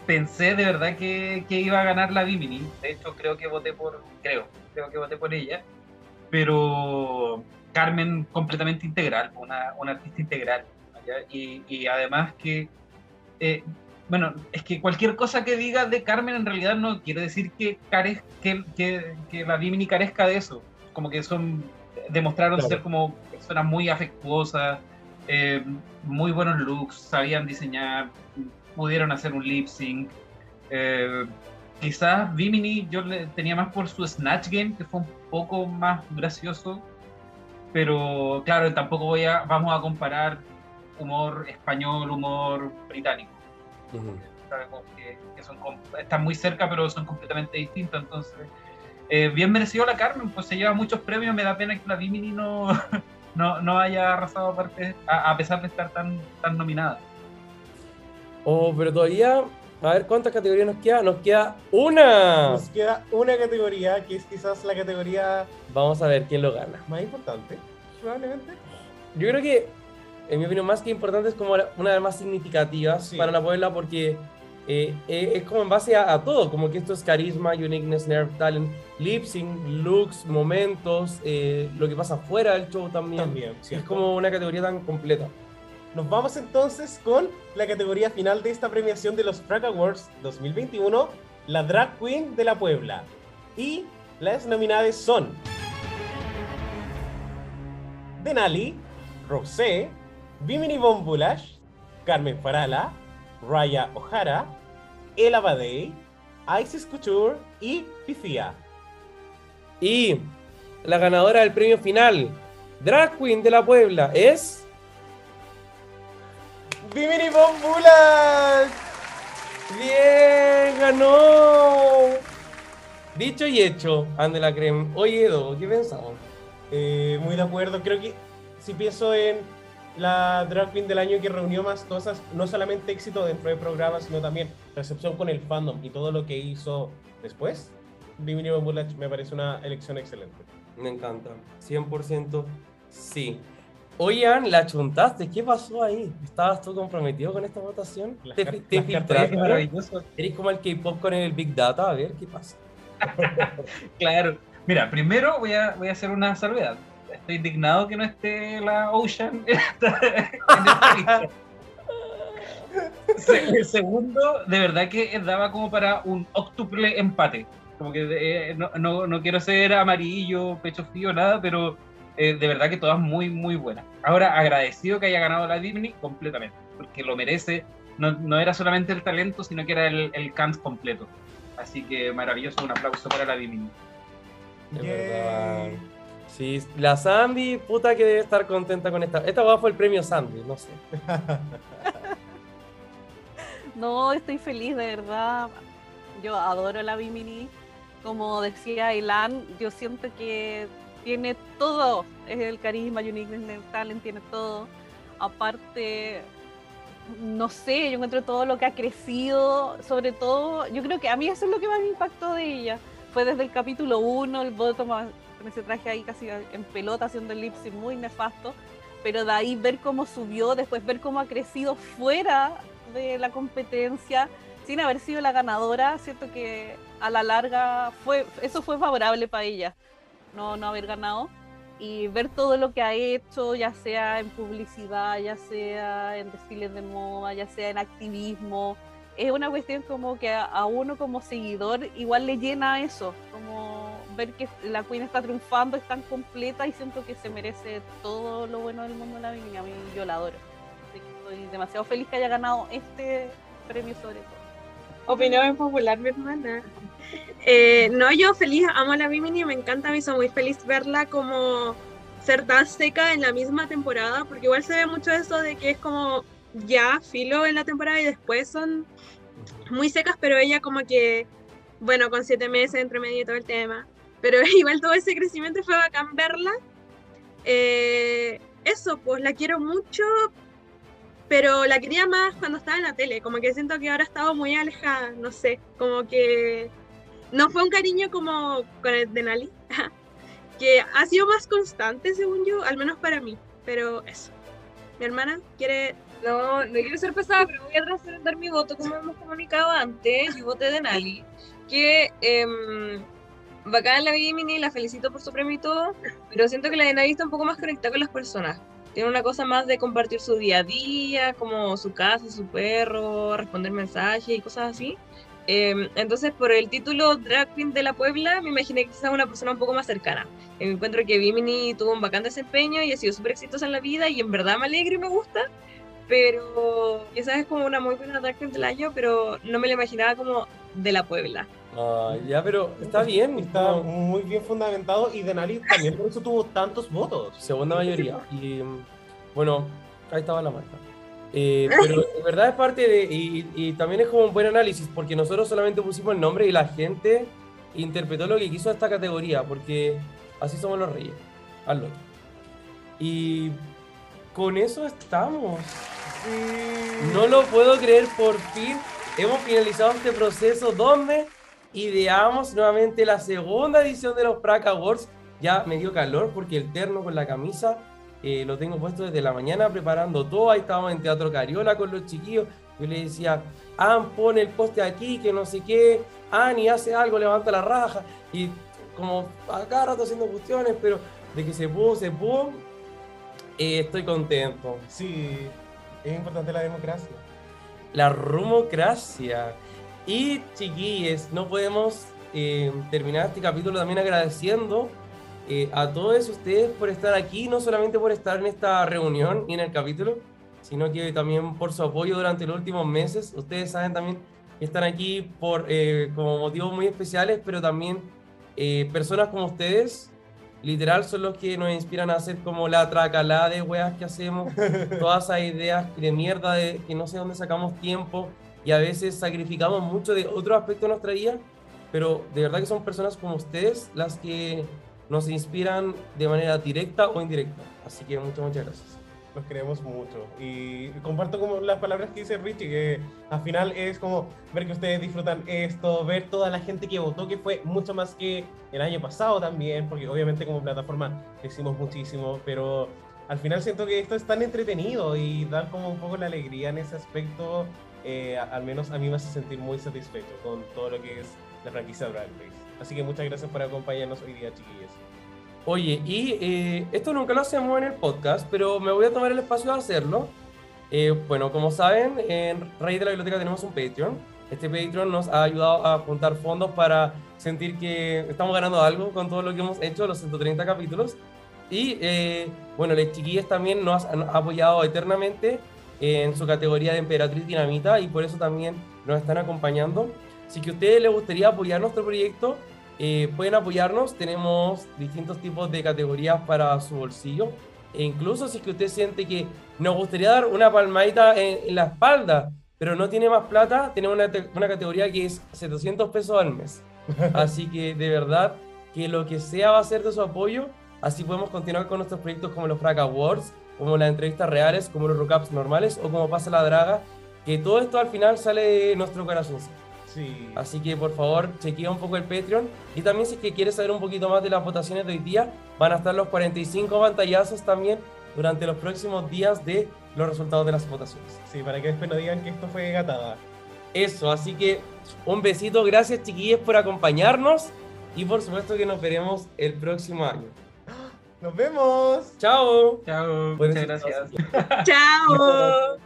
pensé de verdad que, que iba a ganar la Bimini. De hecho, creo que voté por, creo, creo que voté por ella. Pero Carmen completamente integral, una, una artista integral. Y, y además que, eh, bueno, es que cualquier cosa que diga de Carmen en realidad no quiere decir que, carez, que, que, que la Bimini carezca de eso. Como que son, demostraron Claro. ser como personas muy afectuosas, eh, muy buenos looks, sabían diseñar, pudieron hacer un lip sync. Eh, quizás Vimini yo le tenía más por su Snatch Game, que fue un poco más gracioso. Pero claro, tampoco voy a, vamos a comparar humor español, humor británico. Sabemos que, que son, están muy cerca, pero son completamente distintos. Entonces, eh, bien merecido la Carmen, pues se lleva muchos premios. Me da pena que la Vimini no, no, no haya arrasado aparte, a, a pesar de estar tan, tan nominada. Oh, pero todavía, a ver cuántas categorías nos queda. Nos queda una. Nos queda una categoría que es quizás la categoría Vamos a ver quién lo gana. más importante, probablemente. Yo creo que, en mi opinión, más que importante, es como una de las más significativas Sí. para la Puebla porque eh, eh, es como en base a, a todo, como que esto es carisma, uniqueness, nerve, talent, lip sync, looks, momentos, eh, lo que pasa fuera del show también. También, Es como una categoría tan completa. Nos vamos entonces con la categoría final de esta premiación de los Drag Awards 2021, la Drag Queen de la Puebla. Y las nominadas son Denali, Rosé, Bimini Bombulash, Carmen Farala, Raya O'Hara, Ella Badei, Isis Couture y Pifia. Y la ganadora del premio final, Drag Queen de la Puebla, es ¡Bimini Bombulas! ¡Bien! ¡Ganó! Dicho y hecho, ande la creme. Oye, Edo, ¿qué pensamos? Eh, muy de acuerdo. Creo que si pienso en la drag queen del año que reunió más cosas, no solamente éxito dentro del programa, sino también recepción con el fandom y todo lo que hizo después, Bimini Bambulach me parece una elección excelente. Me encanta. 100% sí. Oigan, la chuntaste. ¿Qué pasó ahí? ¿Estabas tú comprometido con esta votación? Las ¿Te, te maravilloso. Eres como el K-pop con el Big Data. A ver, ¿qué pasa? Claro. Mira, primero voy a, voy a hacer una salvedad. Estoy indignado que no esté la Ocean en esta lista. Se- segundo, de verdad que daba como para un octuple empate. Como que eh, no, no- no quiero ser amarillo, pecho frío, nada, pero eh, de verdad que todas muy, muy buenas. Ahora, agradecido que haya ganado la Disney completamente, porque lo merece. No, no era solamente el talento, sino que era el, el cant completo. Así que maravilloso, un aplauso para la Disney. De verdad. Sí, la Sandy, puta que debe estar contenta con esta. Esta fue el premio Sandy, no sé. No, estoy feliz, de verdad. Yo adoro la Bimini. Como decía Ilan, yo siento que tiene todo. Es el carisma, uniqueness, el talent, tiene todo. Aparte, no sé, yo encuentro todo lo que ha crecido, sobre todo, yo creo que a mí eso es lo que más me impactó de ella. Fue desde el capítulo 1, el voto con ese traje ahí casi en pelota, haciendo el lip sync muy nefasto. Pero de ahí ver cómo subió, después ver cómo ha crecido fuera de la competencia, sin haber sido la ganadora, siento que a la larga fue, eso fue favorable para ella, no, no haber ganado. Y ver todo lo que ha hecho, ya sea en publicidad, ya sea en desfiles de moda, ya sea en activismo, es una cuestión como que a, uno como seguidor igual le llena eso, como ver que la Queen está triunfando, es tan completa y siento que se merece todo lo bueno del mundo de la Bimini, a mí yo la adoro. Así que estoy demasiado feliz que haya ganado este premio sobre todo. Opinión popular, mi hermana. Eh, no, yo feliz, amo a la Bimini, me encanta, me hizo muy feliz verla como ser tan seca en la misma temporada, porque igual se ve mucho eso de que es como ya filo en la temporada y después son muy secas, pero ella como que, bueno, con siete meses entre medio y todo el tema, pero igual todo ese crecimiento fue bacán verla. Eh, eso, pues la quiero mucho, pero la quería más cuando estaba en la tele, como que siento que ahora ha estado muy alejada, no sé, como que no fue un cariño como con el de Nali, que ha sido más constante según yo, al menos para mí, pero eso. Mi hermana quiere... No, no quiero ser pesada, pero voy a trascender mi voto como hemos comunicado antes. Yo voté de Nali. Que eh, bacán la Bimini, la felicito por su premio y todo, pero siento que la de Nali está un poco más conectada con las personas. Tiene una cosa más de compartir su día a día, como su casa, su perro, responder mensajes y cosas así. Eh, entonces, por el título Drag Queen de la Puebla, me imaginé que quizás una persona un poco más cercana. Me encuentro que Bimini tuvo un bacán desempeño y ha sido súper exitosa en la vida y en verdad me alegra y me gusta pero quizás es como una muy buena drag queen del año, pero no me la imaginaba como de la Puebla. Ah, ya, pero está bien. Está como muy bien fundamentado y Denali también por eso tuvo tantos votos. segunda mayoría. Y bueno, ahí estaba la marca. Eh, pero de verdad es parte de. Y, y también es como un buen análisis, porque nosotros solamente pusimos el nombre y la gente interpretó lo que quiso esta categoría, porque así somos los reyes. Hazlo. Y con eso estamos. No lo puedo creer, por fin hemos finalizado este proceso donde ideamos nuevamente la segunda edición de los Prac Awards. Ya me dio calor porque el terno con la camisa eh, lo tengo puesto desde la mañana preparando todo. Ahí estábamos en Teatro Cariola con los chiquillos. Yo le decía, An, pone el poste aquí, que no sé qué. Ani hace algo, levanta la raja. Y como a cada rato haciendo cuestiones, pero de que se pudo, se pudo. Eh, estoy contento. Sí, es importante la democracia. la rumocracia. Y chiquillos, no podemos eh, terminar este capítulo también agradeciendo eh, a todos ustedes por estar aquí, no solamente por estar en esta reunión y en el capítulo, sino que también por su apoyo durante los últimos meses. Ustedes saben también que están aquí por, eh, como motivos muy especiales, pero también eh, personas como ustedes literal son los que nos inspiran a hacer como la tracalada de weas que hacemos, todas esas ideas de mierda de que no sé dónde sacamos tiempo y a veces sacrificamos mucho de otro aspecto de nuestra vida, pero de verdad que son personas como ustedes las que nos inspiran de manera directa o indirecta. Así que muchas, muchas gracias. Los queremos mucho. Y comparto como las palabras que dice Richie, que al final es como ver que ustedes disfrutan esto, ver toda la gente que votó, que fue mucho más que el año pasado también, porque obviamente como plataforma hicimos muchísimo, pero al final siento que esto es tan entretenido y dar como un poco la alegría en ese aspecto, eh, al menos a mí me hace sentir muy satisfecho con todo lo que es la franquicia Drag Race. Así que muchas gracias por acompañarnos hoy día, chiquillos. Oye, y eh, esto nunca lo hacemos en el podcast, pero me voy a tomar el espacio de hacerlo. Eh, bueno, como saben, en Rey de la Biblioteca tenemos un Patreon. Este Patreon nos ha ayudado a juntar fondos para sentir que estamos ganando algo con todo lo que hemos hecho, los 130 capítulos. Y eh, bueno, las chiquillas también nos han apoyado eternamente en su categoría de Emperatriz Dinamita y por eso también nos están acompañando. Si que a ustedes les gustaría apoyar nuestro proyecto, eh, pueden apoyarnos. Tenemos distintos tipos de categorías para su bolsillo. E incluso si que usted siente que nos gustaría dar una palmadita en, en la espalda, pero no tiene más plata, tenemos una, una categoría que es 700 pesos al mes. Así que de verdad que lo que sea va a ser de su apoyo. Así podemos continuar con nuestros proyectos como los Frac Awards, como las entrevistas reales, como los rookups normales o como pasa la draga. Que todo esto al final sale de nuestro corazón. Sí. Así que por favor, chequea un poco el Patreon. Y también si es que quieres saber un poquito más de las votaciones de hoy día, van a estar los 45 pantallazos también durante los próximos días de los resultados de las votaciones. Sí, para que después no digan que esto fue gatada. Eso, así que un besito, gracias chiquillos por acompañarnos y por supuesto que nos veremos el próximo año. ¡Nos vemos! ¡Chao! Chao, muchas ser gracias. Chao.